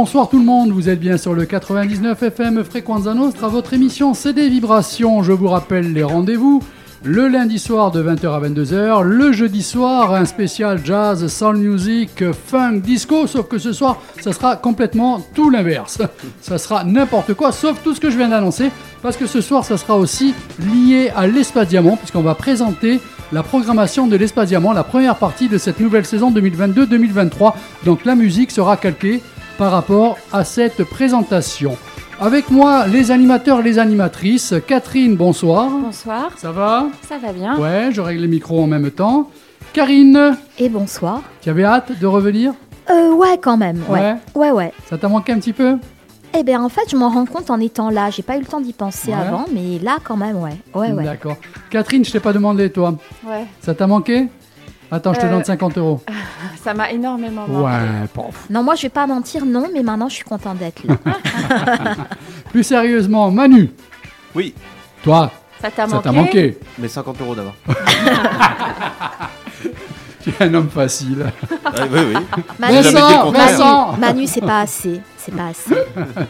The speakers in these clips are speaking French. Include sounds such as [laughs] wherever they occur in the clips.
Bonsoir tout le monde, vous êtes bien sur le 99 FM Frequenza Nostra, votre émission CD Vibrations. Je vous rappelle les rendez-vous. Le lundi soir de 20h à 22h, le jeudi soir un spécial jazz, soul music, funk, disco, sauf que ce soir ça sera complètement tout l'inverse. [laughs] Ça sera n'importe quoi, sauf tout ce que je viens d'annoncer, parce que ce soir ça sera aussi lié à l'Espace Diamant, puisqu'on va présenter la programmation de l'Espace Diamant, la première partie de cette nouvelle saison 2022-2023. Donc la musique sera calquée par rapport à cette présentation. Avec moi, les animateurs les animatrices. Catherine, bonsoir. Bonsoir. Ça va? Ça va bien. Ouais, je règle les micros en même temps. Karine, Et bonsoir. tu avais hâte de revenir? Euh, ouais, quand même. Ouais. Ouais, ouais. Ça t'a manqué un petit peu? Eh bien, en fait, je m'en rends compte en étant là. J'ai pas eu le temps d'y penser Ouais. avant, mais là, quand même, ouais. Ouais, ouais. D'accord. Catherine, je t'ai pas demandé, toi. Ouais. Ça t'a manqué? Attends, je te Euh, donne 50 euros. [laughs] Ça m'a énormément manqué. Ouais, pof. Non, moi, je vais pas mentir, non, mais maintenant, je suis contente d'être là. [laughs] Plus sérieusement, Manu, Oui, toi, Ça t'a ça manqué t'a manqué. mais 50 euros d'abord. [laughs] Tu es un homme facile. Ah, oui, oui. Manu, Vincent. Vincent Manu, c'est pas assez. C'est pas assez.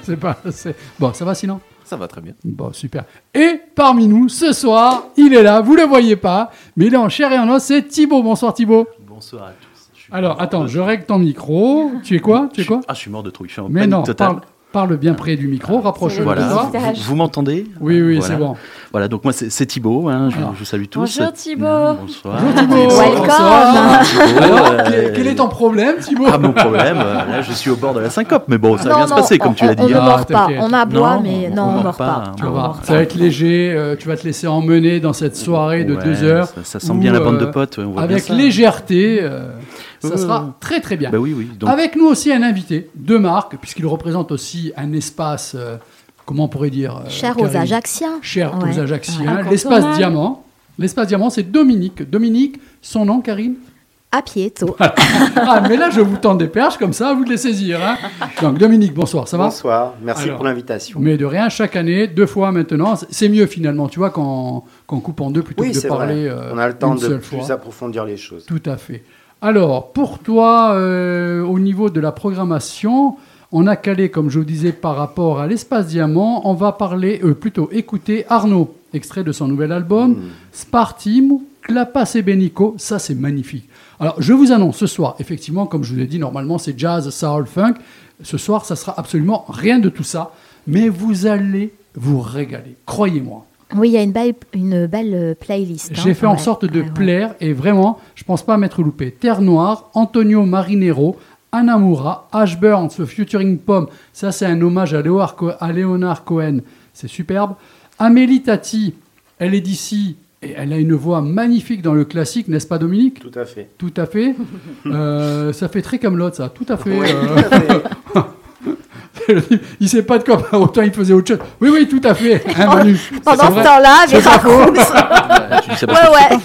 C'est pas assez. Bon, ça va sinon? Ça va très bien. Bon, super. Et parmi nous, ce soir, il est là, vous le voyez pas, mais il est en chair et en os, c'est Thibaut. Bonsoir Thibaut. Bonsoir à tous. Alors, attends, de- je règle ton micro. Tu es quoi? Tu es je suis- quoi? Ah, je suis mort de trouille. Je suis en Mais panique non, totale. parle, parle bien près du micro, rapproche-le de Voilà. Vous, vous m'entendez? Oui, oui, Voilà. c'est bon. Voilà, donc moi c'est Thibaut, hein, je, vous salue tous. Bonjour, Thibaut. Bonsoir. Bonjour Thibaut. Welcome. Bonsoir. Thibaut, Alors, euh, quel, est ton problème, Thibaut? Ah, mon problème, euh, là je suis au bord de la syncope, mais bon, ça va non, bien se passer comme on, tu l'as on dit. ne Ah, mord pas. On aboie, Non, mais on- non, on on mord pas, pas. hein. Tu vas On ça va être léger, euh, tu vas te laisser emmener dans cette soirée de Ouais, deux heures. Ça, ça sent bien la bande de euh, potes, ouais, on voit bien Avec ça. légèreté, ça sera ouais. très très bien. Bah oui, oui. Donc, Avec nous aussi un invité de marque, puisqu'il représente aussi un espace, euh, comment on pourrait dire euh, Cher aux Ajacciens. Cher Ouais. aux Ajacciens. Ouais. L'espace diamant. L'espace diamant, c'est Dominique. Dominique, son nom, Karine À Pieto. [laughs] Ah, mais là, je vous tends des perches comme ça, à vous de les saisir. hein. Donc, Dominique, bonsoir, ça va Bonsoir, merci Alors. pour l'invitation. Mais de rien, chaque année, deux fois maintenant, c'est- mieux finalement, tu vois, quand qu'on coupe en deux plutôt Oui, que de parler vrai. euh, On a le temps de plus fois. approfondir les choses. Tout à fait. Alors, pour toi, euh, au niveau de la programmation, on a calé, comme je vous disais, par rapport à l'espace diamant, on va parler, euh, plutôt écouter Arnaud, extrait de son nouvel album, Mm. Spartim, Clapas et Benico, ça c'est magnifique. Alors, je vous annonce ce soir, effectivement, comme je vous l'ai dit, normalement c'est jazz, soul, funk. Ce soir, ça sera absolument rien de tout ça, mais vous allez vous régaler, croyez-moi. Oui, il y a une belle, une belle euh, playlist. hein. J'ai fait en Ouais. sorte de ouais. plaire et vraiment, je pense pas m'être loupé. Terre Noire, Antonio Marinero, Anamura, Ashburn, ce featuring Pomme, ça c'est un hommage à Léonard, Co- à Léonard Cohen, c'est superbe. Amélie Tati, elle est d'ici et elle a une voix magnifique dans le classique, n'est-ce pas Dominique? Tout à fait. Tout à fait. [laughs] Euh, ça fait très Camelot, ça, tout à fait. Ouais, euh. tout à fait. [laughs] [laughs] il sait pas de quoi, [laughs] autant il faisait autre chose. Oui, oui, tout à fait. Hein, Manu [laughs] Pendant ce temps-là, parce que Ouais, ouais.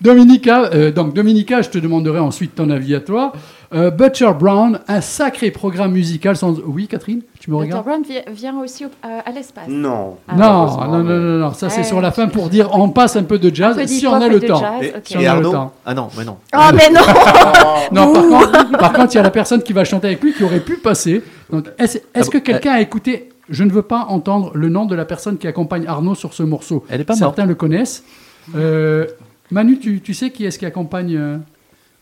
Dominica, euh, donc Dominica, je te demanderai ensuite ton avis à toi. Euh, Butcher Brown, un sacré programme musical sans. Oui, Catherine, tu me regardes Brown vi- vient aussi au- euh, à l'espace. Non. Ah, non, non, non, non, non, ça c'est Ouais. sur la fin pour dire on passe un peu de jazz peu si on a le temps. jazz, Et, ok. Si on et a le Arnaud temps. Ah non, mais non. Oh, [laughs] mais non [laughs] Non, par contre, par contre, il y a la personne qui va chanter avec lui qui aurait pu passer. Donc, est-ce Ah que quelqu'un a écouté Je ne veux pas entendre le nom de la personne qui accompagne Arnaud sur ce morceau. Elle est pas morte. Certains le connaissent. Euh, Manu, tu, tu sais qui est-ce qui accompagne euh,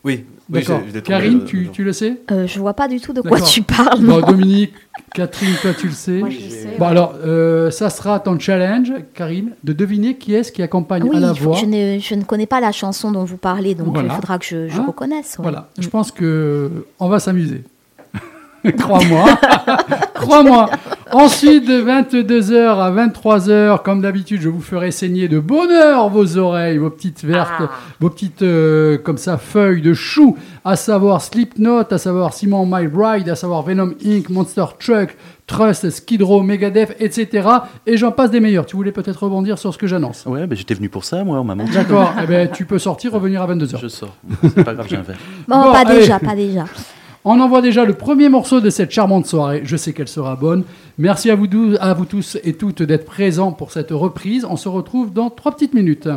Oui, oui, D'accord. Karine, tu, le- tu le sais Euh, Je vois pas du tout de quoi tu parles. Bon, Dominique, Catherine, toi tu le sais. Moi, je sais. Bon alors, euh, ça sera ton challenge, Karine, de deviner qui est-ce qui accompagne Oui, à la je, voix. je ne, je ne connais pas la chanson dont vous parlez, donc Voilà. il faudra que je, je Hein reconnaisse. ouais. Voilà, je pense que on va s'amuser. [laughs] Crois-moi. [laughs] Crois-moi. Ensuite, de 22h à 23h, comme d'habitude, je vous ferai saigner de bonheur vos oreilles, vos petites vertes, Ah. vos petites, euh, comme ça, feuilles de chou, à savoir Slipknot, à savoir Simon My Bride, à savoir Venom Inc., Monster Truck, Trust, Skid Row, Megadeth, etc. Et j'en passe des meilleurs. Tu voulais peut-être rebondir sur ce que j'annonce. Ouais, ben, j'étais venu pour ça, moi, on m'a menti. D'accord. eh ben, tu peux sortir, revenir à 22h. Je sors. C'est pas grave, j'ai un verre. Bon, Bon, pas allez. déjà, pas déjà. On envoie déjà le premier morceau de cette charmante soirée. Je sais qu'elle sera bonne. Merci à vous, tous et toutes d'être présents pour cette reprise. On se retrouve dans trois petites minutes.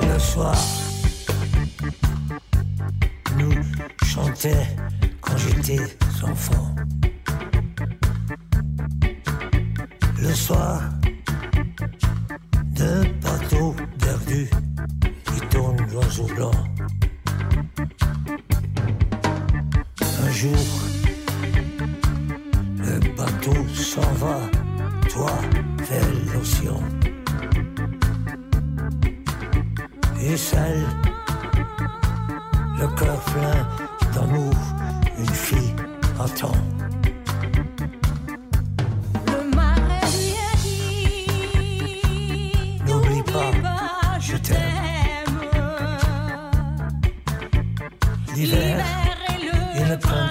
La soir nous chantait quand j'étais enfant. Le soir, de bateaux perdus qui tournent l'oiseau blanc. Un jour, le bateau s'en va, toi, vers l'océan. Et celle, le cœur plein d'amour, une fille attend.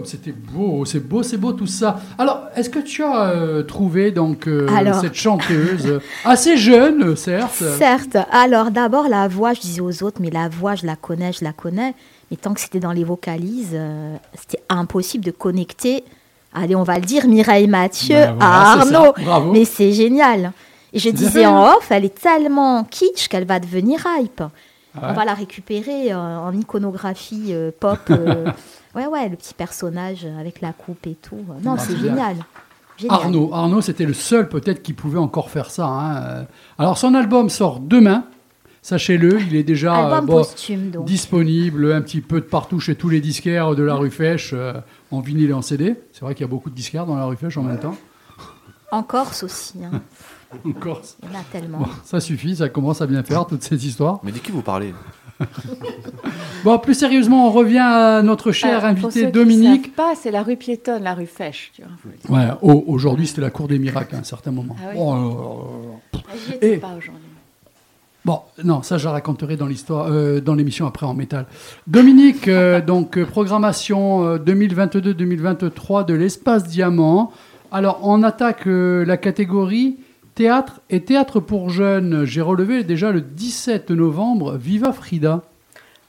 comme c'était beau, c'est beau, c'est beau tout ça. Alors, est-ce que tu as euh, trouvé donc euh, Alors. cette chanteuse [laughs] assez jeune, certes? Certes. Alors d'abord la voix, je disais aux autres, mais la voix, je la connais, je la connais. Mais tant que c'était dans les vocalises, euh, c'était impossible de connecter. Allez, on va le dire, Mireille Mathieu Ben voilà, à. Arnaud. Bravo. Mais c'est génial. Et je bien disais en off, elle est tellement kitsch qu'elle va devenir hype. Ouais. On va la récupérer en iconographie pop. [laughs] euh, ouais, ouais, le petit personnage avec la coupe et tout. Non, Ah, c'est génial. Génial. Arnaud, Arnaud, c'était le seul peut-être qui pouvait encore faire ça. hein. Euh, Alors, son album sort demain. Sachez-le, il est déjà Album euh, bon, posthume, donc. disponible un petit peu de partout chez tous les disquaires de la rue Fèche, euh, en vinyle et en CD. C'est vrai qu'il y a beaucoup de disquaires dans la rue Fèche en même temps. En Corse aussi. hein. [laughs] En Corse. Il y en a tellement. Bon, ça suffit, ça commence à bien faire toutes ces histoires. Mais de qui vous parlez? [laughs] Bon, plus sérieusement, on revient à notre cher pour invité qui Dominique. pas, c'est la rue piétonne, la rue Fèche. Tu vois. Ouais, aujourd'hui, c'était la cour des miracles à un certain moment. Ah oui. Oh, J'y étais Et- pas aujourd'hui. Bon, non, ça je la raconterai dans l'histoire, euh, dans l'émission après en métal. Dominique, euh, [laughs] donc euh, programmation euh, 2022-2023 de l'espace diamant. Alors, on attaque la catégorie théâtre et théâtre pour jeunes. J'ai relevé déjà le 17 novembre, Viva Frida.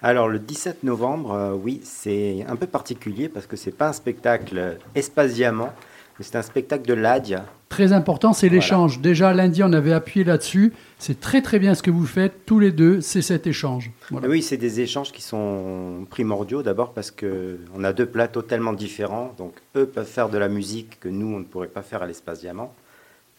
Alors le 17 novembre, euh, oui, c'est un peu particulier parce que c'est pas un spectacle espace diamant, mais c'est un spectacle de l'ADIA. Très important, c'est l'échange. Déjà lundi, on avait appuyé là-dessus. C'est très très bien ce que vous faites tous les deux. C'est cet échange. Voilà. Oui, c'est des échanges qui sont primordiaux d'abord parce que on a deux plateaux tellement différents, donc eux peuvent faire de la musique que nous on ne pourrait pas faire à l'espace diamant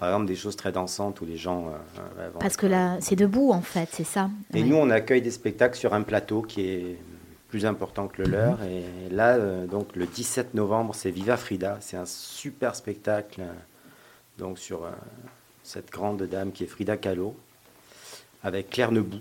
par exemple des choses très dansantes où les gens. euh, vont Parce que là, c'est debout, en fait, c'est ça Et Ouais. nous, on accueille des spectacles sur un plateau qui est plus important que le leur. Et là, euh, donc le 17 novembre, c'est Viva Frida. C'est un super spectacle euh, donc sur euh, cette grande dame qui est Frida Kahlo, avec Claire Nebout,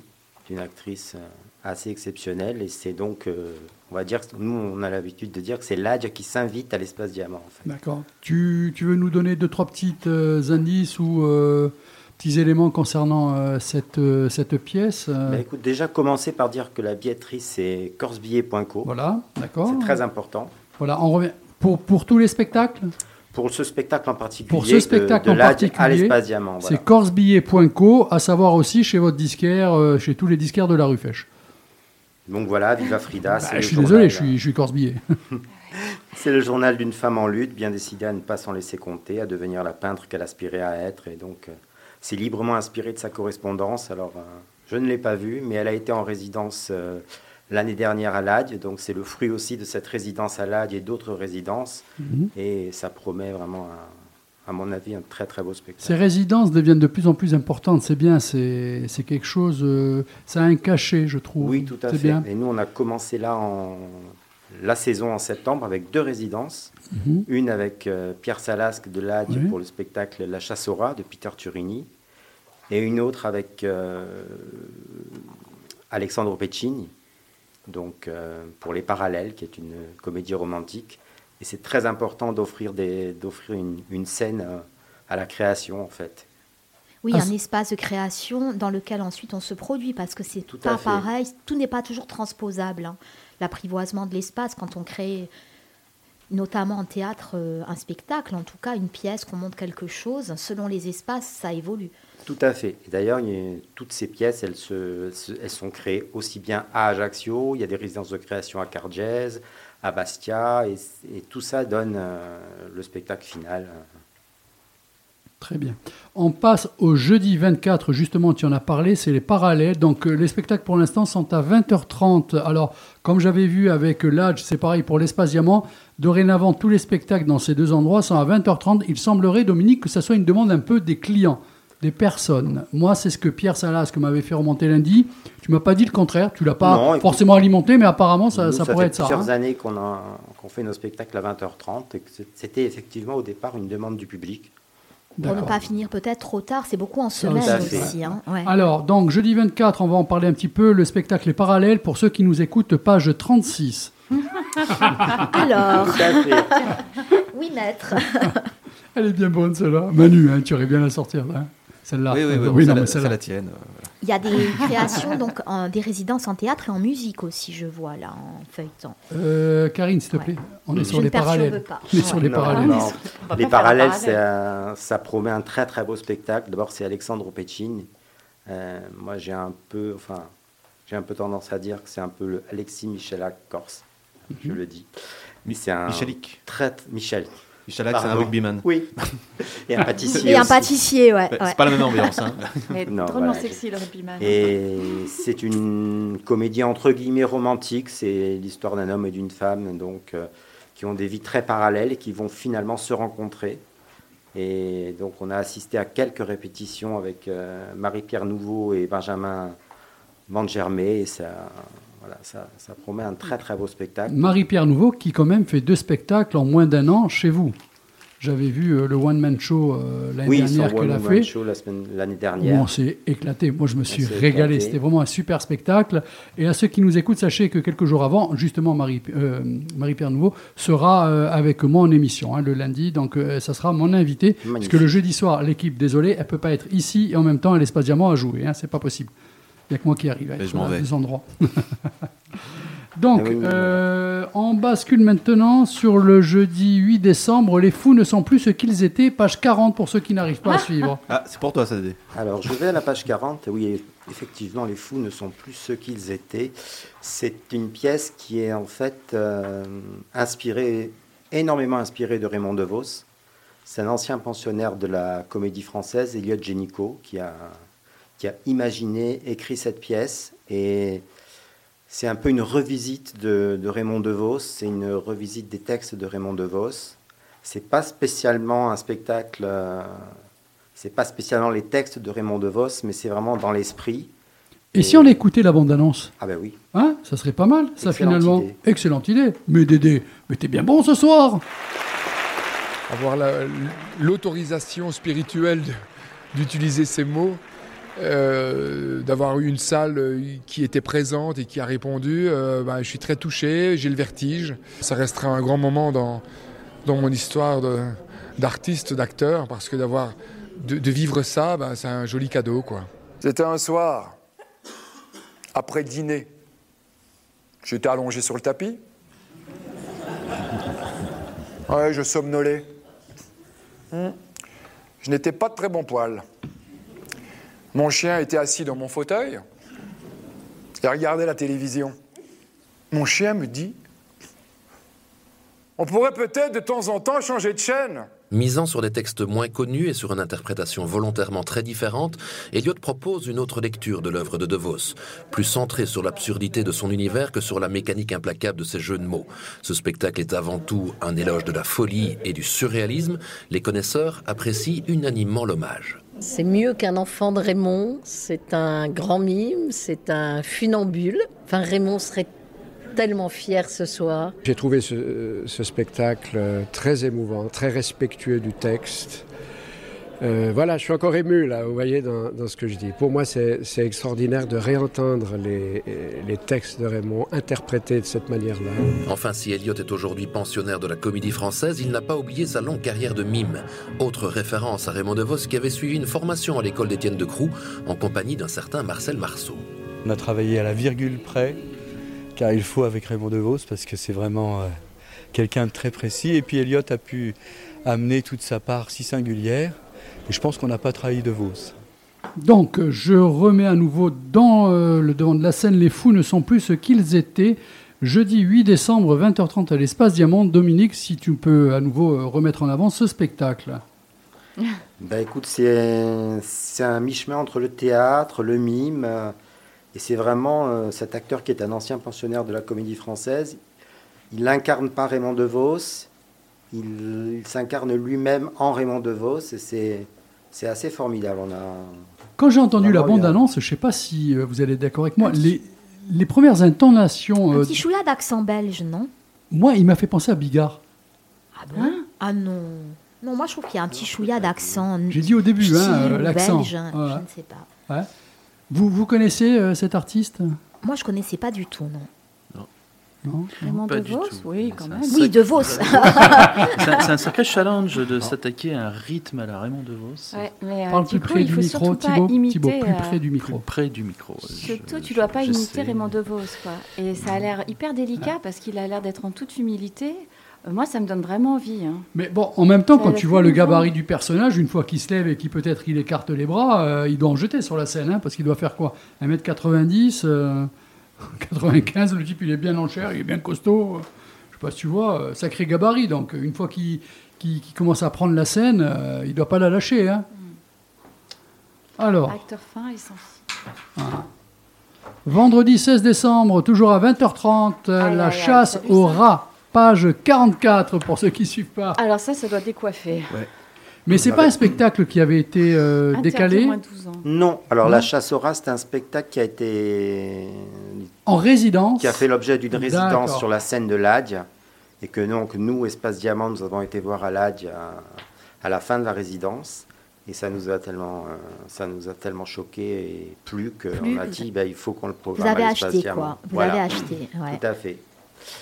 une actrice euh, assez exceptionnelle. Et c'est donc, euh, on va dire, nous, on a l'habitude de dire que c'est l'Adja qui s'invite à l'espace diamant. En fait. D'accord. Tu, tu veux nous donner deux, trois petites euh, indices ou euh, petits éléments concernant euh, cette, cette pièce Bah, écoute, déjà commencer par dire que la billetterie, c'est corsebillet.co. Voilà, d'accord. C'est très important. Voilà, on revient. Pour, pour tous les spectacles, Pour ce spectacle en particulier, Pour ce de- spectacle de, en l'Adja à particulier, l'espace diamant. voilà. c'est corsebillet.co, à savoir aussi chez votre disquaire, chez tous les disquaires de la rue Fèche. Donc voilà, Viva Frida. Bah, je suis journal, désolé, je suis, je suis corsebillet. [laughs] C'est le journal d'une femme en lutte, bien décidée à ne pas s'en laisser compter, à devenir la peintre qu'elle aspirait à être. Et donc, euh, c'est librement inspiré de sa correspondance. Alors, euh, je ne l'ai pas vue, mais elle a été en résidence euh, l'année dernière à Lade. Donc, c'est le fruit aussi de cette résidence à Lade et d'autres résidences. Mhm. Et ça promet vraiment, un- à mon avis, un très très beau spectacle. Ces résidences deviennent de plus en plus importantes, c'est bien, c'est quelque chose, euh, ça a un cachet, je trouve. Oui, tout à fait. bien. Et nous, on a commencé là en la saison en septembre avec deux résidences. Mhm. Une avec euh, Pierre Salasque de Oui. pour le spectacle La rat de Peter Turini. Et une autre avec euh, Alexandre Peccini, donc euh, pour Les Parallèles, qui est une comédie romantique. Et c'est très important d'offrir une, une scène euh, à la création, en fait. Oui, Ah, un espace de création dans lequel ensuite on se produit, parce que c'est Tout à pas fait. pareil, tout n'est pas toujours transposable. hein. L'apprivoisement de l'espace, quand on crée, notamment en théâtre, euh, un spectacle, en tout cas une pièce, qu'on montre quelque chose, selon les espaces, ça évolue. Tout à fait. Et D'ailleurs, toutes ces pièces, elles, se- se- elles sont créées aussi bien à Ajaccio, il y a des résidences de création à Cargèse, à Bastia, et, tout ça donne euh, le spectacle final. Très bien. On passe au jeudi 24, justement, tu en as parlé, c'est les parallèles. Donc, euh, les spectacles pour l'instant sont à 20h30. Alors, comme j'avais vu avec l'Adj, c'est pareil pour l'Espace Diamant. Dorénavant, tous les spectacles dans ces deux endroits sont à 20h30. Il semblerait, Dominique, que ça soit une demande un peu des clients, des personnes. Moi, c'est ce que Pierre Salas que m'avait fait remonter lundi. Tu m'as pas dit le contraire. Tu l'as pas Non, écoute, forcément alimenté, mais apparemment, ça, Nous, ça pourrait fait être ça. plusieurs hein. années qu'on a- qu'on fait nos spectacles à 20h30, et que c'est- c'était effectivement au départ une demande du public. Pour ne pas finir peut-être trop tard, c'est beaucoup en Ça semaine aussi. Fait. hein, ouais. Alors, donc, jeudi 24, on va en parler un petit peu. Le spectacle est parallèle. Pour ceux qui nous écoutent, page 36. [laughs] Alors, fait. oui maître. Elle est bien bonne, celle-là. Manu, hein, tu aurais bien la sortir, là. Celle-là. Oui, oui, oui, ça, non, celle-là. la tienne. Il y a des [laughs] créations, donc en- des résidences en théâtre et en musique aussi, je vois là, en feuilleton. Euh, Karine, s'il te plaît. On est sur les parallèles. pas. On est sur les Non, parallèles. non. [laughs] On Les parallèles, parallèle. c'est un- ça promet un très très beau spectacle. D'abord, c'est Alexandre Peccini. Euh, moi, j'ai un peu, enfin, j'ai un peu tendance à dire que c'est un peu le Alexis Michelak corse. Je le dis. Lui, c'est un Michalik. très Michel. Michalak, c'est un rugbyman. Oui. [laughs] Et un pâtissier. Et un pâtissier, ouais. Ouais, ouais. C'est pas la même ambiance. Hein. [laughs] Mais Non, drôlement voilà. sexy le rugbyman. Et c'est une comédie entre guillemets romantique. C'est l'histoire d'un homme et d'une femme, donc euh, qui ont des vies très parallèles et qui vont finalement se rencontrer. Et donc, on a assisté à quelques répétitions avec euh, Marie-Pierre Nouveau et Benjamin Mangermé. Et ça, voilà, ça, ça promet un très très beau spectacle. Marie-Pierre Nouveau, qui quand même fait deux spectacles en moins d'un an chez vous. J'avais vu euh, le One Man Show euh, l'année Oui, dernière qu'elle a One fait. Man Show la semaine- l'année où dernière. on s'est éclaté. Moi, je me suis régalé. C'était vraiment un super spectacle. Et à ceux qui nous écoutent, sachez que quelques jours avant, justement, Marie, euh, Marie-Pierre Nouveau sera avec moi en émission hein, le lundi. Donc, ça sera mon invité. Parce que le jeudi soir, l'équipe, désolé, elle peut pas être ici et en même temps à l'Espace Diamant à jouer. Hein, c'est pas possible. Il n'y a que moi qui arrive à je m'en vais. deux endroits. [laughs] Donc, Ah oui, oui, oui. euh, on bascule maintenant sur le jeudi 8 décembre. Les fous ne sont plus ce qu'ils étaient. Page 40 pour ceux qui n'arrivent pas à [laughs] suivre. Ah, c'est pour toi, ça. Alors, je vais à la page 40. Oui, effectivement, les fous ne sont plus ceux qu'ils étaient. C'est une pièce qui est en fait euh, inspirée, énormément inspirée de Raymond DeVos. C'est un ancien pensionnaire de la comédie française, Elliot Génicaud, qui a, qui a imaginé, écrit cette pièce. Et c'est un peu une revisite de, de Raymond DeVos. C'est une revisite des textes de Raymond DeVos. C'est pas spécialement un spectacle. euh, c'est pas spécialement les textes de Raymond DeVos, mais c'est vraiment dans l'esprit. Et si on écoutait la bande-annonce? Ah ben oui. Hein? Ça serait pas mal, ça, Excellente finalement. idée. Excellente idée. Mais Dédé, mais t'es bien bon ce soir avoir la- l'autorisation spirituelle d'utiliser ces mots, euh, d'avoir eu une salle euh, qui était présente et qui a répondu, euh, bah, je suis très touché, j'ai le vertige. Ça restera un grand moment dans, dans mon histoire d'artiste, d'acteur, parce que d'avoir de, vivre ça, bah, c'est un joli cadeau. quoi. C'était un soir, après dîner. J'étais allongé sur le tapis. Ouais, je somnolais. Hmm. Je n'étais pas de très bon poil. Mon chien était assis dans mon fauteuil et regardait la télévision. Mon chien me dit On pourrait peut-être de temps en temps changer de chaîne. Misant sur des textes moins connus et sur une interprétation volontairement très différente, Eliot propose une autre lecture de l'œuvre de De Vos, plus centrée sur l'absurdité de son univers que sur la mécanique implacable de ses jeux de mots. Ce spectacle est avant tout un éloge de la folie et du surréalisme. Les connaisseurs apprécient unanimement l'hommage. C'est mieux qu'un enfant de Raymond, c'est un grand mime, c'est un funambule. Enfin, Raymond serait tellement fier ce soir. J'ai trouvé ce, ce spectacle euh, très émouvant, très respectueux du texte. Euh, voilà, je suis encore ému là, vous voyez, dans, dans ce que je dis. Pour moi, c'est extraordinaire de réentendre les, les textes de Raymond interprétés de cette manière-là. Enfin, si Eliot est aujourd'hui pensionnaire de la comédie française, il n'a pas oublié sa longue carrière de mime. Autre référence à Raymond DeVos qui avait suivi une formation à l'école d'Étienne de Croux en compagnie d'un certain Marcel Marceau. On a travaillé à la virgule près, car il faut avec Raymond DeVos, parce que c'est vraiment euh, quelqu'un de très précis. Et puis Elliot a pu amener toute sa part si singulière, et je pense qu'on n'a pas trahi DeVos. Donc, euh, je remets à nouveau dans euh, le devant de la scène Les fous ne sont plus ce qu'ils étaient. Jeudi 8 décembre, 20h30 à l'Espace Diamant. Dominique, si tu peux à nouveau euh, remettre en avant ce spectacle. [laughs] Bah écoute, c'est c'est un mi-chemin entre le théâtre, le mime, euh, et c'est vraiment euh, cet acteur qui est un ancien pensionnaire de la comédie française. Il n'incarne pas Raymond DeVos, il, il s'incarne lui-même en Raymond DeVos, et c'est c'est assez formidable. On a Quand j'ai entendu la bande-annonce, je ne sais pas si euh, vous allez être d'accord avec moi, les, les premières intonations, Un euh, petit chouïa d'accent belge, non? Moi, il m'a fait penser à Bigard. Ah bon? Ah non. Non, moi je trouve qu'il y a un petit chouïa d'accent. J'ai dit au début, hein, l'accent. belge, hein, Ouais. Je ne sais pas. Ouais. Vous, vous connaissez euh, cet artiste? Moi je connaissais pas du tout, non. Non Raymond Pas du DeVos, tout. oui, quand même. Oui, De Vos. [laughs] C'est un, sacré challenge de s'attaquer à un rythme à la Raymond DeVos. Ouais, mais, euh, Parle du plus près il du faut micro, surtout pas Thibaut. plus euh, près du micro. Plus près du micro. Surtout, tu dois pas imiter. Raymond DeVos, quoi. Et ça a l'air hyper délicat parce qu'il a l'air d'être en toute humilité. Euh, moi, ça me donne vraiment envie. hein. Mais bon, en même temps, Ça quand tu vois le émouvant. gabarit du personnage, une fois qu'il se lève et qu'il peut-être il écarte les bras, euh, il doit en jeter sur la scène, hein, parce qu'il doit faire quoi? 1m90, euh, 95, le type il est bien en chair, il est bien costaud. euh, Je sais pas si tu vois, euh, sacré gabarit. Donc une fois qu'il commence à prendre la scène, euh, il doit pas la lâcher. Hein. Alors, Acteur fin et sensible. vendredi 16 décembre, toujours à 20h30, euh, Aïe, la chasse t'as vu au ça rat, page 44 pour ceux qui suivent pas. Alors ça, ça doit décoiffer. Mais c'est pas un spectacle qui avait été euh, Interdit décalé au moins de 12 ans. Non, alors Non. La Chasse au rat, c'est un spectacle qui a été en résidence. qui a fait l'objet d'une résidence sur la scène de l'Adj et que donc nous, Espace Diamant, nous avons été voir à l'Adj à, à la fin de la résidence et ça nous a tellement, euh, ça nous a tellement choqué et plu qu'on a vous- dit ben, il faut qu'on le Vous programme avez à l'Espace acheté Diamant. quoi Vous Voilà. avez acheté, ouais. Tout à fait.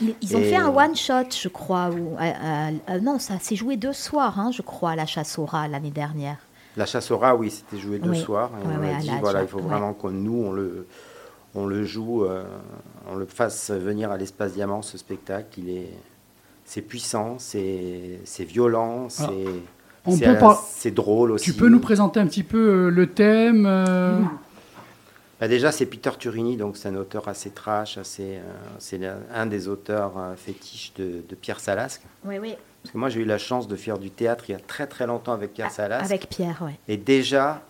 Ils, ont Et- fait un one shot, je crois. Euh, euh, euh, non, ça s'est joué deux soirs, hein, je crois, à la chasse au rat l'année dernière. La chasse au rat, oui, c'était joué deux Oui. soirs. Et Ouais, on ouais, a dit, voilà, il faut vraiment que nous, on le, on le joue, euh, on le fasse venir à l'espace diamant, ce spectacle. Il est, c'est puissant, c'est, c'est violent, c'est, on c'est, peut euh, par- c'est drôle aussi. Tu peux nous présenter un petit peu euh, le thème euh, Bah, déjà, c'est Peter Turini, donc c'est un auteur assez trash, assez, euh, c'est un des auteurs euh, fétiches de, de Pierre Salasque. Oui, oui. Parce que moi, j'ai eu la chance de faire du théâtre il y a très très longtemps avec Pierre Salasque. Avec Pierre, oui. Et déjà,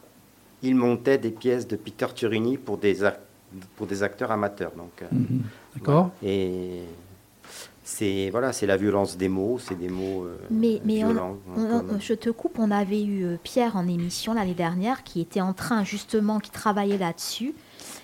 il montait des pièces de Peter Turini pour des, pour des acteurs amateurs. Donc, euh, Mhm. D'accord. Et c'est voilà, c'est la violence des mots, c'est des mots euh, Mais, mais on- violents. on- on- je te coupe, on avait eu euh, Pierre en émission l'année dernière qui était en train justement, qui travaillait là-dessus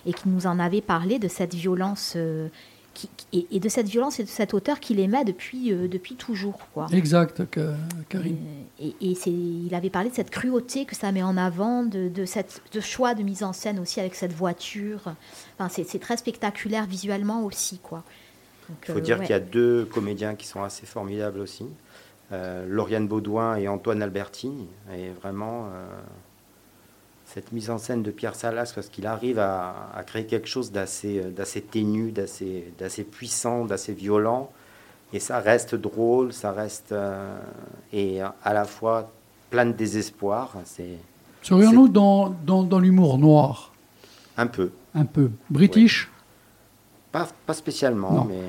et qui nous en avait parlé de cette violence euh, qui- et, et de cette violence et de cet auteur qu'il aimait depuis, euh, depuis toujours. Quoi. Exact, Ka- Karine. Et, et c'est, il avait parlé de cette cruauté que ça met en avant, de, de cette de choix de mise en scène aussi avec cette voiture. Enfin, c'est, c'est très spectaculaire visuellement aussi. Quoi. Donc, Il faut euh, dire ouais. qu'il y a deux comédiens qui sont assez formidables aussi. Euh, Lauriane Baudouin et Antoine Albertini. Et vraiment, euh, cette mise en scène de Pierre Salas, parce qu'il arrive à, à créer quelque chose d'assez, d'assez ténu, d'assez, d'assez puissant, d'assez violent. Et ça reste drôle, ça reste. euh, et à la fois plein de désespoir. C'est Serions-nous dans, dans, dans l'humour noir? Un peu. Un peu. British? Pas, pas spécialement, Non. mais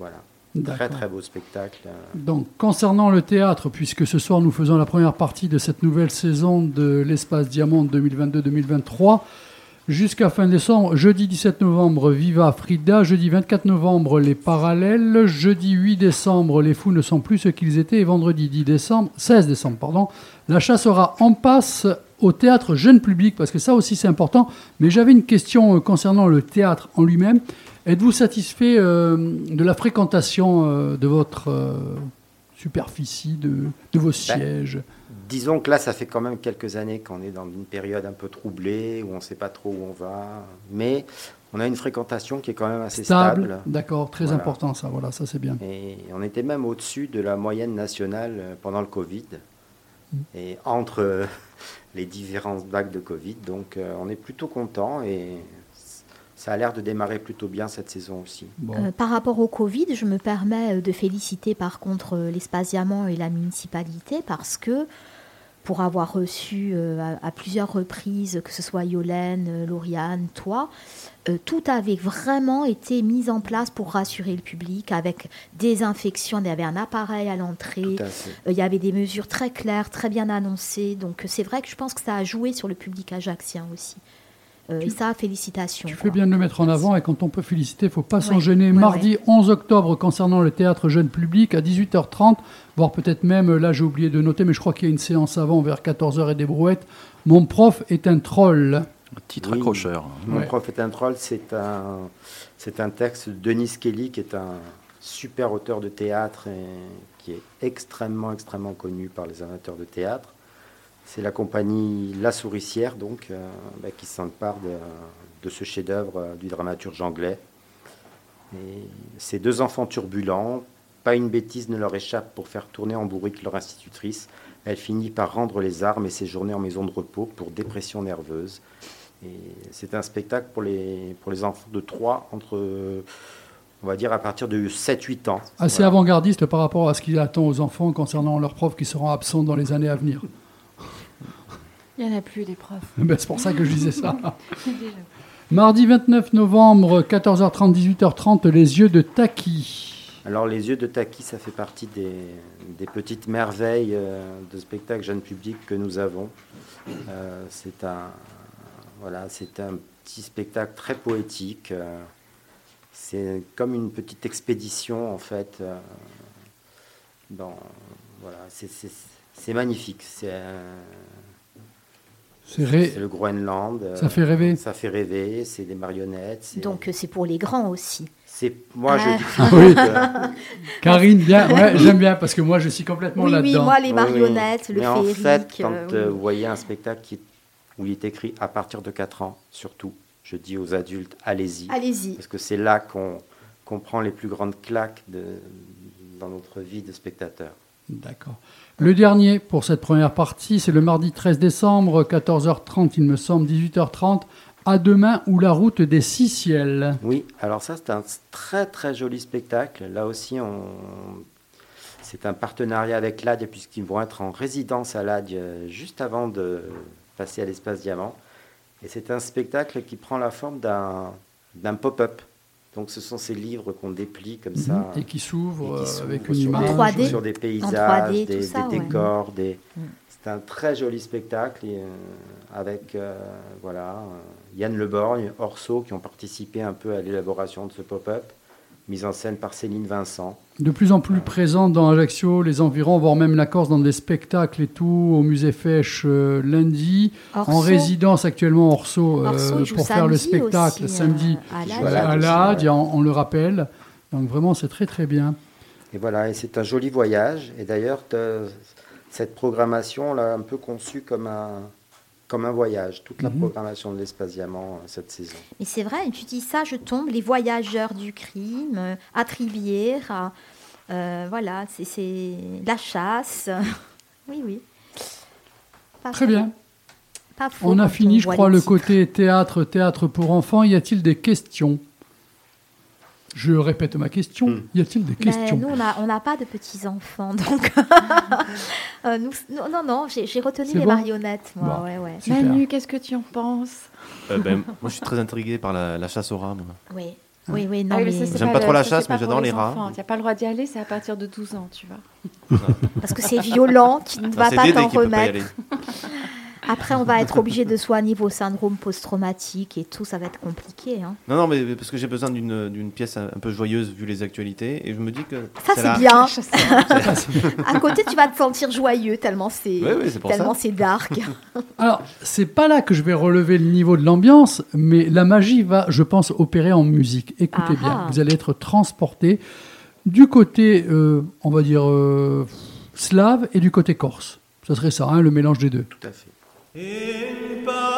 voilà. Très très beau spectacle. Donc, concernant le théâtre, puisque ce soir nous faisons la première partie de cette nouvelle saison de l'Espace Diamant 2022-2023, jusqu'à fin décembre, jeudi 17 novembre, Viva Frida, jeudi 24 novembre, Les Parallèles, jeudi 8 décembre, Les Fous ne sont plus ce qu'ils étaient, et vendredi 10 décembre, 16 décembre, pardon, l'achat sera en passe au théâtre jeune public, parce que ça aussi c'est important. Mais j'avais une question euh, concernant le théâtre en lui-même. Êtes-vous satisfait euh, de la fréquentation euh, de votre euh, superficie, de, de vos sièges? Disons que là, ça fait quand même quelques années qu'on est dans une période un peu troublée, où on ne sait pas trop où on va. Mais on a une fréquentation qui est quand même assez Stable, stable. d'accord, très Voilà. important ça, voilà, ça c'est bien. Et on était même au-dessus de la moyenne nationale pendant le Covid. Mm. Et entre les différentes vagues de Covid. Donc euh, on est plutôt content et ça a l'air de démarrer plutôt bien cette saison aussi. Euh, par rapport au Covid, je me permets euh, de féliciter par contre l'Espace Diamant et la municipalité parce que pour avoir reçu euh, à, à plusieurs reprises, que ce soit Yolène, euh, Lauriane, toi, euh, tout avait vraiment été mis en place pour rassurer le public avec désinfection. Il y avait un appareil à l'entrée, euh, il y avait des mesures très claires, très bien annoncées. Donc c'est vrai que je pense que ça a joué sur le public ajaxien aussi. Euh, et ça, félicitations. Tu quoi. fais bien de le mettre en avant et quand on peut féliciter, il ne faut pas s'en Ouais, gêner. ouais, Mardi 11 octobre, concernant le théâtre jeune public, à 18h30, voire peut-être même, là j'ai oublié de noter, mais je crois qu'il y a une séance avant vers 14h et des brouettes. Mon prof est un troll. Titre Oui. accrocheur. Mon Ouais. prof est un troll, c'est un, c'est un texte de Denis Kelly, qui est un super auteur de théâtre et qui est extrêmement, extrêmement connu par les amateurs de théâtre. C'est la compagnie La Souricière, donc, euh, bah, qui s'empare de, de ce chef-d'œuvre euh, du dramaturge anglais. Et ces deux enfants turbulents, pas une bêtise ne leur échappe pour faire tourner en bourrique leur institutrice. Elle finit par rendre les armes et séjourner en maison de repos pour dépression nerveuse. Et c'est un spectacle pour les, pour les enfants de 3 entre, on va dire, à partir de 7-8 ans. Assez Voilà. avant-gardiste par rapport à ce qu'il attend aux enfants concernant leurs profs qui seront absents dans les années à venir. Il n'y en a plus des profs. [laughs] Ben, c'est pour ça que je disais ça. [laughs] Mardi 29 novembre, 14h30, 18h30, les yeux de Taki. Alors, Les Yeux de Taki, ça fait partie des, des petites merveilles euh, de spectacle jeune public que nous avons. Euh, c'est un, voilà, c'est un petit spectacle très poétique. euh, c'est comme une petite expédition, en fait. euh, dans, voilà, c'est, magnifique. C'est, ré- le Groenland. Ça fait rêver. Ça fait rêver. C'est des marionnettes. Donc c'est pour les grands aussi. C'est, moi, je Ah. dis oui. [laughs] Karine, bien, ouais, j'aime bien parce que moi je suis complètement Oui, oui, là-dedans. moi, les Oui, marionnettes, oui. le Mais en féerique, fait, quand euh, euh, oui. vous voyez un spectacle qui, où il est écrit à partir de 4 ans, surtout, je dis aux adultes, allez-y. Allez-y. Parce que c'est là qu'on qu'on prend les plus grandes claques de, dans notre vie de spectateur. D'accord. Le dernier pour cette première partie, c'est le mardi 13 décembre, 14h30, il me semble, 18h30, à demain ou la route des six ciels. Oui, alors ça, c'est un très très joli spectacle. Là aussi, on... c'est un partenariat avec l'AD, puisqu'ils vont être en résidence à l'AD euh, juste avant de passer à l'espace diamant. Et c'est un spectacle qui prend la forme d'un pop-up. Donc ce sont ces livres qu'on déplie comme ça. Mhm. Et qui s'ouvrent, euh, avec une sur image. des- En 3D. Sur des paysages, 3D, des, tout ça, des ouais. décors. Des... Mm. C'est un très joli spectacle et, euh, avec euh, voilà, euh, Yann Leborgne, Orso qui ont participé un peu à l'élaboration de ce pop-up. mise en scène par Céline Vincent. De plus en plus présente dans Ajaccio, les environs, voire même la Corse, dans des spectacles et tout, au musée Fèche euh, lundi, Orso. en résidence actuellement Orso, euh, pour faire le spectacle aussi, samedi euh, à l'Ade, on, on le rappelle. Donc vraiment, c'est très très bien. Et voilà, et c'est un joli voyage. Et d'ailleurs, te- cette programmation, on l'a un peu conçue comme un, comme un voyage, toute la Mhm. programmation de l'espace diamant euh, cette saison. Mais c'est vrai, tu dis ça, je tombe, les voyageurs du crime, euh, à Trivière, euh, voilà, c'est- c'est la chasse. [laughs] oui, oui. Pas Très faux. bien. Pas faux On a fini, je crois, le titres. côté théâtre, théâtre pour enfants. Y a-t-il des questions? Je répète ma question. Hmm. Y a-t-il des Mais questions nous, on n'a on n'a pas de petits-enfants, donc... [laughs] Euh, nous- non, non, non, j'ai retenu les bon marionnettes, moi, Bon. ouais, ouais. Super. Manu, qu'est-ce que tu en penses? Euh, ben, moi, je suis très intrigué par la, la chasse aux rats. moi. Oui, oui, oui, non, Ah oui, mais... J'aime pas trop la chasse, mais j'adore les rats. enfants. Tu n'as pas le droit d'y aller, c'est à partir de 12 ans, tu vois. Parce que c'est violent, tu ne Non, vas pas t'en qui peut pas y remettre. aller. Après, on va être obligé de soigner vos syndromes post-traumatiques et tout, ça va être compliqué. Hein. Non, non, mais parce que j'ai besoin d'une pièce un peu joyeuse vu les actualités. Et je me dis que. Ça, c'est bien. [laughs] [laughs] [laughs] À côté, tu vas te sentir joyeux tellement c'est tellement dark. Alors, c'est pas là que je vais relever le niveau de l'ambiance, mais la magie va, je pense, opérer en musique. Écoutez bien, vous allez être transporté du côté, euh, on va dire, euh, slave et du côté corse. Ça serait ça, hein, le mélange des deux. Tout à fait. Chorus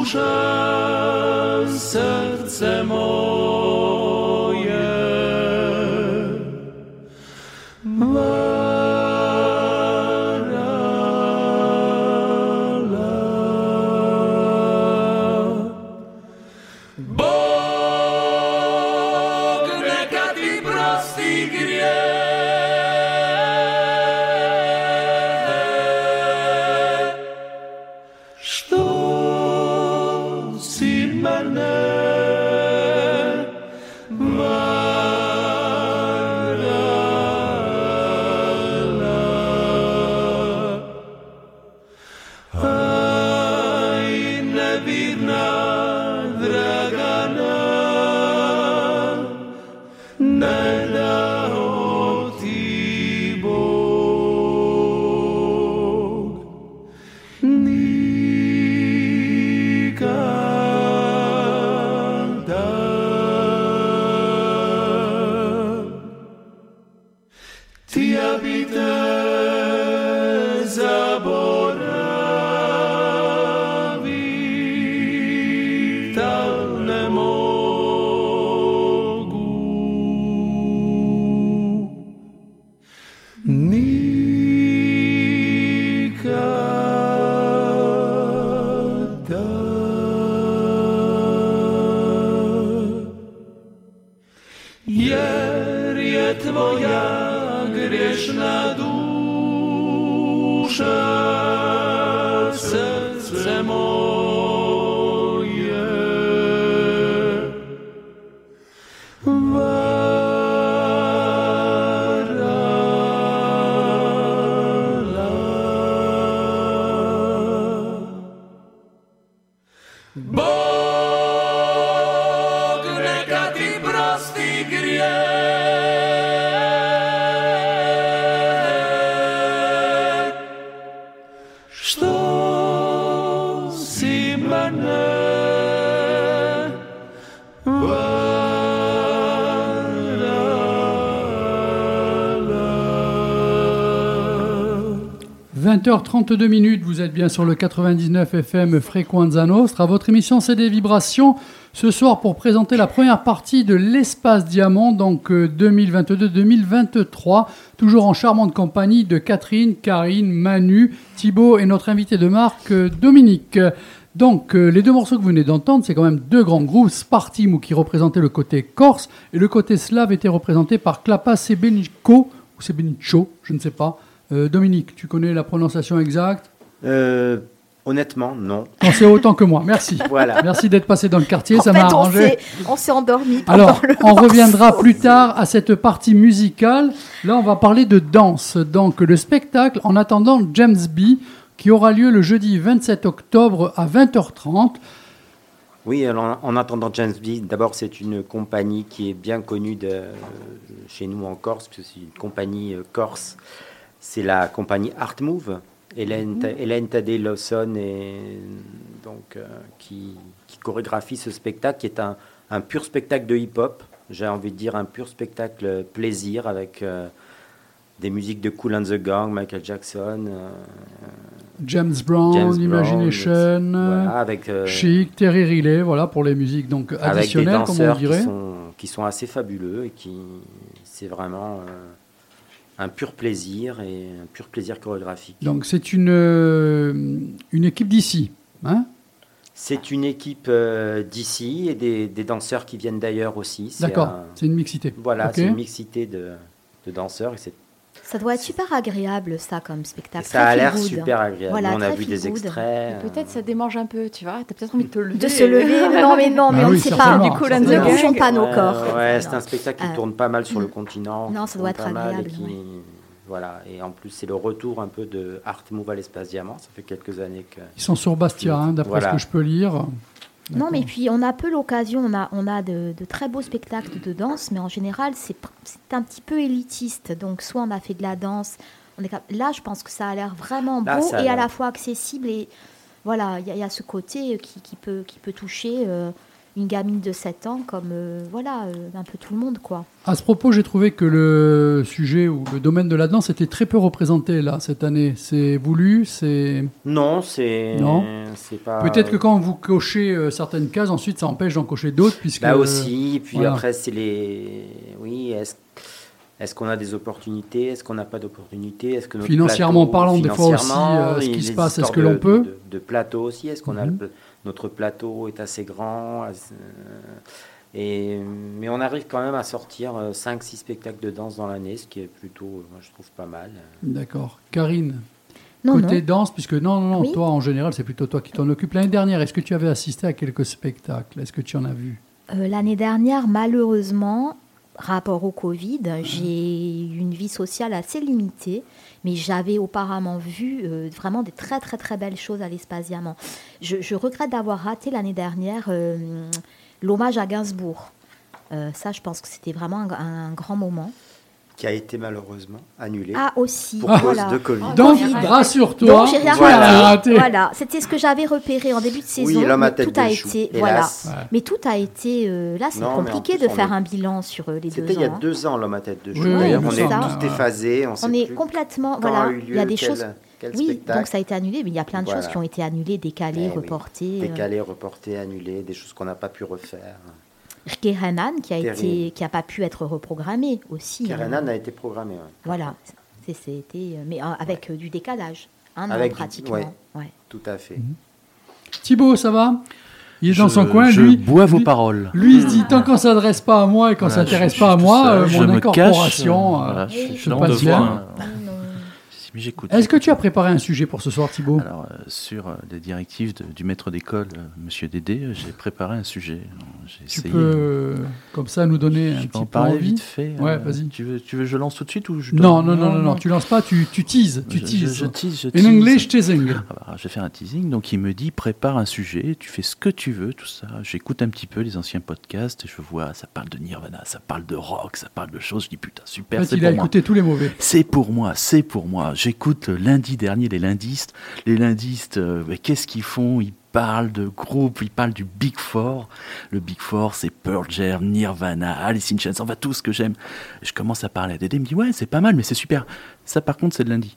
duszę, serce moje. 20h32 minutes, vous êtes bien sur le 99 FM Frequenza Nostra. Votre émission c'est des vibrations. Ce soir pour présenter la première partie de l'espace diamant, donc euh, 2022-2023. Toujours en charmante compagnie de Catherine, Karine, Manu, Thibaut et notre invité de marque euh, Dominique. Donc euh, les deux morceaux que vous venez d'entendre, c'est quand même deux grands groupes. Spartimou qui représentait le côté corse et le côté slave était représenté par Klapa Sebenico ou Sebenico, je ne sais pas. Euh, Dominique, tu connais la prononciation exacte Euh, honnêtement, non. On sait autant que moi. Merci. [laughs] Voilà. Merci d'être passé dans le quartier, En ça fait, m'a on arrangé. s'est- on s'est endormi. Alors, le on morceau. reviendra plus tard à cette partie musicale. Là, on va parler de danse. Donc, le spectacle En attendant James B, qui aura lieu le jeudi 27 octobre à 20h30. Oui, alors, en attendant James B, d'abord c'est une compagnie qui est bien connue de, chez nous en Corse, parce que c'est une compagnie euh, corse. C'est la compagnie Art Move. Hélène, Ta- Hélène Tadé Lawson et, donc, euh, qui, qui chorégraphie ce spectacle qui est un, un pur spectacle de hip-hop. J'ai envie de dire un pur spectacle plaisir avec euh, des musiques de Cool and the Gang, Michael Jackson. euh, James Brown, James Imagination, voilà, avec, euh, Chic, Terry Riley, voilà pour les musiques donc avec des additionnelles, comme on danseurs qui sont, qui sont assez fabuleux et qui c'est vraiment euh, un pur plaisir et un pur plaisir chorégraphique. Donc, c'est une, euh, une équipe d'ici. Hein? C'est une équipe euh, d'ici et des, des danseurs qui viennent d'ailleurs aussi. C'est D'accord, un- c'est une mixité. Voilà, c'est une mixité de, de danseurs et c'est Ça doit être super agréable, ça, comme spectacle. Ça a l'air super agréable. Voilà, On a vu des extraits. Et Peut-être ça démange un peu, tu vois. T'as peut-être envie de te lever. De se lever, non mais non, mais Bah on oui, ne sait pas. Du coup, ne bougeons pas nos corps. Ouais, c'est un spectacle qui Euh, tourne pas mal sur le continent. non, ça doit être et agréable, qui- ouais. Voilà, et en plus, c'est le retour un peu de Art Move à l'espace diamant. Ça fait quelques années que. Ils sont sur Bastia, hein, d'après Voilà. ce que je peux lire. Non, mais puis on a peu l'occasion, on a, on a de, de très beaux spectacles de danse, mais en général, c'est un petit peu élitiste. Donc, soit on a fait de la danse, on est là, je pense que ça a l'air vraiment beau et à la fois accessible. Et voilà, il y, a- il y a ce côté qui, qui peut, qui peut toucher euh, une gamine de 7 ans comme euh, voilà, euh, un peu tout le monde, quoi. À ce propos, j'ai trouvé que le sujet ou le domaine de la danse était très peu représenté là cette année. C'est voulu, c'est Non, c'est. Non. C'est pas. peut-être que quand vous cochez euh, certaines cases, ensuite ça empêche d'en cocher d'autres puisque Là aussi, et puis voilà. après, c'est les. Oui, est-ce est-ce qu'on a des opportunités? Est-ce qu'on n'a pas d'opportunités? Est-ce que notre Financièrement plateau- parlant, des fois aussi, financièrement, euh, ce qui se passe, est-ce que l'on peut de, de plateau aussi? Est-ce qu'on a Mhm. le- notre plateau est assez grand assez- et, mais on arrive quand même à sortir 5-6 spectacles de danse dans l'année, ce qui est plutôt, euh, moi, je trouve pas mal. D'accord. Karine, Non, côté non. danse, puisque non, non, non, Oui. toi en général, c'est plutôt toi qui t'en occupes. L'année dernière, est-ce que tu avais assisté à quelques spectacles? Est-ce que tu en as vu? Euh, L'année dernière, malheureusement, rapport au Covid, j'ai eu une vie sociale assez limitée, mais j'avais auparavant vu euh, vraiment des très très très belles choses à l'espace. Je, regrette d'avoir raté l'année dernière euh, l'hommage à Gainsbourg. Euh, ça, je pense que c'était vraiment un grand moment. Qui a été malheureusement annulé. Ah, aussi, Pour voilà. cause de Covid. Donc, rassure-toi, raté. Voilà, c'était ce que j'avais repéré en début de saison. Oui, l'homme à mais tête tout a été, hélas. voilà. Ouais. Mais tout a été. euh, là, c'est compliqué plus, de on faire est- un bilan sur euh, les deux ans. C'était il y a deux ans, l'homme à tête de chou. Oui, oui, on est ça. tous déphasés. On, On sait est plus complètement. Voilà, a il y a des quel- choses. quel oui, spectacle. donc ça a été annulé, mais il y a plein de Voilà. choses qui ont été annulées, décalées, Eh reportées. euh. Décalé, reporté, annulé, des choses qu'on n'a pas pu refaire. Kerenan qui a été, qui a pas pu être reprogrammé aussi. hein. Kerenan a été programmé. ouais. Voilà, c'est- c'était, euh, mais euh, avec euh, du décalage, un an du- pratiquement. ouais. Ouais. Tout à fait. Thibaut, ça va? Il est dans Je- son coin, je lui. bois vos lui- paroles. Lui, il se dit tant qu'on s'adresse pas à moi et qu'on Voilà, s'intéresse je- pas je à moi, euh, mon je me incorporation cache, euh, voilà, je hein. Si, mais j'écoute. Est-ce que tu as préparé un sujet pour ce soir, Thibaut? Alors, euh, sur euh, les directives de- du maître d'école, euh, Monsieur Dédé, euh, j'ai préparé un sujet. Alors, J'ai Tu essayé. peux, euh, comme ça, nous donner un petit peu envie vite fait. Ouais, euh, vas-y. Tu veux, tu veux que je lance tout de suite ou je Non, non, non, non, non, tu lances pas, tu, tu teases, tu Je- teases. Je, je tease, je In tease. English, teasing. Ah bah, je vais faire un teasing. Donc, il me dit prépare un sujet, tu fais ce que tu veux, tout ça. J'écoute un petit peu les anciens podcasts et je vois, ça parle de Nirvana, ça parle de rock, ça parle de choses. Je dis putain, super, En fait, c'est il pour a moi. écouté tous les mauvais. C'est pour moi, c'est pour moi. J'écoute lundi dernier les lindistes. Les lindistes, euh, qu'est-ce qu'ils font? Ils parlent de groupes, ils parlent du Big Four. Le Big Four, c'est Pearl Jam, Nirvana, Alice in Chains, enfin tout ce que j'aime. Je commence à parler à Dédé, il me dit ouais, c'est pas mal, mais c'est super. Ça, par contre, c'est le lundi.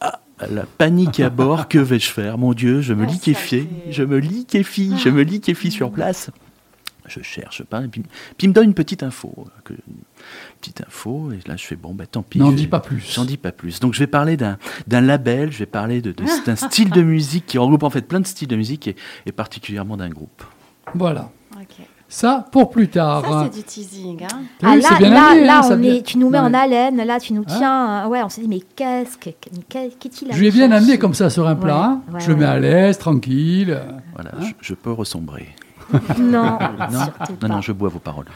Ah, la panique à bord, que vais-je faire? Mon Dieu, je me liquéfie, je me liquéfie, je me liquéfie sur place. Je cherche pas, et puis, puis il me donne une petite info. euh, Que, petite info, et là je fais bon, bah tant pis. N'en dis pas plus. J'en dis pas plus. Donc je vais parler d'un label, je vais parler de- de- d'un [laughs] style de musique qui regroupe en fait plein de styles de musique et, et particulièrement d'un groupe. Voilà. Ça, pour plus tard. Ça, c'est du teasing. Hein. Ah, vu, là, bien là, là, hein, on est, tu nous mets en haleine, là, tu nous Hein tiens. ouais, on se dit, mais qu'est-ce que- mais qu'est- qu'est-il Je lui ai bien amené comme ça sur un plat. Ouais, hein. ouais, je le mets ouais. à l'aise, tranquille. Voilà, Hein je, je peux ressombrer. [laughs] Non, non, je bois vos paroles.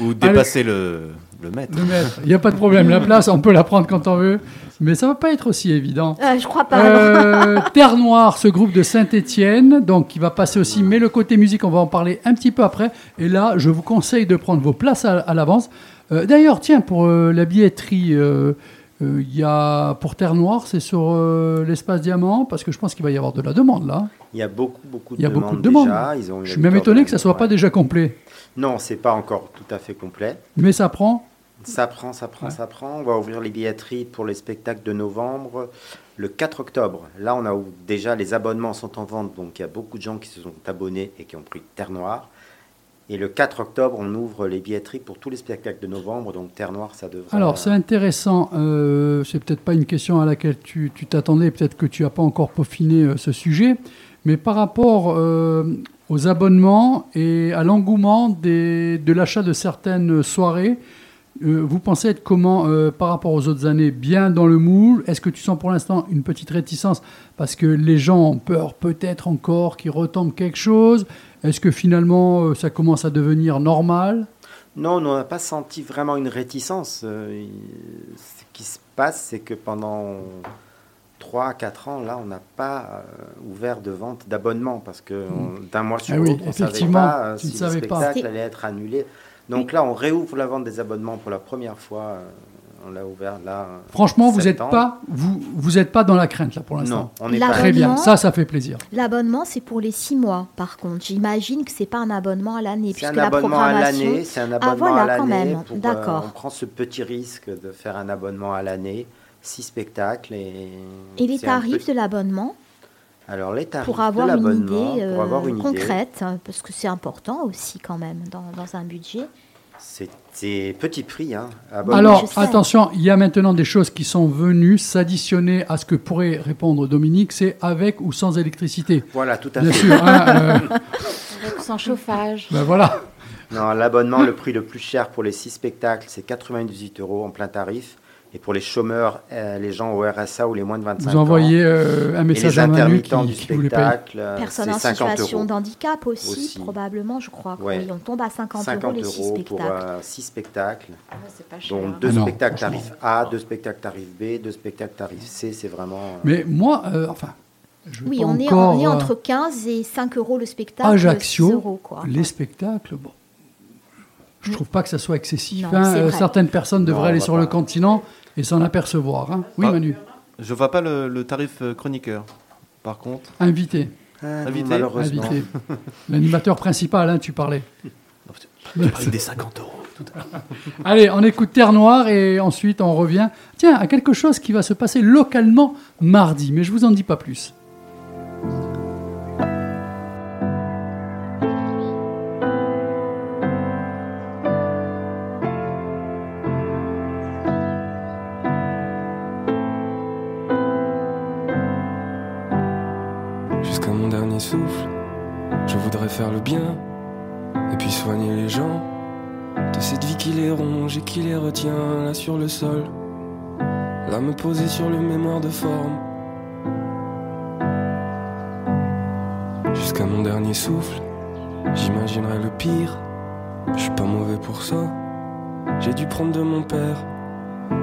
Ou dépasser le, le maître. Le maître. Il n'y a pas de problème. La place, on peut la prendre quand on veut. Mais ça va pas être aussi évident. Euh, je crois pas. Euh, Terre Noire, ce groupe de Saint-Étienne, donc qui va passer aussi, mais le côté musique, on va en parler un petit peu après. Et là, je vous conseille de prendre vos places à, à l'avance. Euh, D'ailleurs, tiens, pour euh, la billetterie, il y a pour Terre Noire, c'est sur euh, l'espace Diamant, parce que je pense qu'il va y avoir de la demande là. Il y a beaucoup, beaucoup de Il y a demandes beaucoup de demandes. déjà. Ils ont eu Je suis même étonné que ça soit pas déjà complet, Non, c'est pas encore tout à fait complet. mais ça prend. Ça prend, ça prend, Ouais. ça prend. On va ouvrir les billetteries pour les spectacles de novembre le 4 octobre. Là, on a déjà les abonnements sont en vente, donc il y a beaucoup de gens qui se sont abonnés et qui ont pris Terre Noire. Et le 4 octobre, on ouvre les billetteries pour tous les spectacles de novembre, donc Terre Noire, ça devrait. Alors, c'est intéressant. Euh, c'est peut-être pas une question à laquelle tu t'attendais, peut-être que tu n'as pas encore peaufiné euh, ce sujet, mais par rapport euh, aux abonnements et à l'engouement de l'achat de certaines soirées, euh, vous pensez être comment par rapport aux autres années? Bien dans le moule? Est-ce que tu sens pour l'instant une petite réticence parce que les gens ont peur peut-être encore qu'il retombe quelque chose Est-ce que finalement euh, ça commence à devenir normal? Non, on n'a pas senti vraiment une réticence. Euh, Ce qui se passe, c'est que pendant 3 à 4 ans, là, on n'a pas euh, ouvert de vente d'abonnement parce que on- d'un mois sur Ah oui, l'autre, on ne savait pas si le pas. spectacle allait être annulé. Donc là, on réouvre la vente des abonnements pour la première fois. On l'a ouvert là. Franchement, vous n'êtes pas, vous, vous êtes pas dans la crainte là pour Non, l'instant. on n'est La pas. Très bien, L'abonnement- ça, ça fait plaisir. L'abonnement, c'est pour les six mois, par contre. J'imagine que c'est pas un abonnement à l'année, C'est un puisque la abonnement à programmation. l'année. C'est un Ah, abonnement voilà, à quand l'année. même. pour, euh, D'accord. on prend ce petit risque de faire un abonnement à l'année, six spectacles et. Et les tarifs peu- de l'abonnement Alors les tarifs pour avoir de une l'abonnement, idée pour avoir euh, une concrète, hein, parce que c'est important aussi quand même dans, dans un budget. C'est c'est petit prix. Hein. Alors, attention, il y a maintenant des choses qui sont venues s'additionner à ce que pourrait répondre Dominique, c'est avec ou sans électricité. Voilà, tout à Bien fait. sûr. hein, euh, [laughs] Avec ou sans chauffage. ben voilà. Non, l'abonnement, le prix le plus cher pour les six spectacles, c'est 98 euros en plein tarif. Et pour les chômeurs, euh, les gens au RSA ou les moins de 25 Vous ans. envoyez euh, un message à intermittents qui, du qui vous spectacle, euh, Personnes en 50 situation d'handicap aussi, Aussi. probablement, je crois. Ouais. Et on tombe à 50, 50 euros les six euros pour spectacles. euh, six spectacles. Ah, c'est pas cher. Donc deux Ah spectacles tarif A, deux spectacles tarif B, deux spectacles tarif C, c'est vraiment. euh, Mais moi, euh, enfin, je Oui, on est, encore, on est entre 15 et 5 euros le spectacle. Ajaccio, 6 euros, quoi. les spectacles, bon, je trouve pas que ça soit excessif. Non, hein. certaines personnes devraient aller sur pas. le continent et s'en apercevoir. hein. Oui, Ah. Manu, Je vois pas le, le tarif euh, chroniqueur. Par contre, invité, ah, non, Invité. malheureusement. invité. [laughs] L'animateur principal, hein, tu parlais. Tu parles des 50 euros. Allez, on écoute Terre Noire et ensuite on revient. Tiens, à quelque chose qui va se passer localement mardi, mais je vous en dis pas plus. Et qui les retient là sur le sol. Là me poser sur le mémoire de forme. Jusqu'à mon dernier souffle, j'imaginerai le pire. Je suis pas mauvais pour ça. J'ai dû prendre de mon père.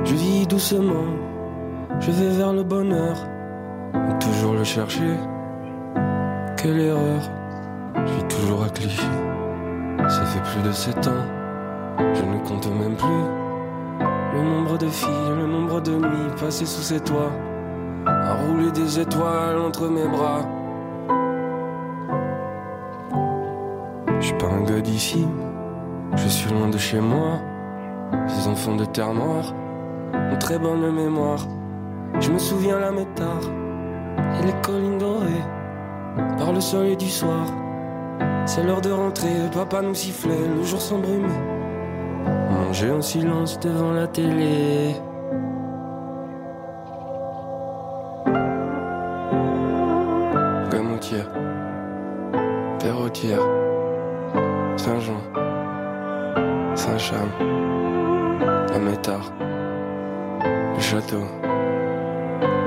Je vis doucement, je vais vers le bonheur. Toujours le chercher. Quelle erreur, je vis toujours à Clichy. Ça fait plus de sept ans, je ne compte même plus. Le nombre de filles, le nombre de nuits passées sous ces toits. À rouler des étoiles entre mes bras. Je suis pas un gars d'ici, je suis loin de chez moi. Ces enfants de terre noire ont très bonne mémoire. Je me souviens la métard et les collines dorées par le soleil du soir. C'est l'heure de rentrer, papa nous sifflait, le jour s'embrume. Manger en silence devant la télé. Gamoutière, Perrotière, Saint-Jean, Saint-Cham, la Métard, le château,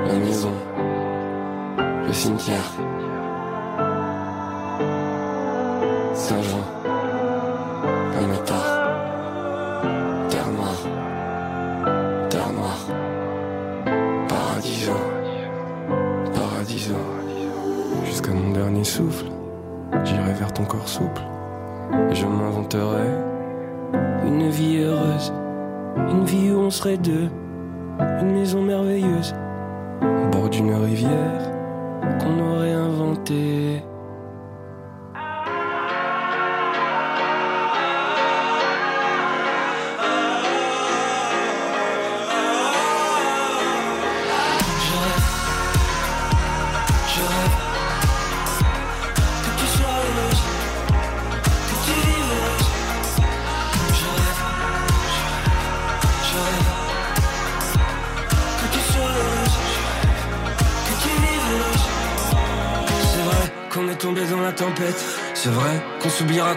la maison, le cimetière.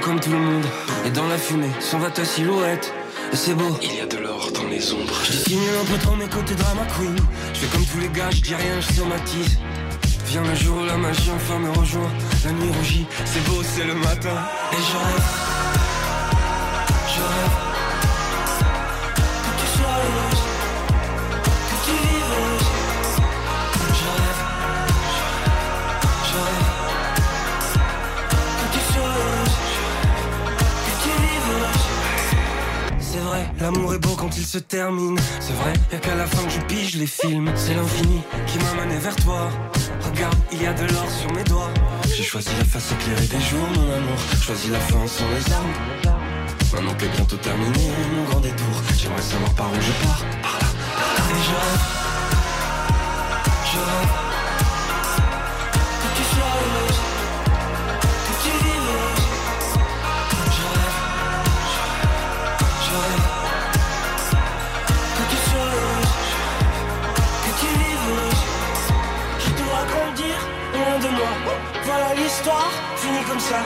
Comme tout le monde. Et dans la fumée, s'en va ta silhouette. Et c'est beau. Il y a de l'or dans les ombres. Je dissimule un peu trop mes côtés drama queen. Je fais comme tous les gars, je dis rien, je somatise. Vient le jour où la magie enfin me rejoint. La nuit rougit, c'est beau, c'est le matin. Et je rêve. L'amour est beau quand il se termine. C'est vrai, y'a qu'à la fin que je pige les films. C'est l'infini qui m'a mené vers toi. Regarde, il y a de l'or sur mes doigts. J'ai choisi la face éclairée des jours, mon amour. Choisi la fin sans les armes. Maintenant qu'est bientôt terminé mon grand détour, j'aimerais savoir par où je pars. Par là, par. Et je rêve, comme ça.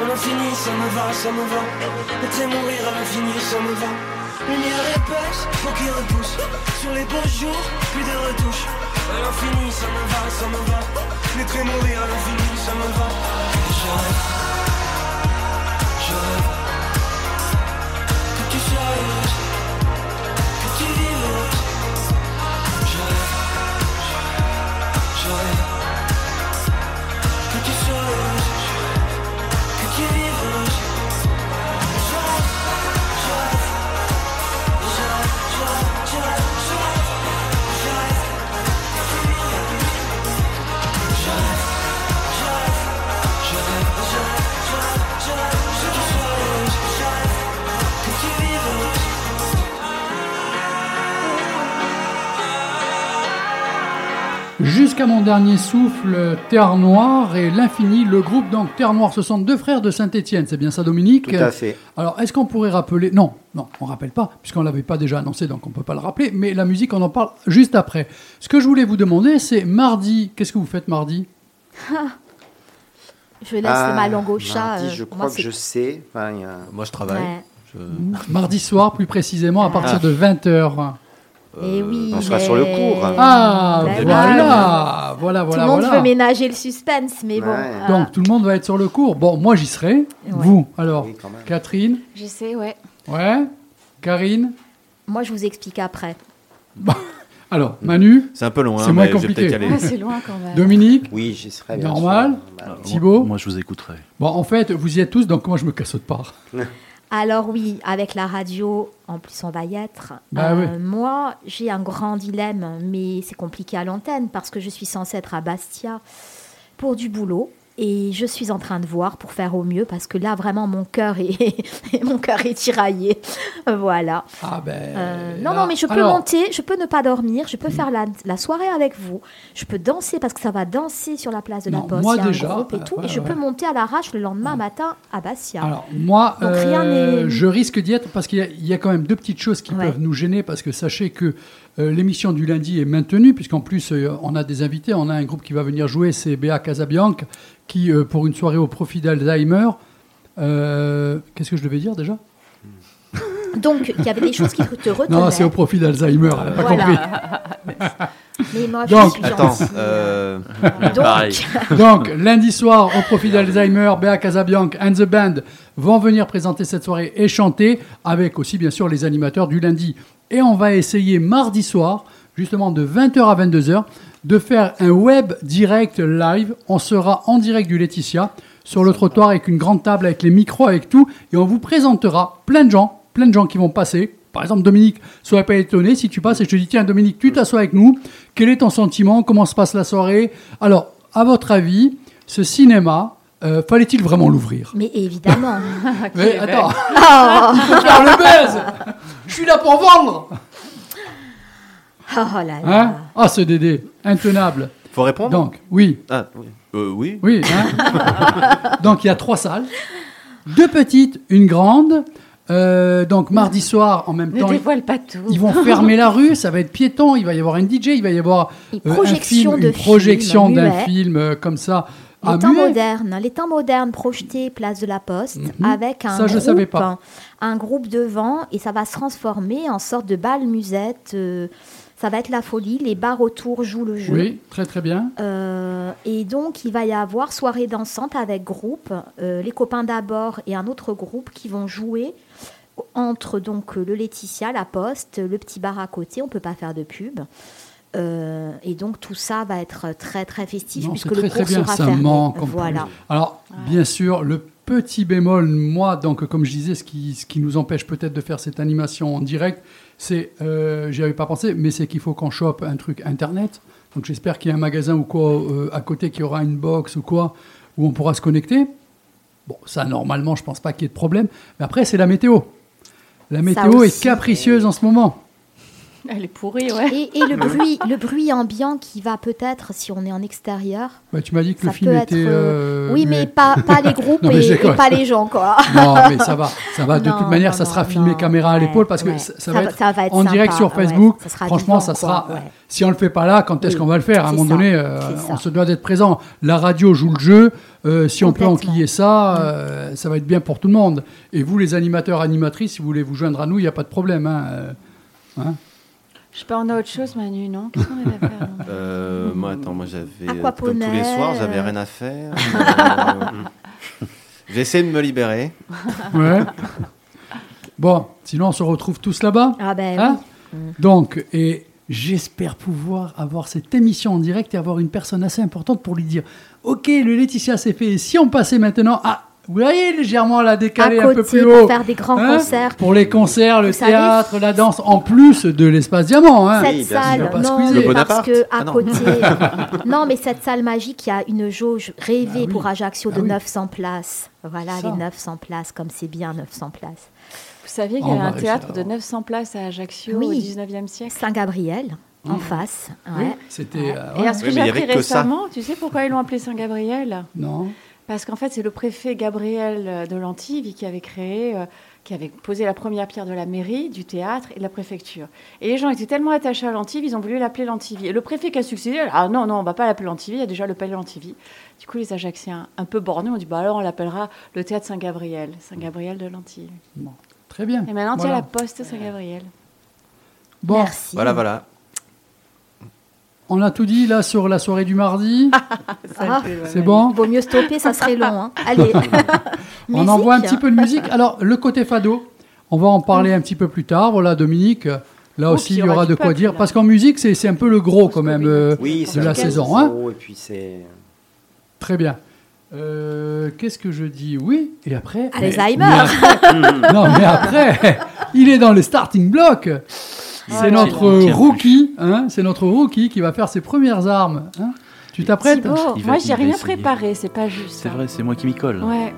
On a fini, ça me va, ça me va. Laisser mourir à l'infini, ça me va. Lumière épaisse, faut qui repousse. Sur les beaux jours, plus de retouches. À l'infini, ça me va, ça me va. Laisser mourir à l'infini, ça me va. Je Jusqu'à mon dernier souffle, Terre Noire et l'Infini, le groupe donc Terre Noire, ce sont deux frères de Saint-Étienne, c'est bien ça Dominique Tout à fait. Alors est-ce qu'on pourrait rappeler Non, non, on rappelle pas, puisqu'on l'avait pas déjà annoncé, donc on peut pas le rappeler, mais la musique on en parle juste après. Ce que je voulais vous demander, c'est mardi, qu'est-ce que vous faites mardi? [laughs] Je laisse Ah, ma langue au chat. mardi, euh, je moi, crois que je sais. Enfin, a- Moi, je travaille. Ouais. Je- Mardi soir, plus précisément, à partir Ah. de 20h. Eh oui, on sera mais- sur le cours. Ah, Ben voilà, voilà, Tout voilà, le monde voilà. veut ménager le suspense, mais bon. Euh, Donc, tout le monde va être sur le cours. Bon, moi, j'y serai. Vous, alors, Oui. Catherine, J'essaie, ouais. ouais, Karine, moi, je vous explique après. alors, Manu, C'est un peu long, hein, C'est moins compliqué. Ouais, c'est loin quand même. Dominique, Oui, j'y serai. bien Normal. sûr. Bah. Thibaut. Moi, je vous écouterai. Bon, en fait, vous y êtes tous, donc moi, je me casse de part. [laughs] Alors oui, avec la radio, en plus on va y être. Bah Euh, oui. Moi, j'ai un grand dilemme, mais c'est compliqué à l'antenne parce que je suis censée être à Bastia pour du boulot. Et je suis en train de voir pour faire au mieux parce que là vraiment mon cœur est [laughs] mon cœur est tiraillé. voilà. Ah ben. Euh, non, là- non, mais je peux alors, monter, je peux ne pas dormir, je peux faire la, la soirée avec vous, je peux danser parce que ça va danser sur la place de la Non, Poste, moi il y a un déjà, groupe et euh, tout, ouais, et je ouais. peux monter à l'arrache le lendemain matin à Bastia. Alors, moi, Donc, rien euh, n'est- je risque d'y être parce qu'il y, a- il y a quand même deux petites choses qui peuvent nous gêner parce que sachez que euh, l'émission du lundi est maintenue puisqu'en plus euh, on a des invités, on a un groupe qui va venir jouer, c'est Béa Casabianca qui euh, pour une soirée au profit d'Alzheimer. euh, Qu'est-ce que je devais dire déjà? Donc, il y avait des choses qui te retenaient. Non, c'est au profit d'Alzheimer, elle n'a pas Voilà. compris. Mais moi, Donc, je suis Attends, gentille. euh, Donc. [laughs] Donc, lundi soir, au profit d'Alzheimer, Béa Casabianca and the Band vont venir présenter cette soirée et chanter, avec aussi, bien sûr, les animateurs du lundi. Et on va essayer mardi soir, justement de 20h à 22h, de faire un web direct live. On sera en direct du Laetitia, sur le trottoir, avec une grande table, avec les micros, avec tout. Et on vous présentera plein de gens, plein de gens qui vont passer. Par exemple, Dominique, sois pas étonné si tu passes et je te dis, tiens, Dominique, tu t'assois avec nous. Quel est ton sentiment? Comment se passe la soirée? Alors, à votre avis, ce cinéma, euh, fallait-il vraiment l'ouvrir? Mais évidemment. [laughs] Mais attends, Oh, [laughs] faut faire le buzz Je suis là pour vendre [laughs] oh là là. Hein Ah, ce Dédé, intenable. Faut répondre? Donc, oui, Ah, oui. Euh, oui. oui. hein. [laughs] donc, il y a trois salles. Deux petites, une grande. Euh, donc, mardi soir, en même Ne temps, ils, dévoile pas tout. ils vont fermer la rue, ça va être piéton, il va y avoir un DJ, il va y avoir Une euh, un projection film, de une projection d'un film euh, comme ça. Les temps muet. modernes, les temps modernes projetés place de la Poste Mhm. avec un Ça, je groupe, savais pas. un groupe devant et ça va se transformer en sorte de bal musette. euh, ça va être la folie. Les bars autour jouent le jeu. Oui, très très bien. Euh, et donc, il va y avoir soirée dansante avec groupe, euh, les copains d'abord et un autre groupe qui vont jouer entre donc le Laetitia, la Poste, le petit bar à côté. On peut pas faire de pub. Euh, et donc tout ça va être très très festif Non, puisque c'est le très très cours bien, sera ça fermé. manque. Voilà. Alors, bien sûr, le petit bémol, moi, donc, comme je disais, ce qui, ce qui nous empêche peut-être de faire cette animation en direct, c'est, euh, j'y avais pas pensé, mais c'est qu'il faut qu'on chope un truc internet. Donc, j'espère qu'il y a un magasin ou quoi euh, à côté qui aura une box ou quoi où on pourra se connecter. Bon, ça, normalement, je pense pas qu'il y ait de problème. Mais après, c'est la météo. La météo est capricieuse en ce moment. Elle est pourrie, ouais. Et, et le bruit, le bruit ambiant qui va peut-être, si on est en extérieur. Bah, tu m'as dit que le film était. être, euh, oui, mais pas, pas [laughs] les groupes Non, et, pas les gens, quoi. [laughs] Non, mais ça va, ça va. De Non, toute manière, non, ça sera non, filmé non, caméra à l'épaule parce que ouais. ça, ça Ça va être ça va être en direct sympa, sur ouais, Facebook. ça sera Franchement, vivant, ça sera. ouais. Si on le fait pas là, quand est-ce Oui, qu'on va le faire? À un moment donné, euh, on se doit d'être présent. La radio joue le jeu. Euh, si on peut enquiller ça, euh, ça va être bien pour tout le monde. Et vous, les animateurs, animatrices, si vous voulez vous joindre à nous, il n'y a pas de problème. hein, euh, hein. Je sais pas, on a autre chose, Manu, non? Qu'est-ce qu'on avait à faire Euh, moi, attends, moi j'avais. euh, Aquaponais, Comme tous les soirs, j'avais rien à faire. Euh, [laughs] J'ai essayé de me libérer. Ouais. Bon, sinon on se retrouve tous là-bas. Ah ben Hein? Oui. Donc, et j'espère pouvoir avoir cette émission en direct et avoir une personne assez importante pour lui dire Ok, le Laetitia c'est fait. Et si on passait maintenant à. Vous voyez, légèrement la décaler À un peu côté, plus pour haut. faire des grands Hein concerts. Pour les concerts, le Vous savez- théâtre, la danse, en plus de l'espace diamant. Hein. Cette Oui, salle. Pas non, Le parce que à Ah non. côté, [laughs] non, mais cette salle magique, il y a une jauge rêvée Ah oui. pour Ajaccio Ah de oui. 900 places. Voilà, Ça. les 900 places, comme c'est bien 900 places. Vous saviez qu'il On y avait va un réussir théâtre de avoir. 900 places à Ajaccio Oui. au 19e siècle? Saint-Gabriel, en face. Oui. C'était. Ouais. euh, Et ouais. à ce que Oui, j'ai appris avait ça. récemment, tu sais pourquoi ils l'ont appelé Saint-Gabriel? Non. Parce qu'en fait, c'est le préfet Gabriel de l'Antilles qui avait créé, euh, qui avait posé la première pierre de la mairie, du théâtre et de la préfecture. Et les gens étaient tellement attachés à Lantivy, ils ont voulu l'appeler Lantivy. Et le préfet qui a succédé, ah non, non, on va pas l'appeler Lantivy, il y a déjà le palais Lantivy. Du coup, les Ajacciens, un peu bornés, ont dit, bah alors on l'appellera le théâtre Saint-Gabriel, Saint-Gabriel de Lantivy. Très bien. Et maintenant, il y a Voilà. la poste Saint-Gabriel. Bon, Merci. Voilà, voilà. On a tout dit là sur la soirée du mardi. [laughs] Ah, C'est bon Vaut mieux stopper, ça serait long. hein. [laughs] Allez. On envoie un petit peu de musique. Alors, le côté fado, on va en parler un petit peu plus tard. Voilà, Dominique, là Oh, aussi, il y aura de quoi peuple, dire. là. Parce qu'en musique, c'est c'est un peu le gros quand même euh, Oui, de c'est la saison. Hein Et puis c'est. Très bien. Euh, Qu'est-ce que je dis? Oui, et après. Alzheimer. mais après- [laughs] non, mais après, il est dans le starting block. C'est notre rookie, hein, c'est notre rookie qui va faire ses premières armes. hein. Tu t'apprêtes va- moi, j'ai rien préparé, c'est pas juste. C'est vrai, c'est moi qui m'y colle. Ouais.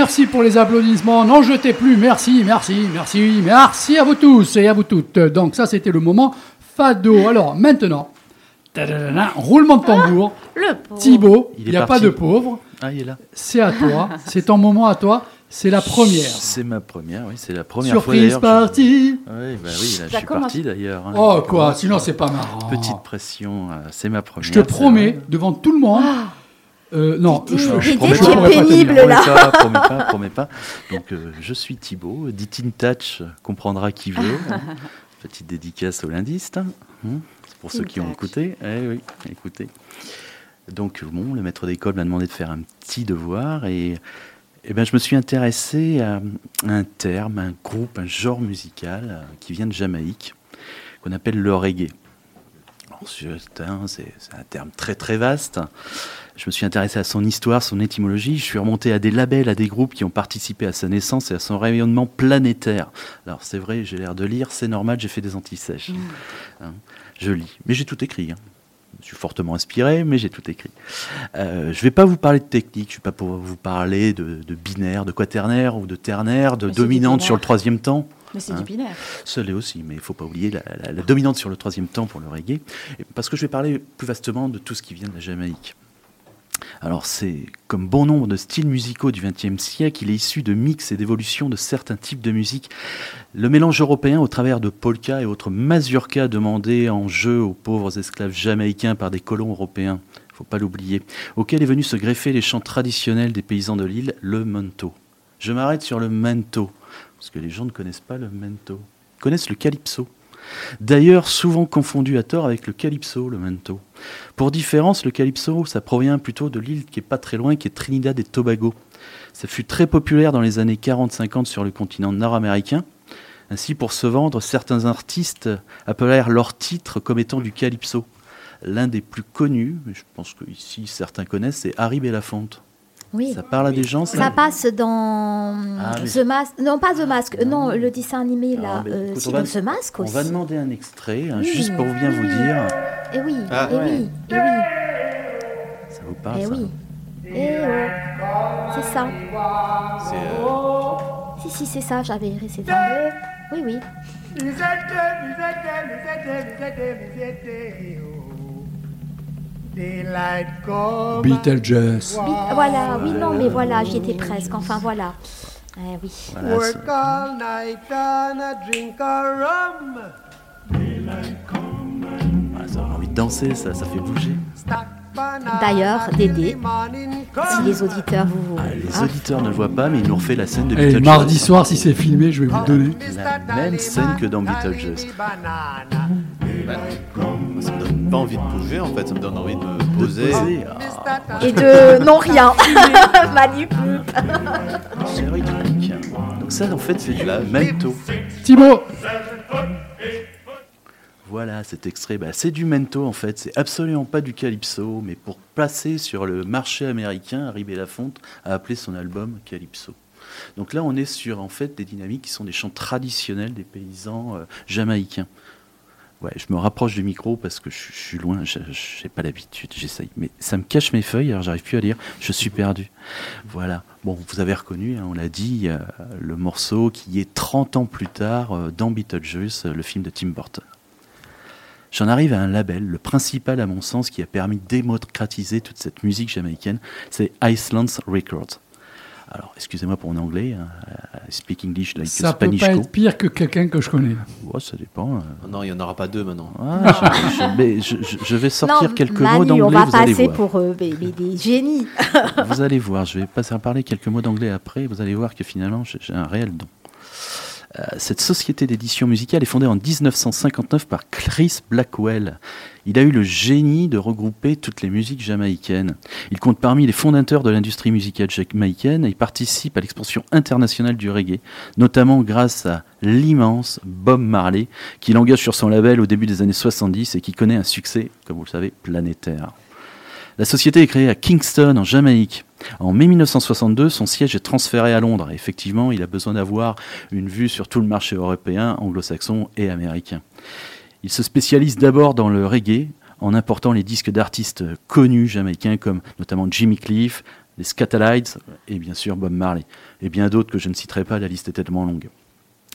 Merci pour les applaudissements. N'en jetez plus. Merci, merci, merci, merci à vous tous et à vous toutes. Donc ça, c'était le moment fado. Alors maintenant, tadadada, roulement de tambour. Le pauvre. Thibaut, Il n'y a pas de pauvre. Ah, il est là. C'est à toi. [laughs] C'est ton moment à toi. C'est la première. C'est ma première, oui, c'est la première Surprise fois d'ailleurs. je- Oui, bah oui, là, je suis commence- parti d'ailleurs. hein. Oh, quoi, sinon, c'est pas marrant. Petite pression, euh, c'est ma première. Je te promets, vrai. devant tout le monde. Euh, non, je, je- je promets je pas, pénible. Promets pas, promets pas, promets pas. Donc, euh, je suis Thibaut. Ditin Touch comprendra qui veut. hein. [laughs] Petite dédicace au lindiste. hein. C'est pour ceux qui ont écouté. Eh oui, écoutez. Donc, bon, le maître d'école m'a demandé de faire un petit devoir et, eh ben, je me suis intéressé à un terme, un groupe, un genre musical euh, qui vient de Jamaïque, qu'on appelle le reggae. C'est un terme très très vaste. Je me suis intéressé à son histoire, son étymologie. Je suis remonté à des labels, à des groupes qui ont participé à sa naissance et à son rayonnement planétaire. Alors c'est vrai, j'ai l'air de lire, c'est normal, j'ai fait des antisèches. Hein, je lis, mais j'ai tout écrit. hein. Je suis fortement inspiré, mais j'ai tout écrit. Euh, je ne vais pas vous parler de technique, je ne vais pas pour vous parler de, de binaire, de quaternaire ou de ternaire, de Mais dominante sur le troisième temps. Mais c'est Hein. du binaire. Ça l'est aussi, mais il ne faut pas oublier la, la- la dominante sur le troisième temps pour le reggae, parce que je vais parler plus vastement de tout ce qui vient de la Jamaïque. Alors c'est comme bon nombre de styles musicaux du XXe siècle, il est issu de mix et d'évolution de certains types de musique. Le mélange européen au travers de polka et autres mazurkas demandés en jeu aux pauvres esclaves jamaïcains par des colons européens, faut pas l'oublier, auquel est venu se greffer les chants traditionnels des paysans de l'île, le mento. Je m'arrête sur le mento, parce que les gens ne connaissent pas le mento. Ils connaissent le calypso. D'ailleurs, souvent confondu à tort avec le calypso, le mento. Pour différence, le calypso, ça provient plutôt de l'île qui est pas très loin, qui est Trinidad et Tobago. Ça fut très populaire dans les années 40-50 sur le continent nord-américain, Ainsi, pour se vendre, certains artistes appelèrent leur titre comme étant du calypso. L'un des plus connus, je pense que ici certains connaissent, c'est Harry Belafonte. Oui. Ça parle à des gens, ça Ça passe dans Ah, The Mask. Non, pas The Mask. euh, Non, le dessin animé là. Ah, mais euh, écoute, on va- dans The Mask On aussi. va demander un extrait, hein, Oui. juste pour bien vous dire. Eh oui, Ah. eh Ouais. oui, eh oui, Ça vous parle eh ça oui. Eh oh. C'est ça. C'est, euh, Si, si, c'est ça, j'avais ça. Oui, oui. Beetlejuice. Oui, voilà, oui, non, mais voilà, j'y étais presque. Enfin, voilà. Eh oui. Voilà, Work all night and a drink a rum. Ah, ça a envie de danser, ça, ça fait bouger. D'ailleurs, Dédé, si les auditeurs vous. Les hein, auditeurs ne le voient pas, mais ils nous refait la scène de Et Beetlejuice. mardi soir, si c'est filmé, je vais vous donner. La même scène que dans Beetlejuice. Moi, ça me donne pas envie de bouger en fait, ça me donne envie de me poser. poser, Et de. [laughs] Non, rien. [laughs] Manipule. Donc ça, en fait, c'est du mento. Thibaut Voilà, cet extrait, bah, c'est du mento en fait. C'est absolument pas du calypso, mais pour placer sur le marché américain, Harry Belafonte a appelé son album Calypso. Donc là, on est sur en fait des dynamiques qui sont des chants traditionnels des paysans euh, jamaïcains. Ouais, je me rapproche du micro parce que je, je suis loin, je n'ai pas l'habitude, j'essaye. Mais ça me cache mes feuilles, alors j'arrive plus à lire, je suis perdu. Voilà. Bon, vous avez reconnu, hein, on l'a dit, euh, le morceau qui est 30 ans plus tard euh, dans Beetlejuice, euh, le film de Tim Burton. J'en arrive à un label, le principal à mon sens, qui a permis de démocratiser toute cette musique jamaïcaine, c'est Iceland's Records. Alors, excusez-moi pour mon anglais, hein, speak English like Ça a peut Spanish pas être pire que quelqu'un que je connais. Ouais, ça dépend. euh. Non, il n'y en aura pas deux maintenant. Ah, je, je- mais je- je- je vais sortir non, quelques Manu, mots d'anglais, on va vous allez passer voir. pour euh, mais- mais des génies. Vous allez voir, je vais passer à parler quelques mots d'anglais après, vous allez voir que finalement j'ai un réel don. Euh, cette société d'édition musicale est fondée en 1959 par Chris Blackwell. Il a eu le génie de regrouper toutes les musiques jamaïcaines. Il compte parmi les fondateurs de l'industrie musicale jamaïcaine et participe à l'expansion internationale du reggae, notamment grâce à l'immense Bob Marley, qu'il engage sur son label au début des années 70 et qui connaît un succès, comme vous le savez, planétaire. La société est créée à Kingston, en Jamaïque. En mai 1962, son siège est transféré à Londres. Effectivement, il a besoin d'avoir une vue sur tout le marché européen, anglo-saxon et américain. Il se spécialise d'abord dans le reggae, en important les disques d'artistes connus jamaïcains comme notamment Jimmy Cliff, les Scatalites et bien sûr Bob Marley. Et bien d'autres que je ne citerai pas, la liste est tellement longue.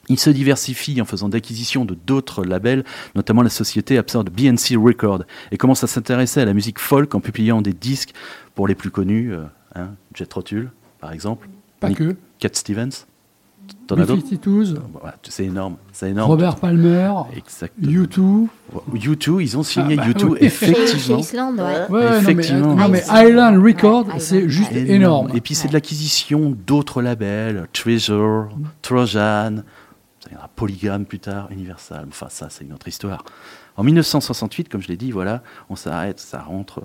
Il se diversifie en faisant d'acquisition de d'autres labels, notamment la société absorbe BNC Records, et commence à s'intéresser à la musique folk en publiant des disques pour les plus connus, euh, hein, Jet Rotul, par exemple. Pas Nick- que. Cat Stevens. T'en as d'autres B-52s, Voilà, C'est énorme, c'est énorme. Robert Palmer, Exactement. U2. U2, ils ont signé Ah bah U2, oui. effectivement. Chez Island, ouais. Ouais, non, mais, Effectivement. non, mais Island Records, c'est juste Énorme. énorme. Et puis c'est de l'acquisition d'autres labels, Treasure, Trojan, ça viendra Polygram plus tard, Universal. Enfin, ça, c'est une autre histoire. En 1968, comme je l'ai dit, voilà, on s'arrête, ça rentre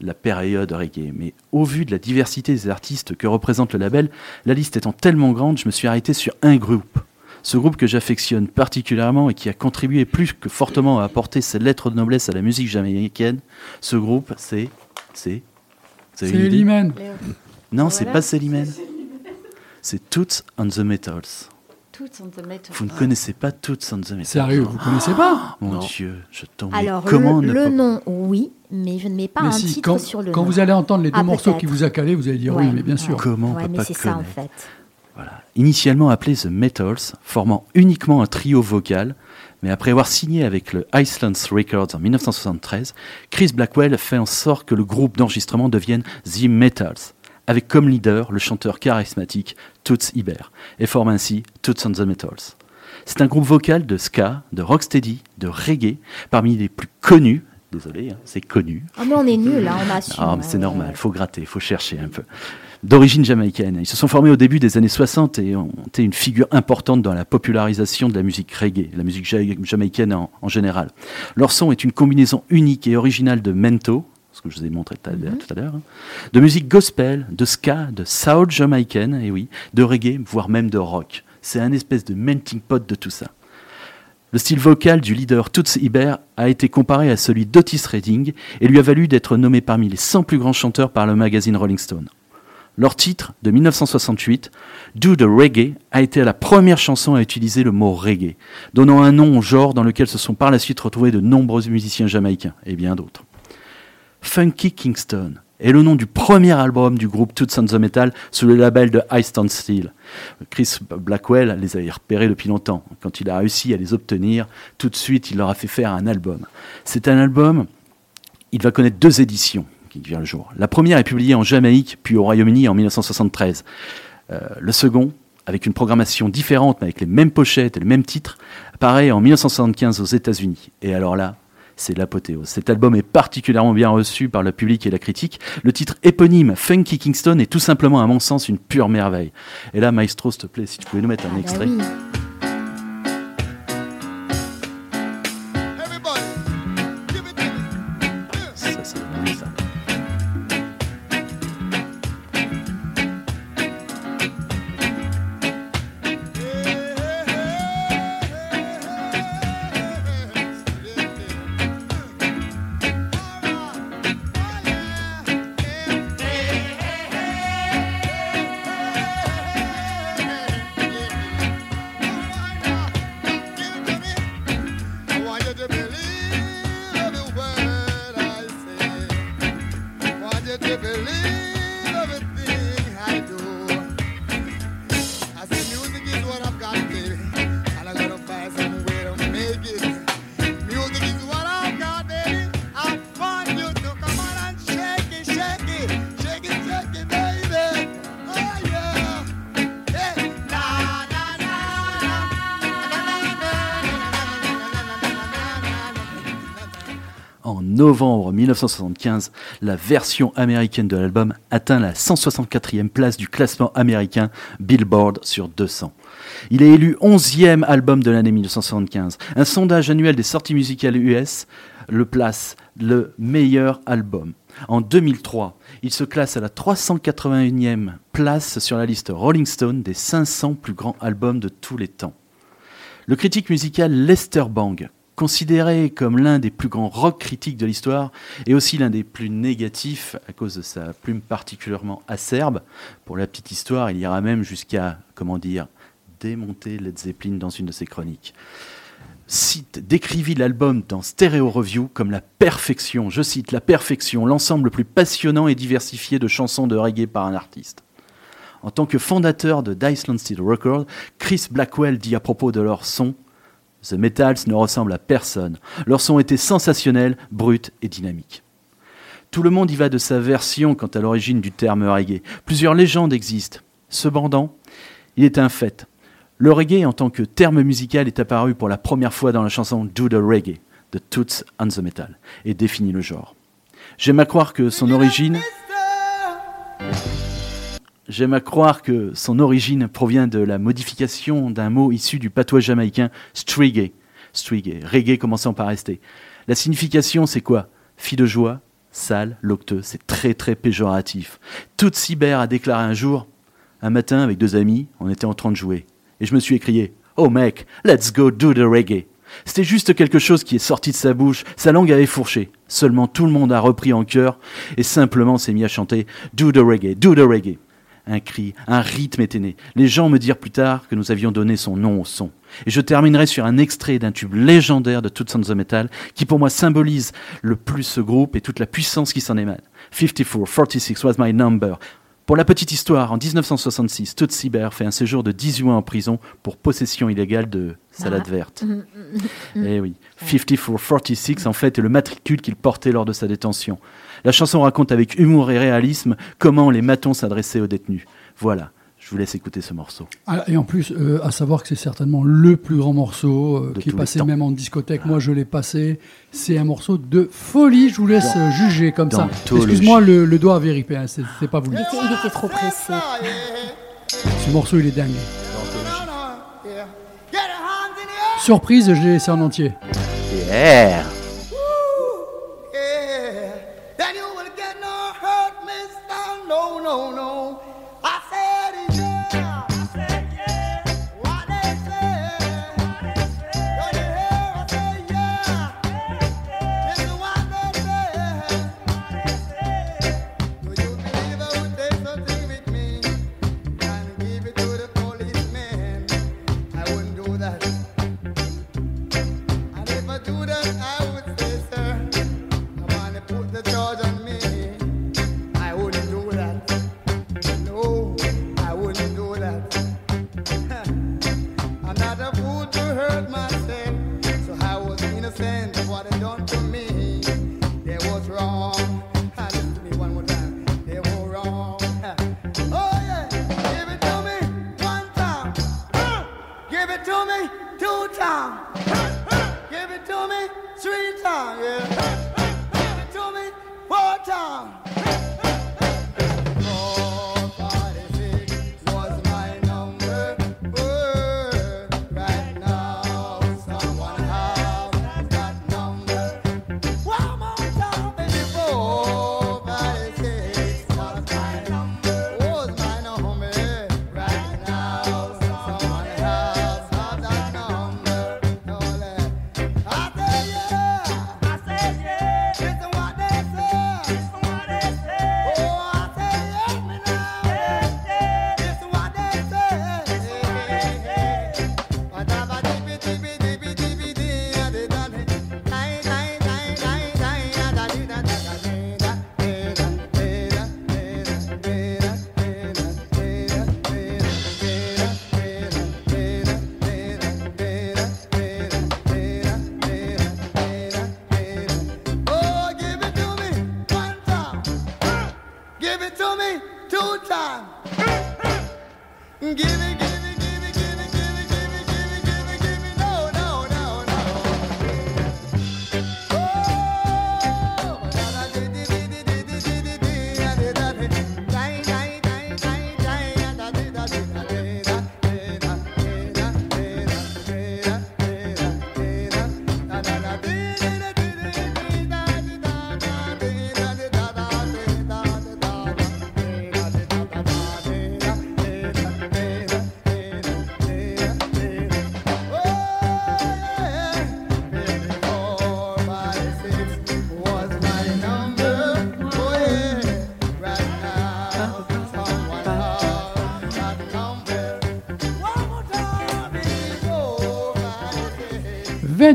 la période reggae. Mais au vu de la diversité des artistes que représente le label, la liste étant tellement grande, je me suis arrêté sur un groupe. Ce groupe que j'affectionne particulièrement et qui a contribué plus que fortement à apporter ses lettres de noblesse à la musique jamaïcaine, ce groupe, c'est. C'est. C'est Eliman. Non, c'est Voilà. pas Célimène. C'est Toots on the Metals. Vous ne connaissez pas Toots on the Metals Sérieux, vous connaissez pas Mon Non. Dieu, je tombe. Alors, comment le, ne le pas- nom, oui, mais je ne mets pas Mais un si, titre quand, sur le quand nom. vous allez entendre les deux Ah, morceaux qui vous a calé, vous allez dire oui, mais bien ouais. sûr. Comment on Ouais, peut mais pas c'est ça en connaître fait. Initialement appelé The Metals, formant uniquement un trio vocal, mais après avoir signé avec le Iceland's Records en 1973, Chris Blackwell fait en sorte que le groupe d'enregistrement devienne The Metals, avec comme leader le chanteur charismatique Toots Hibbert, et forme ainsi Toots on the Metals. C'est un groupe vocal de ska, de rocksteady, de reggae, parmi les plus connus. Désolé, hein, c'est connu. Ah, mais on est nuls, hein, on assume. Ah, mais c'est hein. normal, il faut gratter, il faut chercher un peu. D'origine jamaïcaine, ils se sont formés au début des années 60 et ont été une figure importante dans la popularisation de la musique reggae, la musique ja- jamaïcaine en, en général. Leur son est une combinaison unique et originale de mento, que je vous ai montré tout à l'heure, à l'heure, hein, de musique gospel, de ska, de soul jamaïcaine, et oui, de reggae, voire même de rock. C'est un espèce de melting pot de tout ça. Le style vocal du leader Toots Hibbert a été comparé à celui d'Otis Redding et lui a valu d'être nommé parmi les 100 plus grands chanteurs par le magazine Rolling Stone. Leur titre, de 1968, Do the Reggae, a été la première chanson à utiliser le mot reggae, donnant un nom au genre dans lequel se sont par la suite retrouvés de nombreux musiciens jamaïcains et bien d'autres. Funky Kingston est le nom du premier album du groupe Toots and the Metal sous le label de High Stand Steel. Chris Blackwell les avait repérés depuis longtemps. Quand il a réussi à les obtenir, tout de suite, il leur a fait faire un album. C'est un album, il va connaître deux éditions qui vient le jour. La première est publiée en Jamaïque, puis au Royaume-Uni en 1973. Euh, le second, avec une programmation différente, mais avec les mêmes pochettes et le même titre, apparaît en 1975 aux États-Unis. Et alors là, c'est l'apothéose. Cet album est particulièrement bien reçu par le public et la critique. Le titre éponyme, Funky Kingston, est tout simplement, à mon sens, une pure merveille. Et là, Maestro, s'il te plaît, si tu pouvais nous mettre un extrait. Ça, 1975, la version américaine de l'album atteint la 164e place du classement américain Billboard sur 200. Il est élu 11e album de l'année 1975. Un sondage annuel des sorties musicales US le place le meilleur album. En 2003, il se classe à la 381e place sur la liste Rolling Stone des 500 plus grands albums de tous les temps. Le critique musical Lester Bang, considéré comme l'un des plus grands rock critiques de l'histoire et aussi l'un des plus négatifs à cause de sa plume particulièrement acerbe. Pour la petite histoire, il ira même jusqu'à, comment dire, démonter Led Zeppelin dans une de ses chroniques. Cite, décrivit l'album dans Stereo Review comme la perfection, je cite, la perfection, l'ensemble le plus passionnant et diversifié de chansons de reggae par un artiste. En tant que fondateur de Dyson Steel Records, Chris Blackwell dit à propos de leur son The Metals ne ressemble à personne. Leur son était sensationnel, brut et dynamique. Tout le monde y va de sa version quant à l'origine du terme reggae. Plusieurs légendes existent. Cependant, il est un fait. Le reggae en tant que terme musical est apparu pour la première fois dans la chanson Do the Reggae de Toots and the Metal et définit le genre. J'aime à croire que son origine J'aime à croire que son origine provient de la modification d'un mot issu du patois jamaïcain strigay. Strigay, reggae commençant par ST. La signification, c'est quoi? Fille de joie, sale, locteux, c'est très très péjoratif. Toute Cyber a déclaré un jour, un matin avec deux amis, on était en train de jouer. Et je me suis écrié Oh mec, let's go do the reggae. C'était juste quelque chose qui est sorti de sa bouche, sa langue avait fourché. Seulement tout le monde a repris en chœur et simplement s'est mis à chanter Do the reggae, do the reggae. Un cri, un rythme était né. Les gens me dirent plus tard que nous avions donné son nom au son. Et je terminerai sur un extrait d'un tube légendaire de Toots and the Metal qui pour moi symbolise le plus ce groupe et toute la puissance qui s'en émane. 54, 46 was my number. Pour la petite histoire, en 1966, Toots fait un séjour de 18 mois en prison pour possession illégale de salade Ah. verte. Eh oui, [laughs] 5446 en fait est le matricule qu'il portait lors de sa détention. La chanson raconte avec humour et réalisme comment les matons s'adressaient aux détenus. Voilà, je vous laisse écouter ce morceau. Ah, Et en plus, euh, à savoir que c'est certainement le plus grand morceau euh, qui est passé même en discothèque. Moi, je l'ai passé. C'est un morceau de folie. Je vous laisse euh, juger comme ça. Excuse-moi le, le doigt vérifié. Hein, c'est c'est pas voulu. Il était, il était trop pressé. Ce morceau, il est dingue. Surprise, je l'ai laissé en entier. Yeah,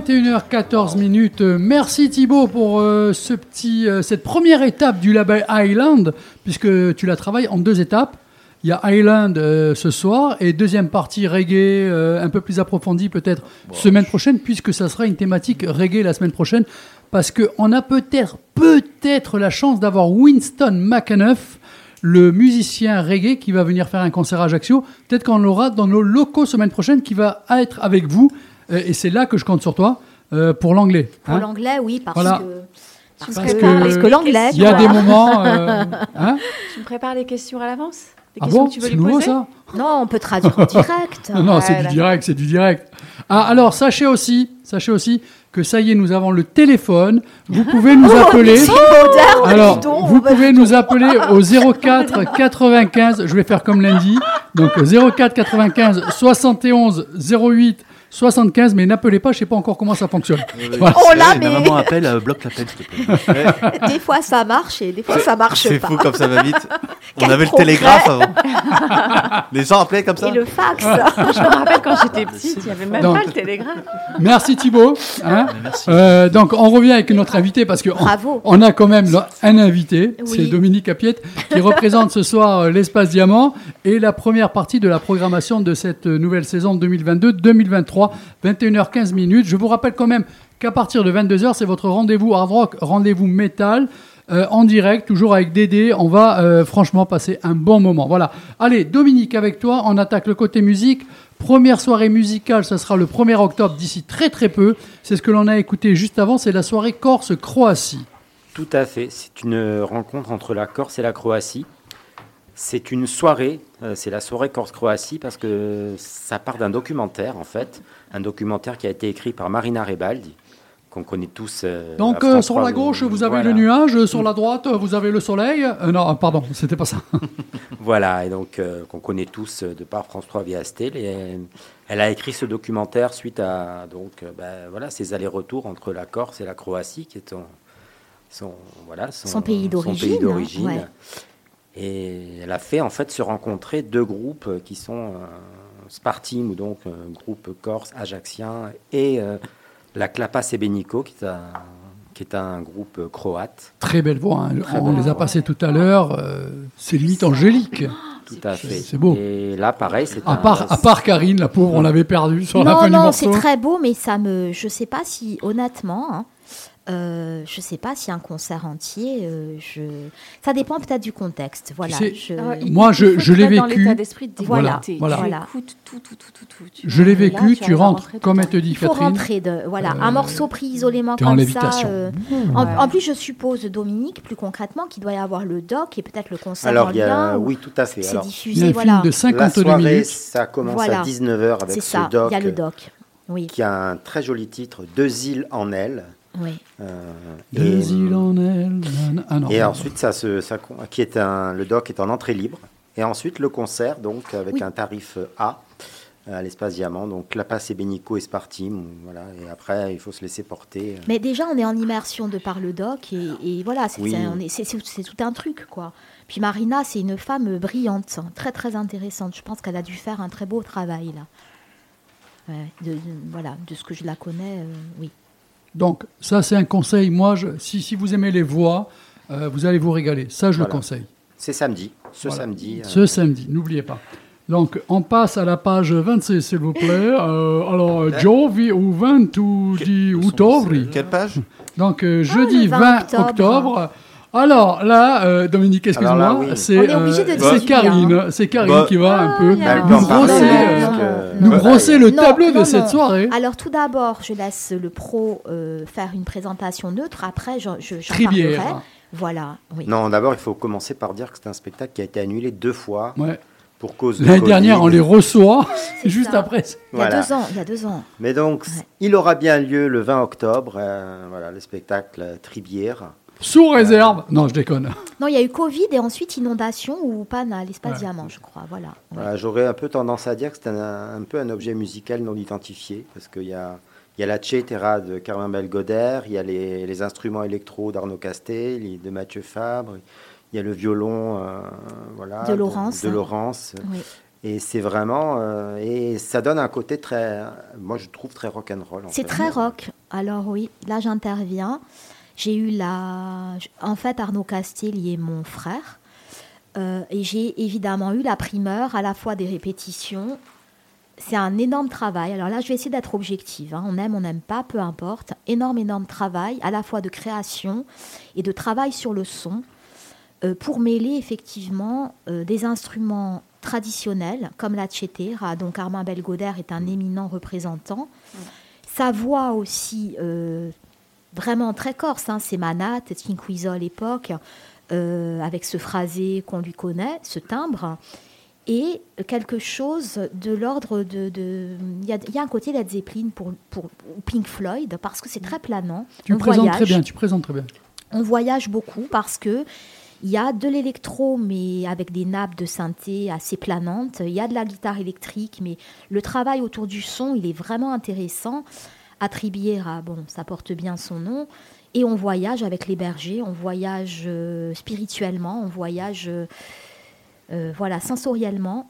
21h14 minutes. Merci Thibaut pour euh, ce petit, euh, cette première étape du label Island, puisque tu la travailles en deux étapes. Il y a Island euh, ce soir et deuxième partie reggae un peu plus approfondie peut-être semaine prochaine, puisque ça sera une thématique reggae la semaine prochaine, parce qu'on a peut-être peut-être la chance d'avoir Winston McAnuff, le musicien reggae qui va venir faire un concert à Ajaccio. Peut-être qu'on l'aura dans nos locaux semaine prochaine, qui va être avec vous. Euh, et c'est là que je compte sur toi euh, pour l'anglais. Pour hein. l'anglais, oui, parce Voilà. que. Parce, Parce que, l'anglais. il y a des moments, euh, [laughs] hein Tu me prépares les questions à l'avance? Des Ah questions bon? que tu veux C'est lui nouveau poser? ça? Non, on peut traduire en direct. [laughs] Non, non, Ouais, c'est du direct, c'est du direct. Ah, alors, sachez aussi, sachez aussi que ça y est, nous avons le téléphone. Vous pouvez nous [laughs] Oh, appeler. Alors, vous pouvez nous appeler au 04 95. Je vais faire comme lundi. Donc 04 95 71 08 75. Mais n'appelez pas, je sais pas encore comment ça fonctionne. Voilà. Oh là, Eh, mais- Ma maman appelle, euh, bloque l'appel, s'il te plaît. [laughs] Des fois ça marche et des fois ça marche C'est pas. fou comme ça va vite. [laughs] On Quel avait le télégraphe avant. [laughs] Les gens appelaient comme ça. Et le fax. Je me rappelle quand j'étais petite, il n'y avait même Donc- pas le télégraphe. Merci Thibaut. hein. Euh, donc on revient avec notre invité parce que on, Bravo. on a quand même là, un invité, Oui. c'est Dominique Apiette qui représente ce soir euh, l'espace Diamant et la première partie de la programmation de cette euh, nouvelle saison 2022-2023, 21h15 minutes. Je vous rappelle quand même qu'à partir de 22h, c'est votre rendez-vous hard rock, rendez-vous métal. euh, en direct, toujours avec Dédé, on va euh, franchement passer un bon moment. Voilà. Allez, Dominique, avec toi, on attaque le côté musique. Première soirée musicale, ça sera le 1er octobre d'ici très très peu. C'est ce que l'on a écouté juste avant, c'est la soirée Corse-Croatie. Tout à fait. C'est une rencontre entre la Corse et la Croatie. C'est une soirée, euh, c'est la soirée Corse-Croatie parce que ça part d'un documentaire en fait, un documentaire qui a été écrit par Marina Rebaldi, qu'on connaît tous. euh, Donc euh, sur 3, la gauche, vous avez voilà. le nuage, sur la droite, vous avez le soleil. Euh, non, pardon, c'était pas ça. [laughs] Voilà, et donc euh, qu'on connaît tous de par France 3 via Astel. Et elle, a écrit ce documentaire suite à donc ben, voilà ces allers-retours entre la Corse et la Croatie, qui est son, son voilà Son pays d'origine, pays d'origine. ouais. Et elle a fait en fait se rencontrer deux groupes euh, qui sont euh, Spartim ou donc un groupe corse ajaxien et euh, la Clapa Sebenico qui est un qui est un groupe euh, croate. Très belle voix, hein. Très on belle les a passés tout à l'heure. euh, c'est limite angélique. Tout à fait. c'est beau. Et là, pareil, c'est À un- part, à part Karine, la pauvre, on l'avait perdue sur la non, fin du non, morceau. c'est très beau, mais ça me. Je sais pas si, honnêtement, hein, Euh, je sais pas si un concert entier, euh, je... ça dépend peut-être du contexte. Voilà. sais, je- Ah, il- Moi, il je- l'ai dans vécu. l'état d'esprit de Voilà, voilà. Tu Voilà. écoutes tout, tout, tout, tout, tout. Tu Je l'ai là, vécu, tu rentres, comme elle te dit Il faut Catherine. rentrer de voilà Euh, un morceau pris isolément en comme lévitation. ça. euh, Mmh. en, Ouais. en plus, je suppose Dominique, plus concrètement, qu'il doit y avoir le doc et peut-être le concert Alors, en il y a, lien. ou oui, tout à fait. C'est Alors, diffusé, Il y a un voilà. film de la 52 soirée, minutes. ça commence à 19h avec C'est ce ça. doc, Il y a le doc. Oui. qui a un très joli titre, Deux îles en elle. Oui. Euh, et, îles en elle. Ah non. et ensuite, ça se, ça, qui est un, le doc est en entrée libre. Et ensuite, le concert, donc, avec Oui. un tarif A euh, à l'espace Diamant. Donc, La Passe et Benico et Spartim. Voilà. Et après, il faut se laisser porter. Mais déjà, on est en immersion de par le doc et, et voilà, c'est Oui. tout un truc, quoi. Puis Marina, c'est une femme brillante, très très intéressante. Je pense qu'elle a dû faire un très beau travail là. Ouais, de, de- voilà, de ce que je la connais, euh, oui. Donc, ça, c'est un conseil. Moi, je- si, si vous aimez les voix, euh, vous allez vous régaler. Ça, je Voilà. le conseille. C'est samedi. Ce Voilà. samedi. euh, Ce samedi, n'oubliez pas. Donc, on passe à la page 26, s'il vous plaît. [laughs] Euh, alors, Giovi ou 20 ou 10 outubro. Quelle page? Donc, euh, Ah, jeudi le 20 20 octobre. octobre. Alors là, euh, Dominique, excuse-moi, oui. c'est On est obligé de euh, Karine, bien. c'est Karine Bah, qui va un peu il y a- Elle peut nous brosser, euh, que- nous Bah, brosser le Non, tableau de non, cette non. soirée. Alors tout d'abord, je laisse le pro euh, faire une présentation neutre. Après, je, je, j'en Tribière. parlerai. Voilà, oui. Non, d'abord, il faut commencer par dire que c'est un spectacle qui a été annulé deux fois Ouais. pour cause de L'année dernière, on les reçoit C'est [laughs] juste ça. après. Il y a deux ans, il y a deux ans. Mais donc, Ouais. il aura bien lieu le 20 octobre, euh, voilà, le spectacle Tribière. Sous réserve. Non, je déconne. Non, il y a eu Covid et ensuite inondation ou panne à l'espace Ouais. diamant, je crois. Voilà. Ouais. Voilà, J'aurais un peu tendance à dire que c'est un, un peu un objet musical non identifié, parce qu'il y a, il y a la Tchétera de Carmen Belgoder, il y a les, les instruments électro d'Arnaud Castel, de Mathieu Fabre, il y a le violon euh, voilà, De Laurence. de Laurence. Oui. Et c'est vraiment. euh, et ça donne un côté très. Moi, je trouve très rock'n'roll. en C'est fait. très rock. Alors oui, là j'interviens. J'ai eu la... En fait, Arnaud Castel est mon frère. Euh, et j'ai évidemment eu la primeur à la fois des répétitions. C'est un énorme travail. Alors là, je vais essayer d'être objective. hein. On aime, on n'aime pas, peu importe. Énorme, énorme travail, à la fois de création et de travail sur le son, euh, pour mêler effectivement euh, des instruments traditionnels, comme la tchétera, dont Armand Belgoder est un éminent représentant. Sa voix aussi, vraiment très corse, hein, c'est Manat, Cinquizzo à l'époque, euh, avec ce phrasé qu'on lui connaît, ce timbre, et quelque chose de l'ordre de... Il y, a, il y a un côté Led Zeppelin pour, pour ou Pink Floyd, parce que c'est très planant. Tu On présentes très bien, tu présentes très bien. On voyage beaucoup parce que il y a de l'électro, mais avec des nappes de synthé assez planantes. Il y a de la guitare électrique, mais le travail autour du son, il est vraiment intéressant. À Tribiera, bon, ça porte bien son nom. Et on voyage avec les bergers, on voyage euh, spirituellement, on voyage euh, euh, voilà, sensoriellement.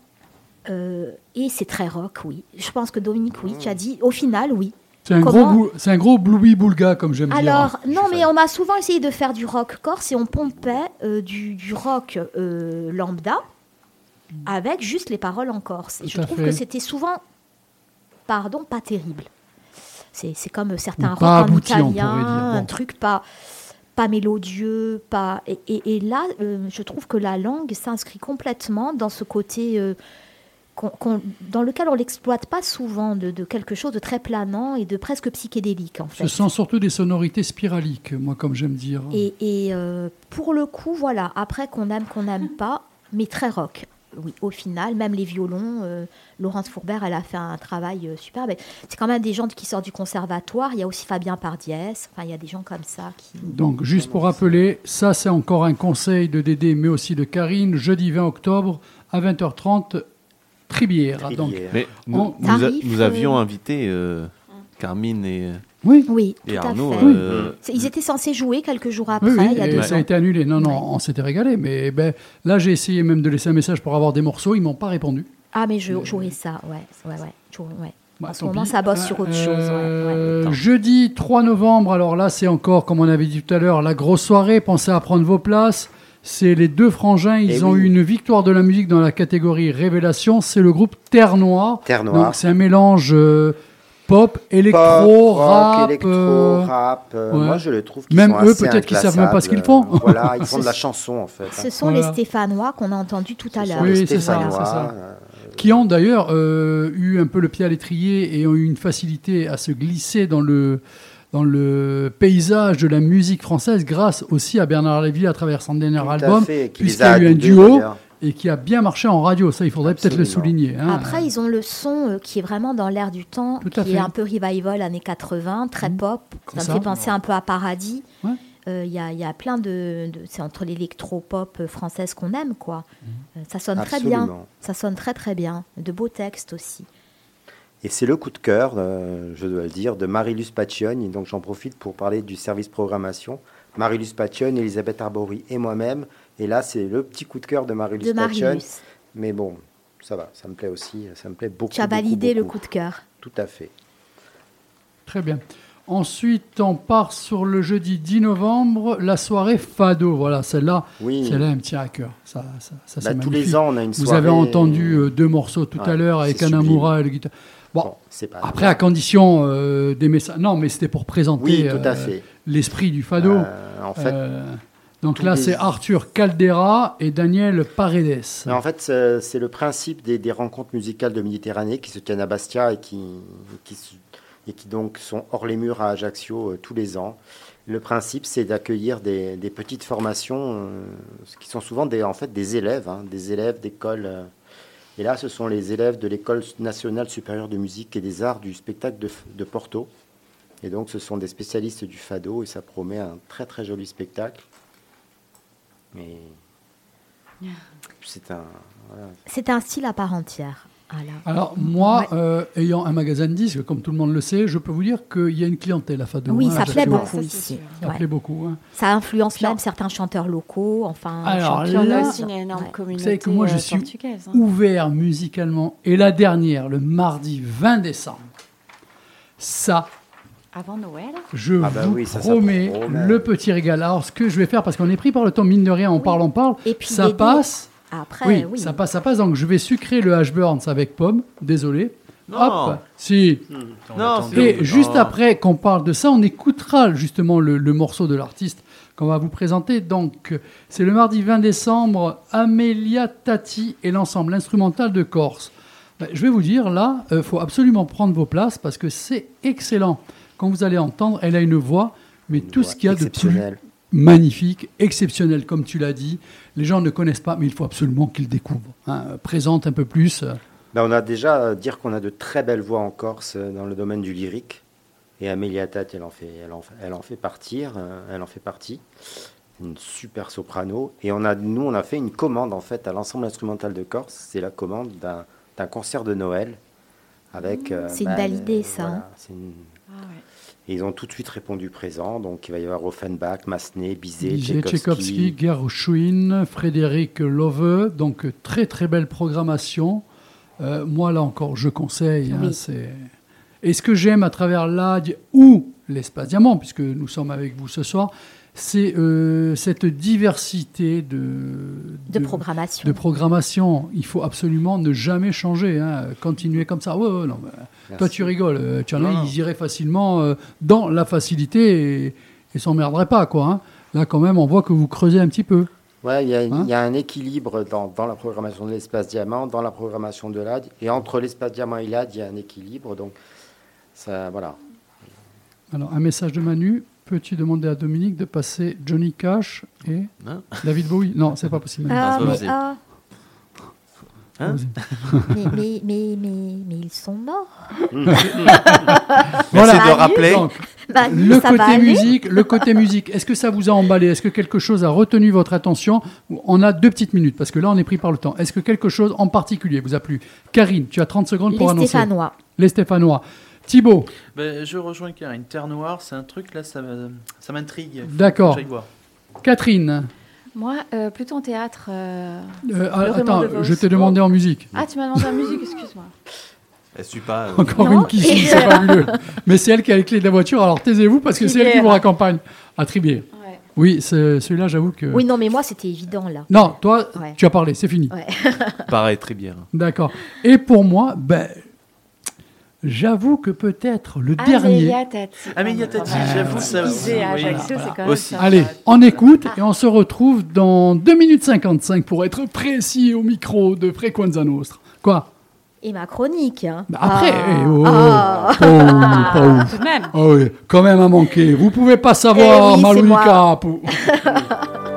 Et c'est très rock, oui. Je pense que Dominique, oui, tu as dit, au final, oui. C'est un, gros c'est un gros Bluey Boulga, comme j'aime dire. alors, non, mais on a souvent essayé de faire du rock corse et on pompait du, du rock lambda avec juste les paroles en corse. Et je à trouve fait. que c'était souvent, pardon, pas terrible. C'est comme certains Ou pas rock en abouti, on pourrait italien, dire. Bon. un truc pas, pas mélodieux, pas. Et, et- et là, euh, je trouve que la langue s'inscrit complètement dans ce côté. euh, dans lequel on l'exploite pas souvent, de, de quelque chose de très planant et de presque psychédélique en fait. Ce sont surtout des sonorités spiraliques, moi, comme j'aime dire. Et, et, euh, pour le coup, voilà, après qu'on aime, qu'on n'aime pas, mais très rock. Oui, au final, même les violons, euh, Laurence Fourbert, elle a fait un travail euh, super. Mais C'est quand même des gens qui sortent du conservatoire. Il y a aussi Fabien Pardiès. Enfin, il y a des gens comme ça qui. Donc, juste pour rappeler, ça, c'est encore un conseil de Dédé, mais aussi de Karine, jeudi 20 octobre à 20h30, Tribière. Donc, Mais on- nous, nous, a- Tarif, nous euh, avions invité euh, Carmine et, Oui. Oui, et tout à fait. euh, Ils étaient censés jouer quelques jours après, Oui, oui, il y a et deux ça a été annulé. Non, non, on s'était régalé. Mais ben, là, j'ai essayé même de laisser un message pour avoir des morceaux. Ils m'ont pas répondu. Ah, mais je jouerai ça, ouais. ouais, ouais, ouais. Bah, en ce moment, pis. ça bosse sur autre chose. ouais, ouais. Euh, jeudi 3 novembre, alors là, c'est encore, comme on avait dit tout à l'heure, la grosse soirée. Pensez à prendre vos places. C'est les deux frangins. Ils Eh ont oui. eu une victoire de la musique dans la catégorie Révélation. C'est le groupe Terre Noire. Terre Noire. C'est un mélange euh, pop, électro, Pop, rock, rap. électro, euh, rap. euh, ouais. Moi, je les trouve Même sont eux, peut-être qu'ils savent même pas ce qu'ils font. [laughs] Voilà, ils [laughs] font de la chanson en fait. Ce sont Voilà. les Stéphanois qu'on a entendus tout à l'heure. Oui, c'est ça, ça. euh, Qui ont d'ailleurs euh, eu un peu le pied à l'étrier et ont eu une facilité à se glisser dans le, dans le paysage de la musique française grâce aussi à Bernard Lévy à travers son dernier Tout album, puisqu'il y a eu un duo. Et qui a bien marché en radio. Ça, il faudrait peut-être le souligner. hein. Après, ils ont le son euh, qui est vraiment dans l'air du temps, Tout qui fait. est un peu revival années 80, très pop. Ça me fait penser un peu à Paradis. Ouais. Euh, Il y, a, il y a plein de, de- c'est entre l'électro-pop euh, française qu'on aime, quoi. Euh, ça sonne très bien. Ça sonne très très bien. De beaux textes aussi. Et c'est le coup de cœur, euh, je dois le dire, de Marilus Paccioni. Donc j'en profite pour parler du service programmation. Marilus Paccioni, Elisabeth Arbory et moi-même. Et là, c'est le petit coup de cœur de Paccioni. Marilus. Mais bon, ça va, ça me plaît aussi. Ça me plaît beaucoup. Tu as beaucoup, validé le coup de cœur. Tout à fait. Très bien. Ensuite, on part sur le jeudi 10 novembre, la soirée Fado. Voilà, celle-là, Oui. celle-là, elle me tient à cœur. Ça, ça, ça, Bah, c'est tous magnifique. les ans, on a une Vous soirée- avez entendu euh, deux morceaux tout à l'heure avec. Anamura et le guitare. Bon, c'est pas après, à condition euh, d'aimer ça. Non, mais c'était pour présenter Oui, tout à euh, fait. l'esprit du Fado. Euh, en fait, Euh, donc là, c'est Arthur Caldera et Daniel Paredes. Mais en fait, c'est c'est le principe des, des rencontres musicales de Méditerranée qui se tiennent à Bastia et qui, qui, se- et qui donc sont hors les murs à Ajaccio euh, tous les ans. Le principe, c'est d'accueillir des, des petites formations euh, qui sont souvent des, en fait, des élèves, hein, des élèves d'école. euh, et là, ce sont les élèves de l'École nationale supérieure de musique et des arts du spectacle de, de Porto. Et donc, ce sont des spécialistes du fado et ça promet un très très joli spectacle. Mais c'est un. voilà. C'est un style à part entière. Voilà. Alors, moi, Ouais. euh, ayant un magasin de disques, comme tout le monde le sait, je peux vous dire qu'il y a une clientèle à Fado. Oui, hein, ça plaît beaucoup ici. Ça Ouais. plaît beaucoup. hein. Ça influence même certains chanteurs locaux. Enfin, Alors là, On a aussi une énorme Ouais. communauté Vous savez que moi, je euh, suis hein. ouvert musicalement. Et la dernière, le mardi 20 décembre, ça, Avant Noël je Ah bah vous oui, ça, ça promets promet. le petit régal. Alors, ce que je vais faire, parce qu'on est pris par le temps, mine de rien, on parle, on parle, Et puis ça passe. Après, oui, oui. ça passe, ça passe. Donc, je vais sucrer le hash burns avec pomme. Désolé. Non. Hop, si. Non, Et juste après qu'on parle de ça, on écoutera justement le, le morceau de l'artiste qu'on va vous présenter. Donc, euh, c'est le mardi 20 décembre, Amelia Tati et l'ensemble instrumental de Corse. Ben, je vais vous dire, là, il faut absolument prendre vos places parce que c'est excellent. Quand vous allez entendre, elle a une voix, mais tout ce qu'il y a de plus magnifique, exceptionnel, comme tu l'as dit. Les gens ne connaissent pas, mais il faut absolument qu'ils découvrent. hein. Présente un peu plus. euh, Ben, on a déjà à dire qu'on a de très belles voix en Corse euh, dans le domaine du lyrique. Et Amélia Tate, elle en fait, elle en fait, elle en fait partir, euh, elle en fait partie. Une super soprano. Et on a, nous, on a fait une commande en fait à l'ensemble instrumental de Corse. C'est la commande d'un, d'un concert de Noël avec. euh, C'est une ben, belle idée, euh, ça, voilà, hein. c'est une- Et ils ont tout de suite répondu présent. Donc il va y avoir Offenbach, Massenet, Bizet. Tchaïkovski, Gershwin, Frédéric Love. Donc, très très belle programmation. Euh, moi, là encore, je conseille. hein, Oui. c'est... Et ce que j'aime à travers l'AD ou l'espace diamant, puisque nous sommes avec vous ce soir, c'est euh, cette diversité de, De programmation. de programmation. Il faut absolument ne jamais changer. hein, Continuer comme ça. Ouais, ouais, non, mais toi, tu rigoles. Euh, Tu en as, Non, non. ils iraient facilement euh, dans la facilité et, et s'emmerderaient pas. Quoi, hein. Là, quand même, on voit que vous creusez un petit peu. Ouais, il y, a- Hein il y a un équilibre dans, dans la programmation de l'espace diamant, dans la programmation de l'AD. Et entre l'espace diamant et l'AD, il y a un équilibre. Donc, ça, voilà. Alors, un message de Manu. Peux-tu demander à Dominique de passer Johnny Cash et Hein David Bowie? Non, c'est pas possible. Ah, mais, vas-y. ah, Hein [laughs] mais, mais, mais, mais, mais ils sont morts. [laughs] Voilà. Merci de rappeler. Donc, [laughs] Bah, le côté musique, le côté musique. Est-ce que ça vous a emballé? Est-ce que quelque chose a retenu votre attention? On a deux petites minutes parce que là, on est pris par le temps. Est-ce que quelque chose en particulier vous a plu? Karine, tu as 30 secondes pour Les annoncer. Stéphanois. Les Stéphanois. Thibaut, Ben, je rejoins Karine. Terre Noire, c'est un truc là, ça, m'intrigue. D'accord. Catherine. Moi, euh, plutôt en théâtre. euh, Euh, le attends, je t'ai demandé en musique. Ah, tu m'as demandé en musique, excuse-moi. Elle suit pas. euh, Encore Non. une qui suit, c'est fabuleux. Mais c'est elle qui a les clés de la voiture, alors taisez-vous parce que c'est elle qui vous raccompagne. À Tribier. Ouais. Oui, c'est- celui-là, j'avoue que. Oui, non, mais moi, c'était évident, là. Non, toi, Ouais. tu as parlé, c'est fini. Ouais. Pareil, très bien. D'accord. Et pour moi, ben, J'avoue que peut-être le dernier. Amelia Tati. J'avoue, ça aussi. Allez, on écoute et on se retrouve dans 2 minutes 55 pour être précis au micro de Frequenza Nostra. Quoi? Et ma chronique. hein. Bah Après, Ah. eh, oh, Ah. pas ouf, pas ouf. Tout de même. Ah oui, quand même à manquer. Vous pouvez pas savoir, Eh oui, c'est [laughs]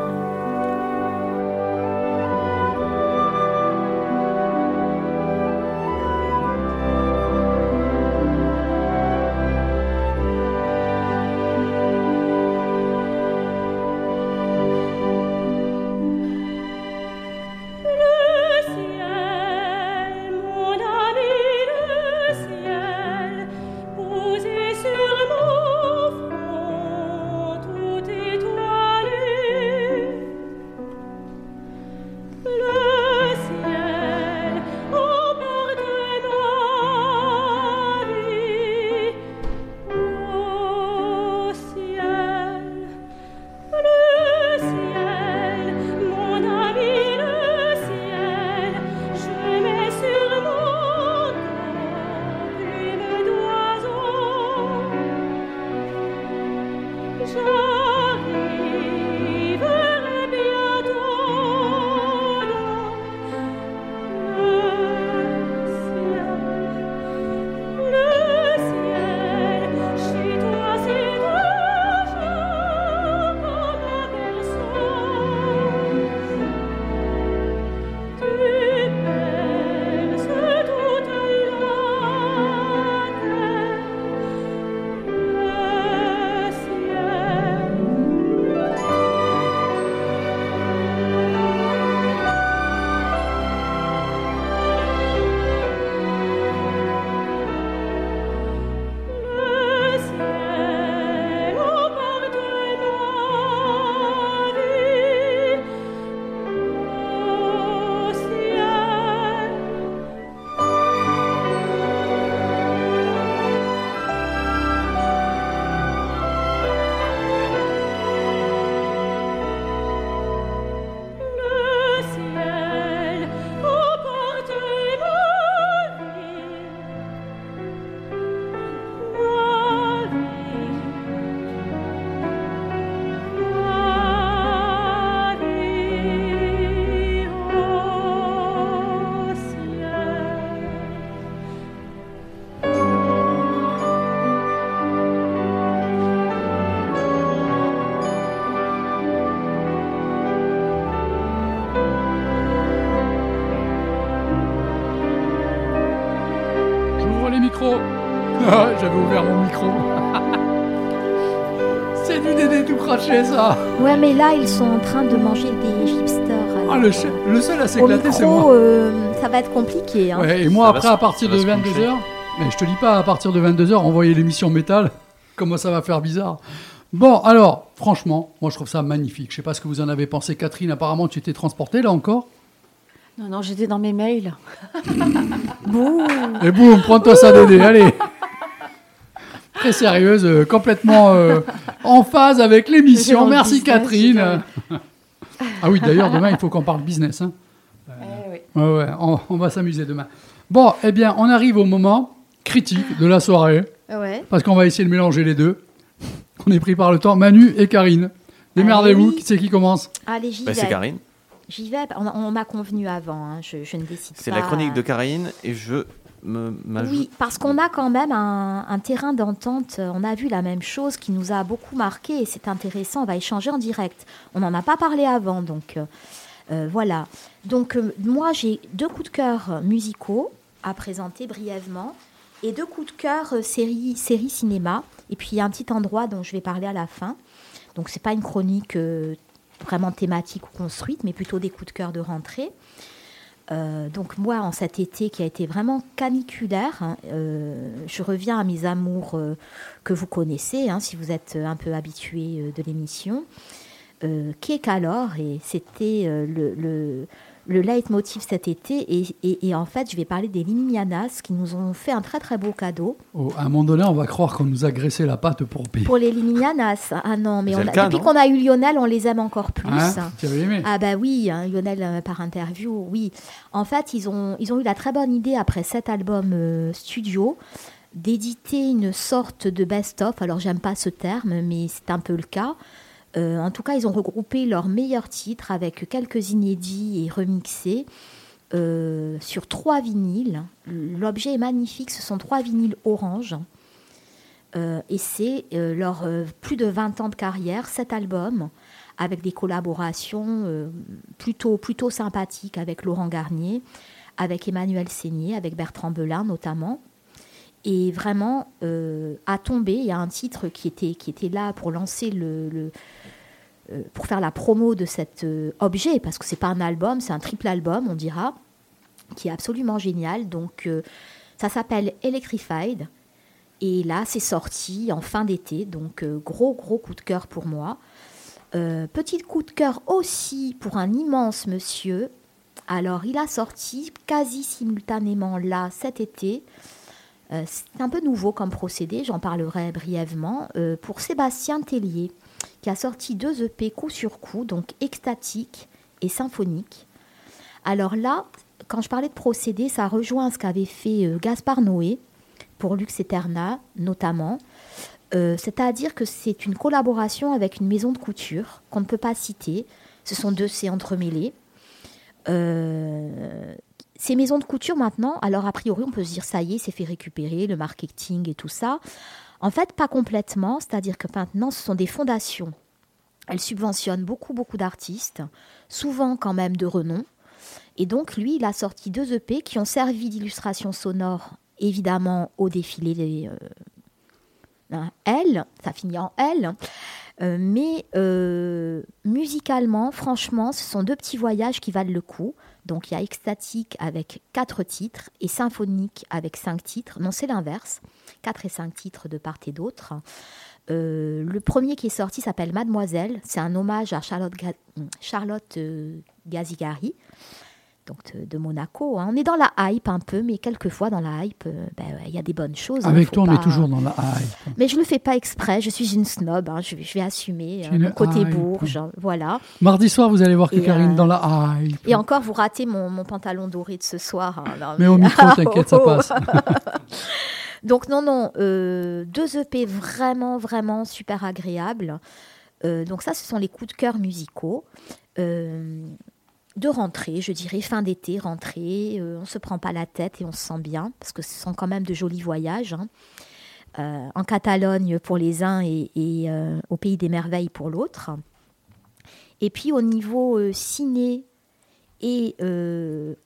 J'avais ouvert mon micro. [laughs] C'est du dédé tout craché, ça. Ouais, mais là, ils sont en train de manger des hipsters. Ah, le, seul à s'éclater, c'est moi. euh, ça va être compliqué. hein. Ouais, et moi, Ça après, se- à partir de va se pencher. 22h, mais je te dis pas, à partir de 22h, envoyer l'émission métal, [laughs] comment ça va faire bizarre. Bon, alors, franchement, moi, je trouve ça magnifique. Je sais pas ce que vous en avez pensé, Catherine. Apparemment, tu t'es transportée, là encore. Non, non, j'étais dans mes mails. Bouh. [laughs] Et boum, prends-toi ça, Dédé, allez. Très sérieuse, euh, complètement euh, en phase avec l'émission. Merci, business, Catherine. ah oui, d'ailleurs, demain, il faut qu'on parle business. hein. Eh oui. Ouais, ouais, on, on va s'amuser demain. Bon, eh bien, on arrive au moment critique de la soirée, Ouais. parce qu'on va essayer de mélanger les deux. On est pris par le temps. Manu et Karine. Démerdez-vous, oui. qui c'est qui commence? Allez, j'y Bah, vais. c'est Karine. J'y vais. On, a- on a convenu avant. hein, Je, je ne décide pas. C'est la chronique de Karine et je. Oui, parce qu'on a quand même un, terrain d'entente. On a vu la même chose qui nous a beaucoup marqué et c'est intéressant. On va échanger en direct. On n'en a pas parlé avant, donc euh, euh, voilà. Donc euh, moi, j'ai deux coups de cœur musicaux à présenter brièvement et deux coups de cœur série, série cinéma. Et puis il y a un petit endroit dont je vais parler à la fin. Donc c'est pas une chronique vraiment thématique ou construite, mais plutôt des coups de cœur de rentrée. Euh, donc moi, en cet été qui a été vraiment caniculaire, hein, euh, je reviens à mes amours euh, que vous connaissez, hein, si vous êtes un peu habitué de l'émission, qui Calor, et c'était le- le leitmotiv cet été. Et, et- et en fait, je vais parler des Limianas qui nous ont fait un très très beau cadeau. Oh, à un moment donné, on va croire qu'on nous a graissé la patte pour pire. Pour les Limianas, ah non, mais C'est on le a- cas, depuis non qu'on a eu Lionel, on les aime encore plus. Hein Tu avais aimé Ah bah oui, hein, Lionel euh, par interview, oui. En fait, ils ont, ils ont eu la très bonne idée après cet album euh, studio d'éditer une sorte de best-of. Alors j'aime pas ce terme, mais c'est un peu le cas. Euh, en tout cas, ils ont regroupé leurs meilleurs titres avec quelques inédits et remixés euh, sur trois vinyles. L'objet est magnifique, ce sont trois vinyles orange. Euh, et c'est leur plus de 20 ans de carrière, cet album, avec des collaborations plutôt, plutôt sympathiques avec Laurent Garnier, avec Emmanuel Seigné, avec Bertrand Belin notamment. Et vraiment, à tomber, il y a un titre qui était, qui était là pour lancer le, pour faire la promo de cet euh, objet, parce que c'est pas un album, c'est un triple album, on dira, qui est absolument génial. Donc, euh, ça s'appelle Electrified. Et là, c'est sorti en fin d'été, donc euh, gros, gros coup de cœur pour moi. Euh, petit coup de cœur aussi pour un immense monsieur. Alors, il a sorti quasi simultanément là cet été. Euh, c'est un peu nouveau comme procédé, j'en parlerai brièvement. euh, pour Sébastien Tellier, qui a sorti deux EP coup sur coup, donc extatique et symphonique. Alors là, quand je parlais de procédé, ça rejoint ce qu'avait fait euh, Gaspard Noé pour Lux Eterna notamment. Euh, C'est-à-dire que c'est une collaboration avec une maison de couture qu'on ne peut pas citer. Ce sont deux C entremêlés. Euh, ces maisons de couture maintenant, alors a priori on peut se dire ça y est, c'est fait récupérer, le marketing et tout ça. En fait, pas complètement, c'est-à-dire que maintenant ce sont des fondations. Elles subventionnent beaucoup, beaucoup d'artistes, souvent quand même de renom. Et donc lui, il a sorti deux EP qui ont servi d'illustration sonore, évidemment, au défilé des, euh, L, ça finit en L. Euh, mais euh, musicalement, franchement, ce sont deux petits voyages qui valent le coup. Donc il y a Extatique avec quatre titres et Symphonique avec cinq titres. Non, c'est l'inverse. Quatre et cinq titres de part et d'autre. Euh, le premier qui est sorti s'appelle Mademoiselle. C'est un hommage à Charlotte, euh, Gazigari, donc de, de Monaco. hein. On est dans la hype un peu, mais quelquefois dans la hype, euh, ben il y a des bonnes choses. hein, Avec toi, on est toujours dans la hype. mais je le fais pas exprès, je suis une snob, hein, je, vais, je vais assumer euh, mon côté hype. bourge, voilà. Mardi soir, vous allez voir que Et, Karine euh, dans la hype. Et encore, vous ratez mon, mon pantalon doré de ce soir. non, Mais au micro, [laughs] t'inquiète, ça passe. [laughs] Donc non, non, euh, deux EP vraiment, vraiment super agréables. Euh, donc ça, ce sont les coups de cœur musicaux. Euh, de rentrée, je dirais fin d'été, rentrée, euh, on se prend pas la tête et on se sent bien, parce que ce sont quand même de jolis voyages. hein. Euh, en Catalogne pour les uns et, euh, au Pays des Merveilles pour l'autre. Et puis au niveau euh, ciné et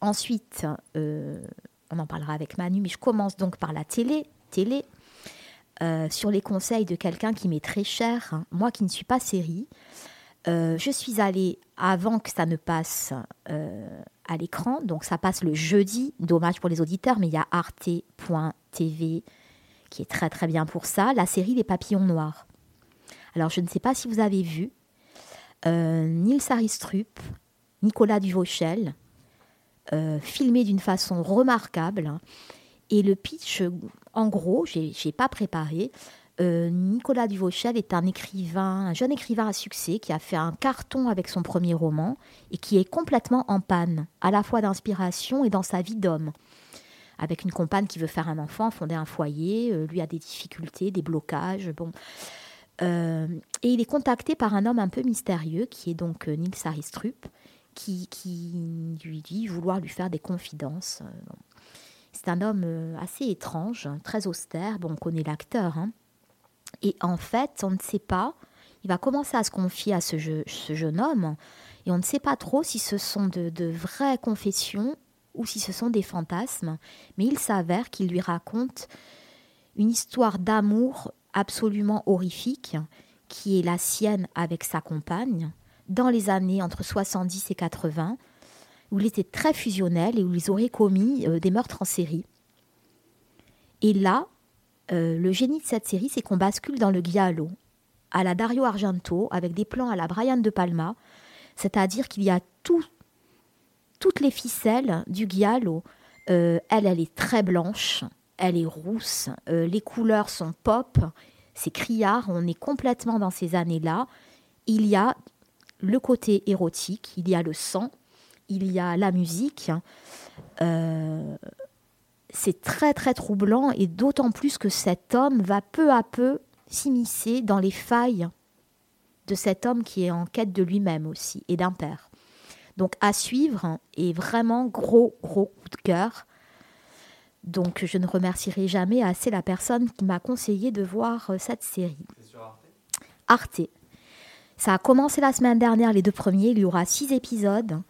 ensuite, on en parlera avec Manu, mais je commence donc par la télé. télé sur les conseils de quelqu'un qui m'est très cher, hein, moi qui ne suis pas série. Euh, je suis allée avant que ça ne passe euh, à l'écran, donc ça passe le jeudi, dommage pour les auditeurs, mais il y a arte.tv qui est très très bien pour ça, la série Les Papillons Noirs. Alors je ne sais pas si vous avez vu, euh, Nils Aristrup, Nicolas Duvauchel, euh, filmé d'une façon remarquable. Et le pitch, en gros, j'ai n'ai pas préparé. Euh, Nicolas Duvauchel est un écrivain, un jeune écrivain à succès qui a fait un carton avec son premier roman et qui est complètement en panne, à la fois d'inspiration et dans sa vie d'homme. Avec une compagne qui veut faire un enfant, fonder un foyer, euh, lui a des difficultés, des blocages, bon. Euh, et il est contacté par un homme un peu mystérieux qui est donc Nils Aristrup, qui, qui lui dit vouloir lui faire des confidences. C'est un homme assez étrange, hein, très austère. Bon, on connaît l'acteur. hein. Et en fait, on ne sait pas. Il va commencer à se confier à ce, je- ce jeune homme. Et on ne sait pas trop si ce sont de, de vraies confessions ou si ce sont des fantasmes. Mais il s'avère qu'il lui raconte une histoire d'amour absolument horrifique qui est la sienne avec sa compagne dans les années entre 70 et 80 où il était très fusionnel et où ils auraient commis euh, des meurtres en série. Et là, euh, le génie de cette série, c'est qu'on bascule dans le giallo, à la Dario Argento, avec des plans à la Brian De Palma, c'est-à-dire qu'il y a tout, toutes les ficelles du giallo. Euh, elle, elle est très blanche, elle est rousse, euh, les couleurs sont pop, c'est criard, on est complètement dans ces années-là. Il y a le côté érotique, il y a le sang, il y a la musique. C'est très très troublant et d'autant plus que cet homme va peu à peu s'immiscer dans les failles de cet homme qui est en quête de lui-même aussi et d'un père. Donc à suivre et vraiment gros gros coup de cœur. Donc je ne remercierai jamais assez la personne qui m'a conseillé de voir euh, cette série. Arte. Ça a commencé la semaine dernière, les deux premiers. Il y aura six épisodes.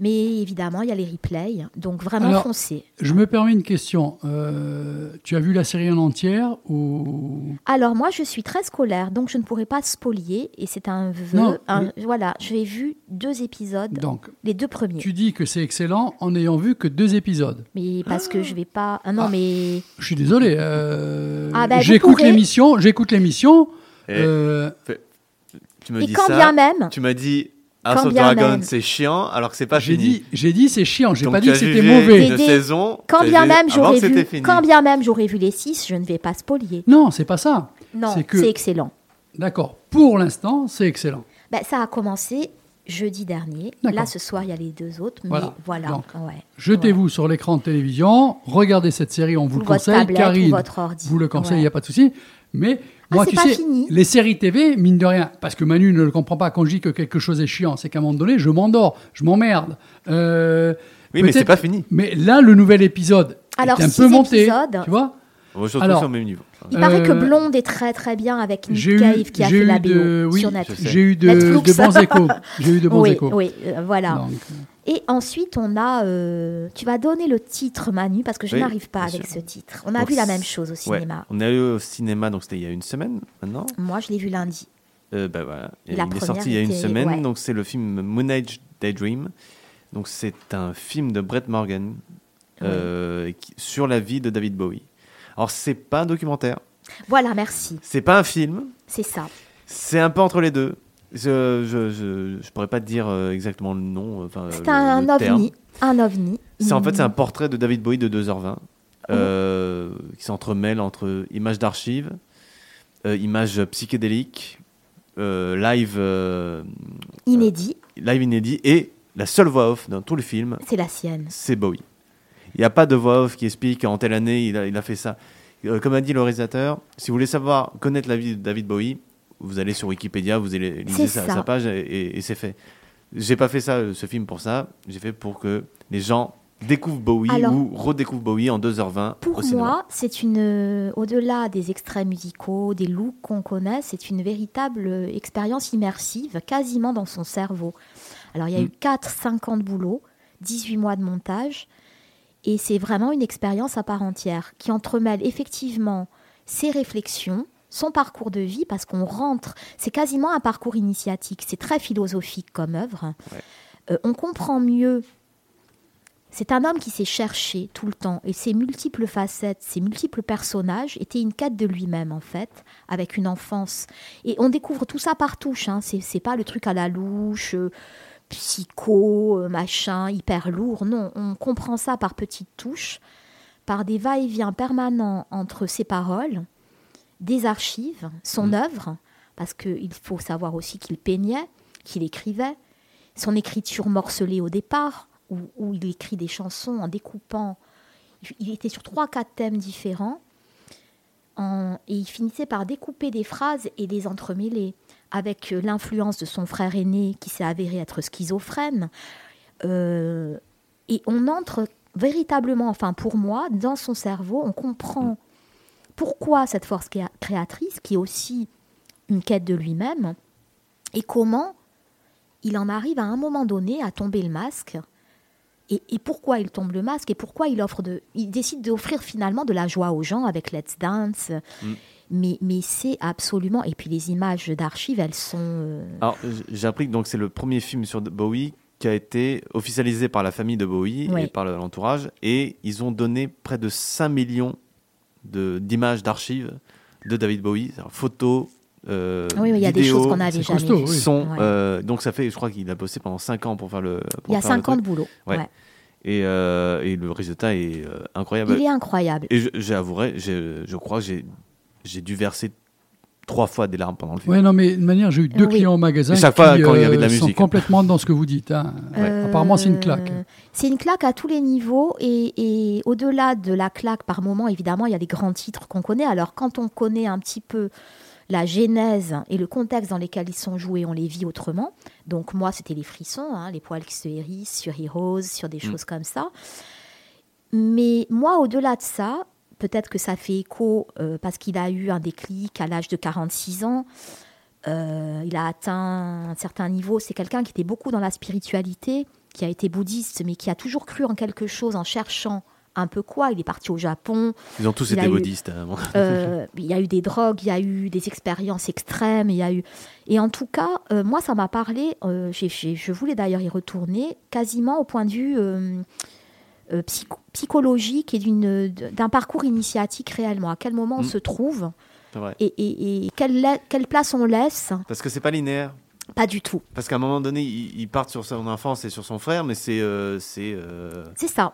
Mais évidemment, il y a les replays. Donc vraiment Alors, foncez. Je me permets une question. Euh, tu as vu la série en entière ou? Alors moi, je suis très scolaire, donc je ne pourrais pas spolier. Et c'est un vœu. Non, un- Voilà, j'ai vu deux épisodes. Donc, les deux premiers. tu dis que c'est excellent en n'ayant vu que deux épisodes Mais parce que je vais pas. Ah non, mais. Je suis désolé. euh, Ah, vous j'écoute pourrez- l'émission. J'écoute l'émission. Et- euh, Tu me Et dis quand ça, bien même- Tu m'as dit House of bien Dragon, même- c'est chiant, alors que c'est pas J'ai fini. dit, j'ai dit c'est chiant. J'ai Donc pas dit que c'était mauvais. une saison, Quand bien même j'aurais vu, quand bien même j'aurais vu les six, je ne vais pas spolier. Non, c'est pas ça. Non, C'est c'est que- excellent. D'accord. Pour l'instant, c'est excellent. Ben, ça a commencé jeudi dernier. D'accord. Là, ce soir, il y a les deux autres. Mais Voilà. voilà. Donc, ouais. Jetez-vous sur l'écran de télévision, regardez cette série, on vous Ou le votre conseille. tablette, Karine votre ordi. vous le conseille, il Ouais. n'y a pas de souci. Mais moi, c'est tu pas sais, fini. les séries TV, mine de rien, parce que Manu ne le comprend pas quand je dis que quelque chose est chiant, c'est qu'à un moment donné, je m'endors, je m'emmerde. Euh, Oui, mais c'est pas fini. Mais là, le nouvel épisode Alors, est un peu monté, épisodes. tu vois Moi, Alors, au même niveau. Il paraît que Euh, Blonde est très très bien avec Nick J'ai eu, Cave qui a fait la BO de, oui, sur Netflix. j'ai eu de, bons échos. [laughs] J'ai eu de bons oui, échos. Oui, euh, voilà. Donc, Et ensuite, on a. euh, tu vas donner le titre, Manu, parce que je Oui, n'arrive pas avec sûr. ce titre. On a Donc, vu la même chose au ouais, cinéma. on est allé au cinéma, donc c'était il y a une semaine maintenant. Moi, je l'ai vu lundi. Euh, bah voilà. La il est sorti il y a une semaine, ouais. donc c'est le film Moon Age Daydream. Donc c'est un film de Brett Morgan euh, sur la vie de David Bowie. Alors c'est pas un documentaire, Voilà, merci. c'est pas un film, C'est ça. c'est un peu entre les deux. Je je, je, je pourrais pas te dire euh, exactement le nom. Enfin, C'est un le ovni. Un ovni. C'est en fait c'est un Mm. portrait de David Bowie de 2h20 euh, qui s'entremêle entre images d'archives, euh, images psychédéliques, euh, live euh, Inédit. live inédit et la seule voix off dans tout le film, C'est la sienne. c'est Bowie. Il n'y a pas de voix off qui explique en telle année il a, il a fait ça. Euh, comme a dit le réalisateur, si vous voulez savoir connaître la vie de David Bowie, vous allez sur Wikipédia, vous allez lisez sa, page et, et- et c'est fait. J'ai pas fait ça, euh, ce film pour ça. J'ai fait pour que les gens découvrent Bowie Alors, ou redécouvrent Bowie en 2h20 Pour au moi, c'est une, euh, au-delà des extraits musicaux, des looks qu'on connaît, c'est une véritable euh, expérience immersive, quasiment dans son cerveau. Alors, il y a Mm. eu 4-5 ans de boulot, 18 mois de montage, et c'est vraiment une expérience à part entière qui entremêle effectivement ses réflexions, son parcours de vie, parce qu'on rentre, c'est quasiment un parcours initiatique, c'est très philosophique comme œuvre. Euh, on comprend mieux c'est un homme qui s'est cherché tout le temps et ses multiples facettes, ses multiples personnages étaient une quête de lui-même en fait, avec une enfance. Et on découvre tout ça par touche. Hein. C'est, pas le truc à la louche, euh, psycho, euh, machin, hyper lourd. Non, on comprend ça par petites touches, par des va-et-vient permanents entre ses paroles, des archives, son œuvre, parce qu'il faut savoir aussi qu'il peignait, qu'il écrivait, son écriture morcelée au départ, où, où il écrit des chansons en découpant. Il était sur trois, quatre thèmes différents. en- et il finissait par découper des phrases et les entremêler avec euh, l'influence de son frère aîné qui s'est avéré être schizophrène. Euh, et on entre véritablement, enfin pour moi, dans son cerveau, on comprend pourquoi cette force créa- créatrice, qui est aussi une quête de lui-même, et comment il en arrive à un moment donné à tomber le masque. Et, et pourquoi il tombe le masque et pourquoi il offre de, il décide d'offrir finalement de la joie aux gens avec Let's Dance. Mm. Mais, mais c'est absolument. Et puis les images d'archives, elles sont. euh, Alors, j'ai appris que donc c'est le premier film sur Bowie qui a été officialisé par la famille de Bowie et par l'entourage, et ils ont donné près de 5 millions d'images d'archives de David Bowie, photos, euh, Oui, oui, il y a des choses qu'on n'avait jamais costaud, vues. oui. son. Ouais. euh, donc ça fait, je crois qu'il a bossé pendant 5 ans pour faire le. pour Il y a faire le 5 ans de boulot. Ouais. ouais. Et, euh, et le résultat est euh, incroyable. Il est incroyable. Et j'avouerai, je, je crois que j'ai, j'ai dû verser trois fois des larmes pendant le film. Ouais, non, mais de manière, j'ai eu deux Oui. clients au magasin chaque qui fois, quand il y avait de la euh, sont musique. complètement dans ce que vous dites. hein. Euh, Apparemment, c'est une claque. C'est une claque à tous les niveaux et, et au-delà de la claque, par moment, évidemment, il y a des grands titres qu'on connaît. Alors, quand on connaît un petit peu la genèse et le contexte dans lesquels ils sont joués, on les vit autrement. Donc, moi, c'était les frissons, hein, les poils qui se hérissent sur Heroes, sur des Mm. choses comme ça. Mais moi, au-delà de ça, peut-être que ça fait écho euh, parce qu'il a eu un déclic à l'âge de 46 ans. Euh, il a atteint un certain niveau. C'est quelqu'un qui était beaucoup dans la spiritualité, qui a été bouddhiste, mais qui a toujours cru en quelque chose en cherchant un peu quoi. Il est parti au Japon. Ils ont tous été bouddhistes, hein, bon. euh, il y a eu des drogues, il y a eu des expériences extrêmes, il y a eu. Et en tout cas, euh, moi, ça m'a parlé. euh, je voulais d'ailleurs y retourner, quasiment au point de vue psycho- psychologique et d'une- d'un parcours initiatique réellement. À quel moment on Mm. se trouve et, et- et quelle, quelle place on laisse Parce que c'est pas linéaire. Pas du tout. Parce qu'à un moment donné, ils, ils partent sur son enfance et sur son frère, mais c'est euh, c'est euh, C'est ça.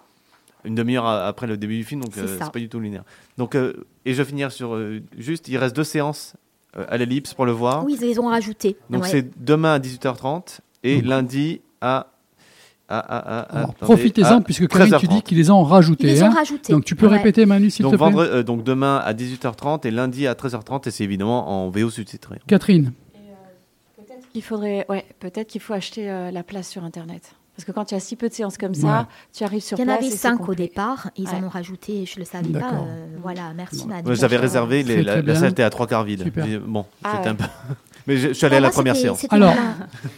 une demi-heure après le début du film, donc C'est euh, pas du tout linéaire. Donc, euh, et je vais finir sur euh, juste, il reste deux séances euh, à l'ellipse pour le voir. Oui, ils les ont rajoutés. Donc Ouais. c'est demain à 18h30 et lundi à. À- Alors, attendez, Profitez-en, puisque Karine, tu 13h30. dis qu'ils les ont rajoutés. Ils les ont hein. rajoutés. Donc tu peux Ouais. répéter, Manu, s'il donc, te plaît. vendre- euh, donc demain à 18h30 et lundi à 13h30 et c'est évidemment en VO sous-titré. Catherine. Il faudrait, ouais, peut-être qu'il faut acheter euh, la place sur Internet. Parce que quand il y a si peu de séances comme Ouais. ça, tu arrives sur Il y en place. avait et c'est cinq au départ, ils en Ouais. ont rajouté, je ne le savais pas. Euh, voilà, merci Manu. Ouais, J'avais réservé, les- la, salle était à trois quarts vide. Bon, Ah c'était ouais. un peu. Mais je, je suis allé à la première séance. Alors,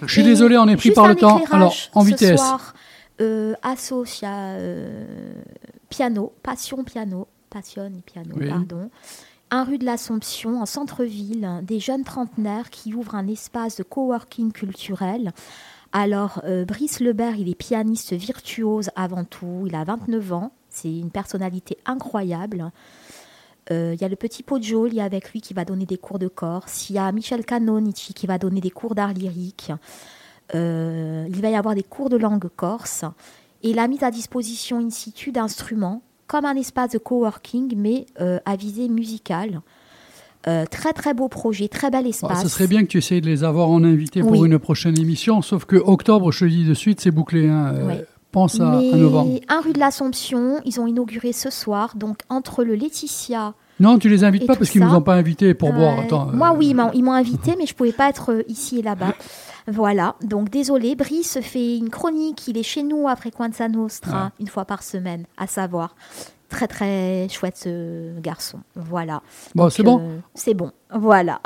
je suis désolé, on est pris par le temps. Alors, en ce vitesse. soir, euh, Associa euh, Piano, Passion Piano, Passion Piano, Oui. pardon. Un rue de l'Assomption, en centre-ville, des jeunes trentenaires qui ouvrent un espace de coworking culturel. Alors, euh, Brice Lebert, il est pianiste virtuose avant tout. Il a 29 ans. C'est une personnalité incroyable. Euh, Il y a le petit Pojo, il y a avec lui qui va donner des cours de Corse. Il y a Michel Canonici qui va donner des cours d'art lyrique. Euh, il va y avoir des cours de langue corse. Et la mise à disposition in situ d'instruments, comme un espace de coworking, mais euh, à visée musicale. Euh, très très beau projet, très bel Bon, espace. ce serait bien que tu essayes de les avoir en invité pour Oui. une prochaine émission, sauf que octobre, je te dis de suite, c'est bouclé. hein. Euh. Pense à, à Mais novembre. un rue de l'Assomption, ils ont inauguré ce soir, donc entre le Laetitia. Non, tu les invites et pas parce qu'ils ça. nous ont pas invités pour boire. Euh, Attends, Moi, euh, oui, ils m'ont- ils m'ont invité, mais je pouvais pas être euh, ici et là-bas. [laughs] Voilà, donc désolé. Brice fait une chronique, il est chez nous après Quanza Nostra, une fois par semaine, à savoir. Très très chouette ce garçon. Voilà. Bon, c'est bon euh, C'est bon. Voilà.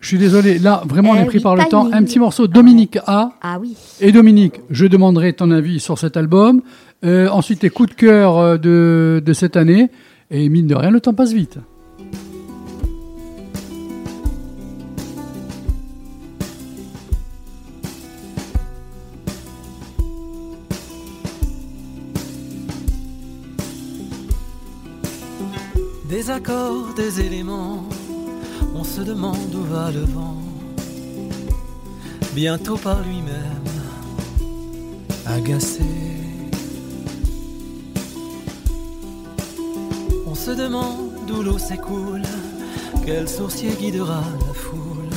Je suis désolé, là, vraiment, on Eh est pris par le temps. Un petit morceau, Dominique A. Ah oui. Et Dominique, je demanderai ton avis sur cet album. Euh, ensuite, tes coups de cœur euh, de, de cette année. Et mine de rien, le temps passe vite. Des accords, des éléments, on se demande où va le vent. Bientôt par lui-même, agacé. On se demande où l'eau s'écoule, quel sourcier guidera la foule,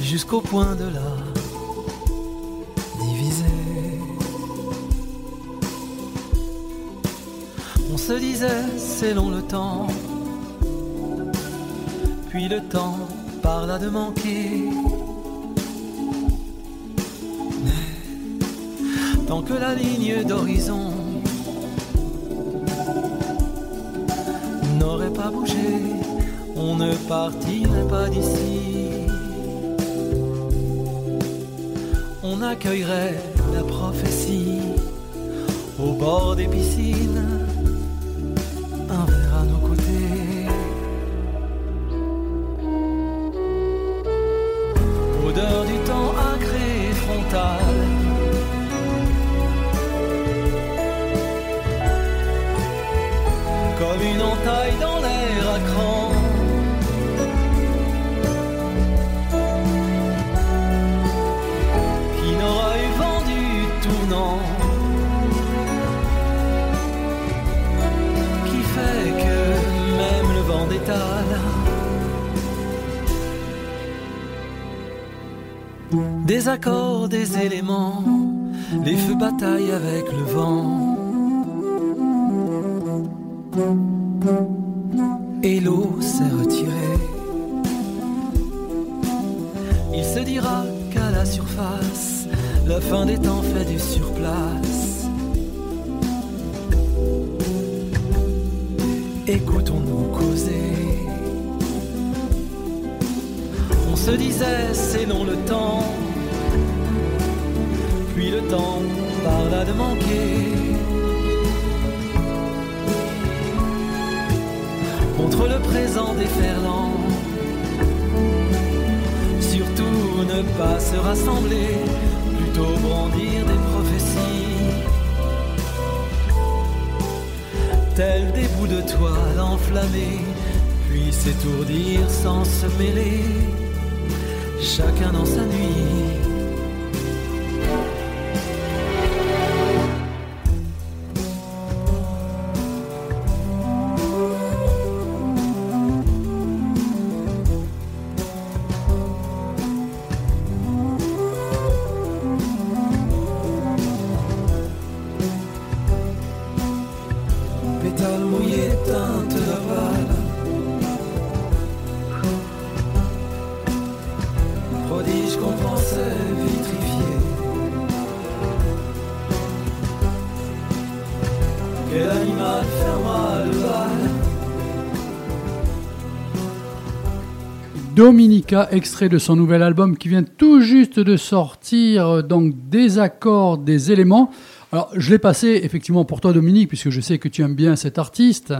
jusqu'au point de la se disait, c'est long le temps. Puis le temps parla de manquer. Mais tant que la ligne d'horizon n'aurait pas bougé, on ne partirait pas d'ici. On accueillerait la prophétie au bord des piscines dans l'air à cran. Qui n'aura eu vent du tournant Qui fait que même le vent d'étale Des accords, des éléments, les feux bataillent avec le vent. Et l'eau s'est retirée. Il se dira qu'à la surface, la fin des temps fait du surplace. Écoutons-nous causer. On se disait c'est long le temps, puis le temps parla de manquer. Présent déferlant, surtout ne pas se rassembler, plutôt brandir des prophéties. Tels des bouts de toile enflammés, puis s'étourdir sans se mêler, chacun dans sa nuit. Dominica, extrait de son nouvel album qui vient tout juste de sortir, euh, donc des accords, des éléments. Alors, je l'ai passé effectivement pour toi, Dominique, puisque je sais que tu aimes bien cet artiste.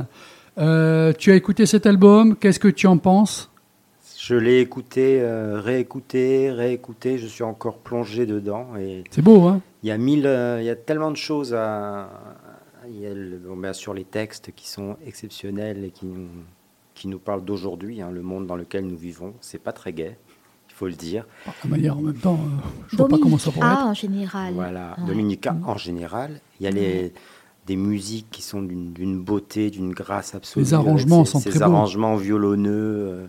Euh, tu as écouté cet album, qu'est-ce que tu en penses? Je l'ai écouté, euh, réécouté, réécouté, je suis encore plongé dedans. et C'est beau, hein? Il y a mille, euh, il y a tellement de choses à. Il y a le- bon, bien sûr les textes qui sont exceptionnels et qui nous, qui nous parlent d'aujourd'hui, hein, le monde dans lequel nous vivons. C'est pas très gai, il faut le dire. De manière en même temps, euh, je vois pas comment ça pourrait Ah, être. en général. Voilà, Ouais. Dominica en général. Il y a les, des musiques qui sont d'une beauté, d'une grâce absolue. Les arrangements ces- sont ces très beaux. arrangements violonneux. euh,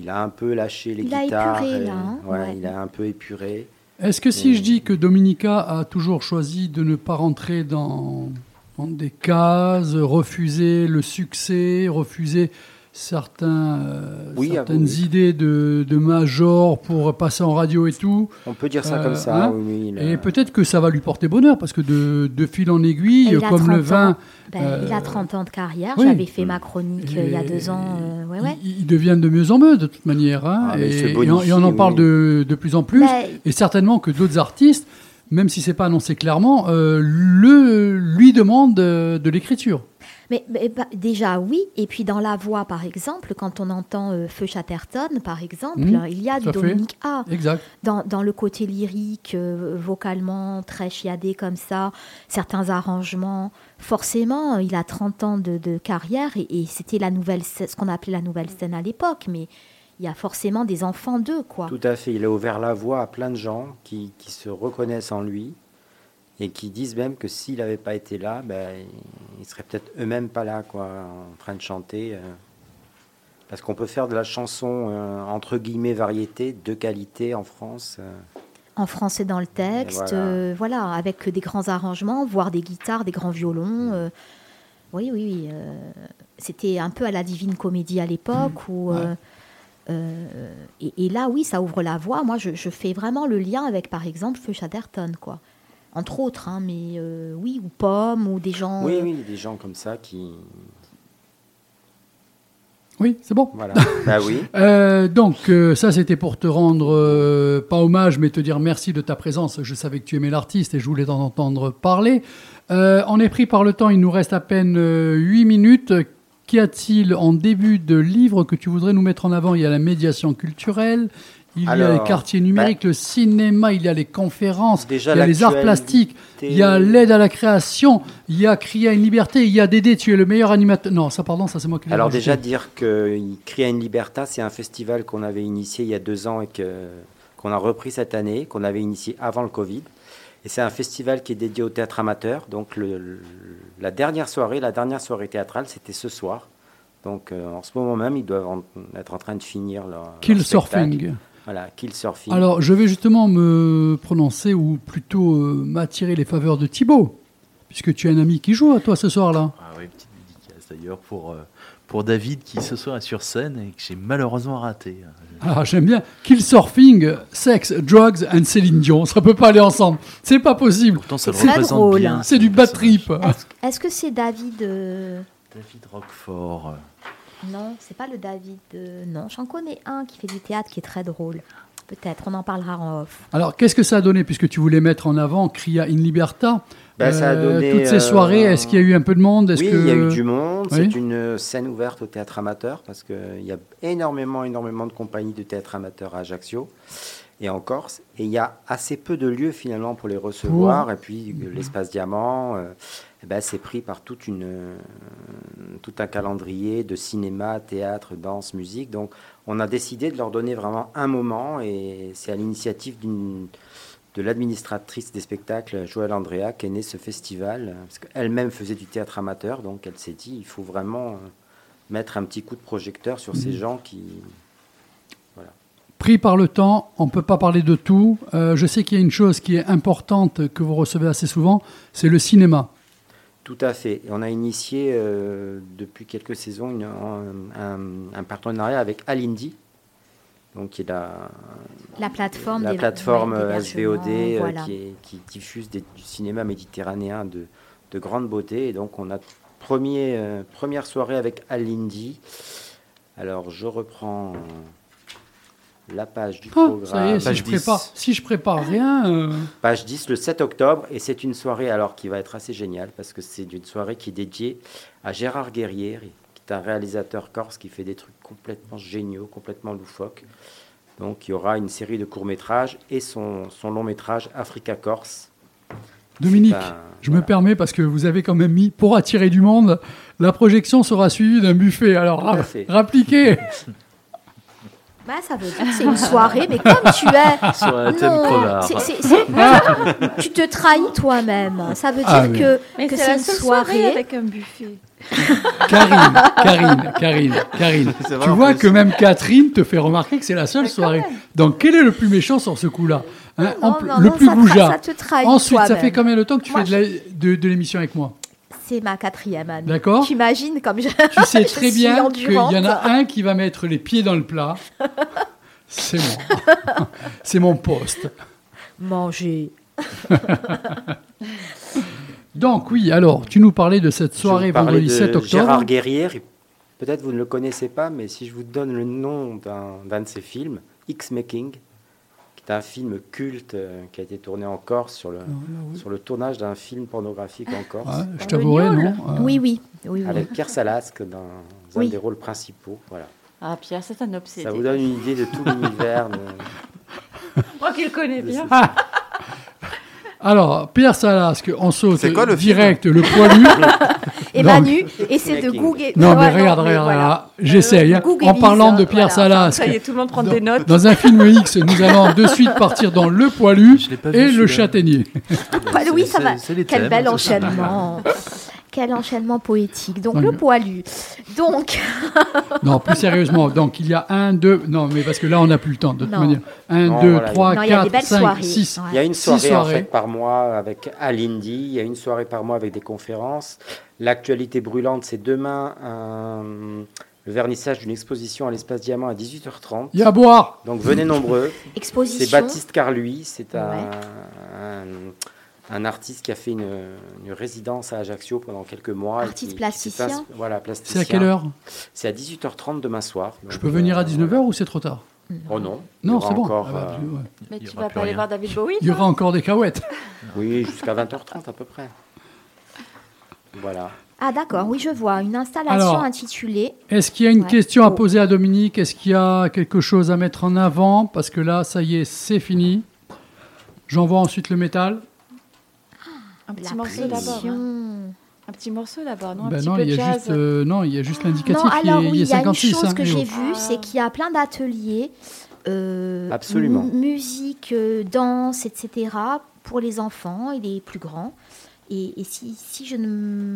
il a un peu lâché les Il a épuré, et- là, hein, ouais, ouais. Il a un peu épuré. Est-ce que si je dis que Dominica a toujours choisi de ne pas rentrer dans, dans des cases, refuser le succès, refuser certains, euh, Oui, certaines ah, oui. idées de, de major pour passer en radio et tout On peut dire ça Euh, comme ça. hein oui, oui, il a- Et peut-être que ça va lui porter bonheur, parce que de, de fil en aiguille, il comme le 30 vin. Ben, Il a euh, 30 ans de carrière. oui. J'avais fait ma chronique euh, il y a deux ans. euh, ouais, ouais. ils ils deviennent de mieux en mieux de toute manière. hein, Ah, et, on, et on en parle oui. de, de plus en plus. Ben, et certainement que d'autres artistes, même si c'est pas annoncé clairement, euh, le, lui demandent euh, de l'écriture. Mais, mais, bah, déjà oui, et puis dans la voix par exemple, quand on entend euh, Feu Chatterton par exemple, Mhm, il y a du fait. Dominique A. Exact. Dans, dans le côté lyrique, euh, vocalement, très chiadé comme ça, certains arrangements, forcément, il a 30 ans de, de carrière et, et c'était la nouvelle, ce qu'on appelait la nouvelle scène à l'époque, mais il y a forcément des enfants d'eux, quoi. Tout à fait. Il a ouvert la voie à plein de gens qui, qui se reconnaissent en lui et qui disent même que s'il n'avait pas été là, ben, ils seraient peut-être eux-mêmes pas là, quoi, en train de chanter. euh. Parce qu'on peut faire de la chanson euh, entre guillemets variété de qualité en France. euh. En français dans le texte, voilà. voilà, avec des grands arrangements, voire des guitares, des grands violons. euh, oui, oui, oui. C'était un peu à la Divine Comédie à l'époque. où, euh, et, et là, oui, ça ouvre la voie. Moi, je, je fais vraiment le lien avec, par exemple, Feu Chatterton, quoi. Entre autres, hein, mais euh, oui, ou Pomme, ou des gens... Oui, euh, oui, des gens comme ça qui. Oui, c'est bon. Voilà. [laughs] bah oui. Euh, donc, euh, ça, c'était pour te rendre, euh, pas hommage, mais te dire merci de ta présence. Je savais que tu aimais l'artiste et je voulais t'en entendre parler. Euh, on est pris par le temps, il nous reste à peine euh, 8 minutes. Qu'y a-t-il en début de livre que tu voudrais nous mettre en avant? Il y a la médiation culturelle, il y a les quartiers numériques, le cinéma, il y a les conférences, Déjà, il y a les arts plastiques, il y a l'aide à la création, il y a Crier à une liberté, il y a Dédé, tu es le meilleur animateur. Non, ça, pardon, ça c'est moi qui l'ai Alors déjà dire que Cri à une Libertà, c'est un festival qu'on avait initié il y a deux ans et que qu'on a repris cette année, qu'on avait initié avant le Covid. Et c'est un festival qui est dédié au théâtre amateur. Donc le- le- la dernière soirée, la dernière soirée théâtrale, c'était ce soir. Donc euh, en ce moment même, ils doivent en- être en train de finir leur, leur Kill spectacle. Surfing. Voilà, Kill Surfing. Alors, je vais justement me prononcer ou plutôt euh, m'attirer les faveurs de Thibaut, puisque tu as un ami qui joue à toi ce soir-là. Ah oui, petite dédicace d'ailleurs pour, euh, pour David qui ce soir est sur scène et que j'ai malheureusement raté. Ah, j'aime bien. Kill Surfing, sex, drugs and Céline Dion. Ça peut pas aller ensemble. C'est pas possible. Pourtant, ça le C'est représente drôle. bien, C'est du bad trip. Est-ce que c'est David euh, David Roquefort. Non, c'est pas le David. euh, Non, j'en connais un qui fait du théâtre qui est très drôle. Peut-être, on en parlera en off. Alors, qu'est-ce que ça a donné, puisque tu voulais mettre en avant Cria in Liberta Ben, ça a Euh, donné, Toutes ces euh, soirées, est-ce qu'il y a eu un peu de monde? Est-ce Oui, que... il y a eu du monde. Oui. C'est une scène ouverte au théâtre amateur parce qu'il y a énormément, énormément de compagnies de théâtre amateur à Ajaccio et en Corse. Et il y a assez peu de lieux finalement pour les recevoir. Pour- Et puis euh, l'espace diamant, euh, ben, c'est pris par toute une, euh, tout un calendrier de cinéma, théâtre, danse, musique. Donc on a décidé de leur donner vraiment un moment et c'est à l'initiative de l'administratrice des spectacles, Joëlle Andrea, qu'est né ce festival, parce qu'elle-même faisait du théâtre amateur, donc elle s'est dit, il faut vraiment euh, mettre un petit coup de projecteur sur ces Mhm. gens qui... Pris par le temps, on ne peut pas parler de tout. Euh, je sais qu'il y a une chose qui est importante que vous recevez assez souvent, c'est le cinéma. Tout à fait. On a initié euh, depuis quelques saisons une- un, partenariat avec Alindi, donc qui est la, La plateforme la euh, SVOD euh, voilà. qui, est- qui diffuse des- du cinéma méditerranéen de, de grande beauté. Et donc on a premier, euh, première soirée avec Alindi. Alors je reprends euh, la page du Ah, programme. ça y est, si je, prépare, si je prépare rien, euh, Page 10, le 7 octobre, et c'est une soirée alors qui va être assez géniale parce que c'est une soirée qui est dédiée à Gérard Guerrier, qui est un réalisateur corse qui fait des trucs complètement géniaux, complètement loufoques. Donc il y aura une série de courts-métrages et son, son long-métrage Africa Corse. Dominique, un- je me permets parce que vous avez quand même mis, pour attirer du monde, la projection sera suivie d'un buffet. Alors, ra- rappliquez [laughs] Bah, ça veut dire que c'est une soirée, mais comme tu es. [laughs] C'est- c'est- c'est- tu te trahis toi-même. Ça veut dire Ah oui. que, Mais que c'est une seule soirée. soirée avec un buffet. Karine, Karine, Karine, Karine. Tu vois que même Catherine te fait remarquer que c'est la seule soirée. Donc, quel est le plus méchant sur ce coup-là Hein, Non, en non, Le non, plus goujat. ça te trahit Ensuite, ça fait combien de temps que tu Moi, fais de la- de, de l'émission avec moi? C'est ma quatrième année. D'accord. T'imagines comme je. Tu sais [laughs] je très bien qu'il y en a un qui va mettre les pieds dans le plat. C'est moi. [laughs] C'est mon poste. Manger. [laughs] Donc oui, alors, tu nous parlais de cette soirée vendredi de 7 octobre. Gérard Guerrier, peut-être vous ne le connaissez pas, mais si je vous donne le nom d'un d'un de ses films, X-Making, qui est un film culte euh, qui a été tourné en Corse sur le, sur le tournage d'un film pornographique en Corse. Ouais, je t'avouerai, non euh, Oui, oui. oui, oui. Avec Pierre Salasque dans un Oui. des rôles principaux. Voilà. Ah, Pierre, c'est un obsédé. Ça vous donne une idée de tout l'univers. de- [laughs] Moi qui le connais bien. [laughs] Alors, Pierre Salasque, on saute C'est quoi le direct, le poilu. [laughs] Et Donc- Manu essaie de googler. Non, mais regarde, mais regarde, voilà. regarde, j'essaye. hein. Google En parlant de hein, Pierre voilà. Salasque, Ça y est, tout le monde prend dans, des notes. dans un film X, nous allons de suite partir dans Le Poilu Je l'ai pas vu, et Le celui-là. Châtaignier. Oui, ça C'est- va. c'est Quel thèmes, bel c'est ça. enchaînement. Quel enchaînement poétique. Donc, le poilu. Donc, [laughs] Non, plus sérieusement, donc il y a un, deux, non, mais parce que là on n'a plus le temps de toute Non. manière. Un, Non, deux, voilà, trois, Non, il y a des quatre, belles cinq, soirées. six. Ouais. Il y a une soirée, en soirées. fait par mois avec Alindy, il y a une soirée par mois avec des conférences. L'actualité brûlante, c'est demain un- le vernissage d'une exposition à l'espace Diamant à 18h30. Il y a à boire. Donc venez nombreux. exposition. C'est Baptiste Carluy, c'est un, Ouais. un, un artiste qui a fait une, une résidence à Ajaccio pendant quelques mois. Artiste qui- plasticien. Voilà, plasticien. C'est à quelle heure C'est à 18h30 demain soir. Je peux venir à euh, 19h ou c'est trop tard Oh non. Il y Non, aura c'est bon. encore, Ah bah, euh, ouais. Mais tu vas pas aller voir David Bowie Il y aura encore des cahuètes. [laughs] Oui, jusqu'à 20h30 à peu près. Voilà. Ah, d'accord, oui, je vois. Une installation Alors, intitulée. Est-ce qu'il y a une Ouais. question à Oh. poser à Dominique? Est-ce qu'il y a quelque chose à mettre en avant? Parce que là, ça y est, c'est fini. J'envoie ensuite le métal. Un petit La morceau d'abord. hein. Un petit morceau d'abord, non? Un Ben petit non, peu il y a jazz. juste, euh, non, il y a juste l'indicatif. Non, il, alors oui, il est il y a une 56. chose hein, que j'ai vue, Ah. c'est qu'il y a plein d'ateliers, euh, Absolument. mu- musique, euh, danse, etc., pour les enfants et les plus grands. Et, et si, si je ne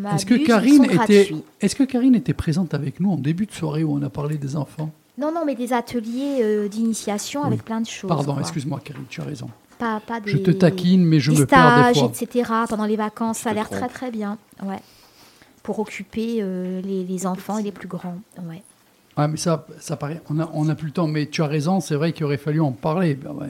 m'abuse, Est-ce que ils Karine sont était, est-ce que Karine était présente avec nous en début de soirée où on a parlé des enfants? Non, non, mais des ateliers euh, d'initiation avec plein de choses. Pardon, quoi. excuse-moi, Karine, tu as raison. Pas, pas des, Je te taquine, mais je des me perds des stages, fois. etc. pendant les vacances, ça a l'air très très bien. Ouais. Pour occuper euh, les, les enfants et les plus grands. Ouais. Ah, mais ça, ça paraît. On n'a on a plus le temps, mais tu as raison, c'est vrai qu'il aurait fallu en parler. Ben ouais.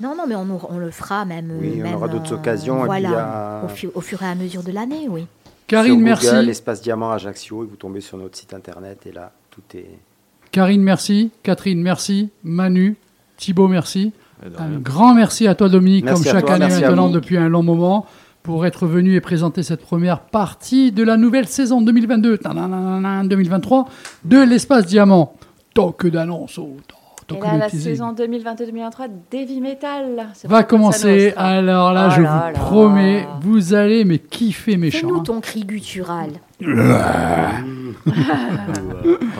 Non, non, mais on, on le fera même. Oui, on même, aura d'autres euh, occasions, et puis Voilà, au, fu- au fur et à mesure de l'année, oui. Karine, Sur merci. Google, Espace Diamant Ajaccio, et vous tombez sur notre site internet et là, tout est. Karine, merci. Catherine, merci. Manu, Thibaut, merci. Un grand merci à toi, Dominique, Merci comme chaque toi, année maintenant depuis un long moment, pour être venu et présenter cette première partie de la nouvelle saison 2022, tadadadada, 2023 de l'Espace Diamant. Tant que d'annonces. oh, tant- tant Et là, la saison 2022-2023, Heavy Metal. va commencer. Alors là, Oh je là vous là. promets, vous allez mais kiffer mes Fais-nous chants. ton cri guttural.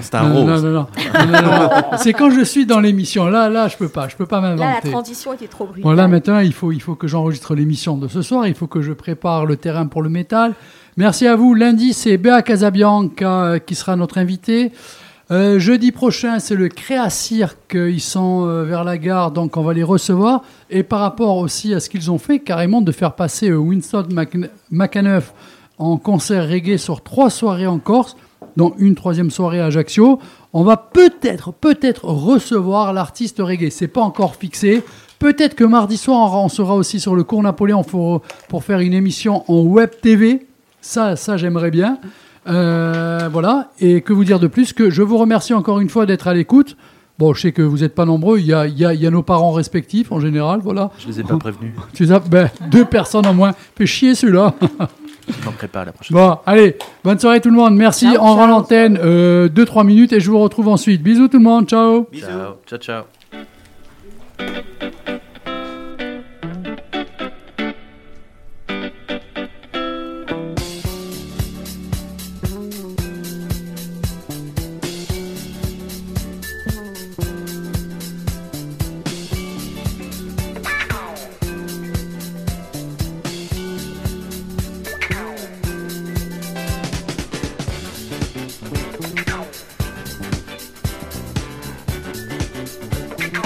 C'est un non, rose. non, non, non. Non, non, non. [laughs] C'est quand je suis dans l'émission. Là, là, je peux pas. Je peux pas Là, la m'inventer. transition était trop brutale. Voilà, maintenant, il faut, il faut que j'enregistre l'émission de ce soir. Il faut que je prépare le terrain pour le métal. Merci à vous. Lundi, c'est Béa Casabianca euh, qui sera notre invité. Euh, jeudi prochain, c'est le Créa Cirque. Ils sont euh, vers la gare, donc on va les recevoir. Et par rapport aussi à ce qu'ils ont fait, carrément de faire passer euh, Winston Mac- McAnuff en concert reggae sur trois soirées en Corse, dont une troisième soirée à Ajaccio. On va peut-être, peut-être recevoir l'artiste reggae. C'est pas encore fixé. Peut-être que mardi soir, on sera aussi sur le cours Napoléon pour, pour faire une émission en web TV. Ça, ça j'aimerais bien. Euh, voilà. Et que vous dire de plus que je vous remercie encore une fois d'être à l'écoute. Bon, je sais que vous n'êtes pas nombreux. Il y, a, il, y a, il y a nos parents respectifs en général. Voilà. Je les ai pas prévenus. Tu as- ben, deux personnes en moins. Fait chier celui-là. [laughs] Bon, allez, bonne soirée tout le monde. Merci. Ciao, on l'antenne euh, 2-3 minutes et je vous retrouve ensuite. Bisous tout le monde. Ciao. Bisous. Ciao. ciao.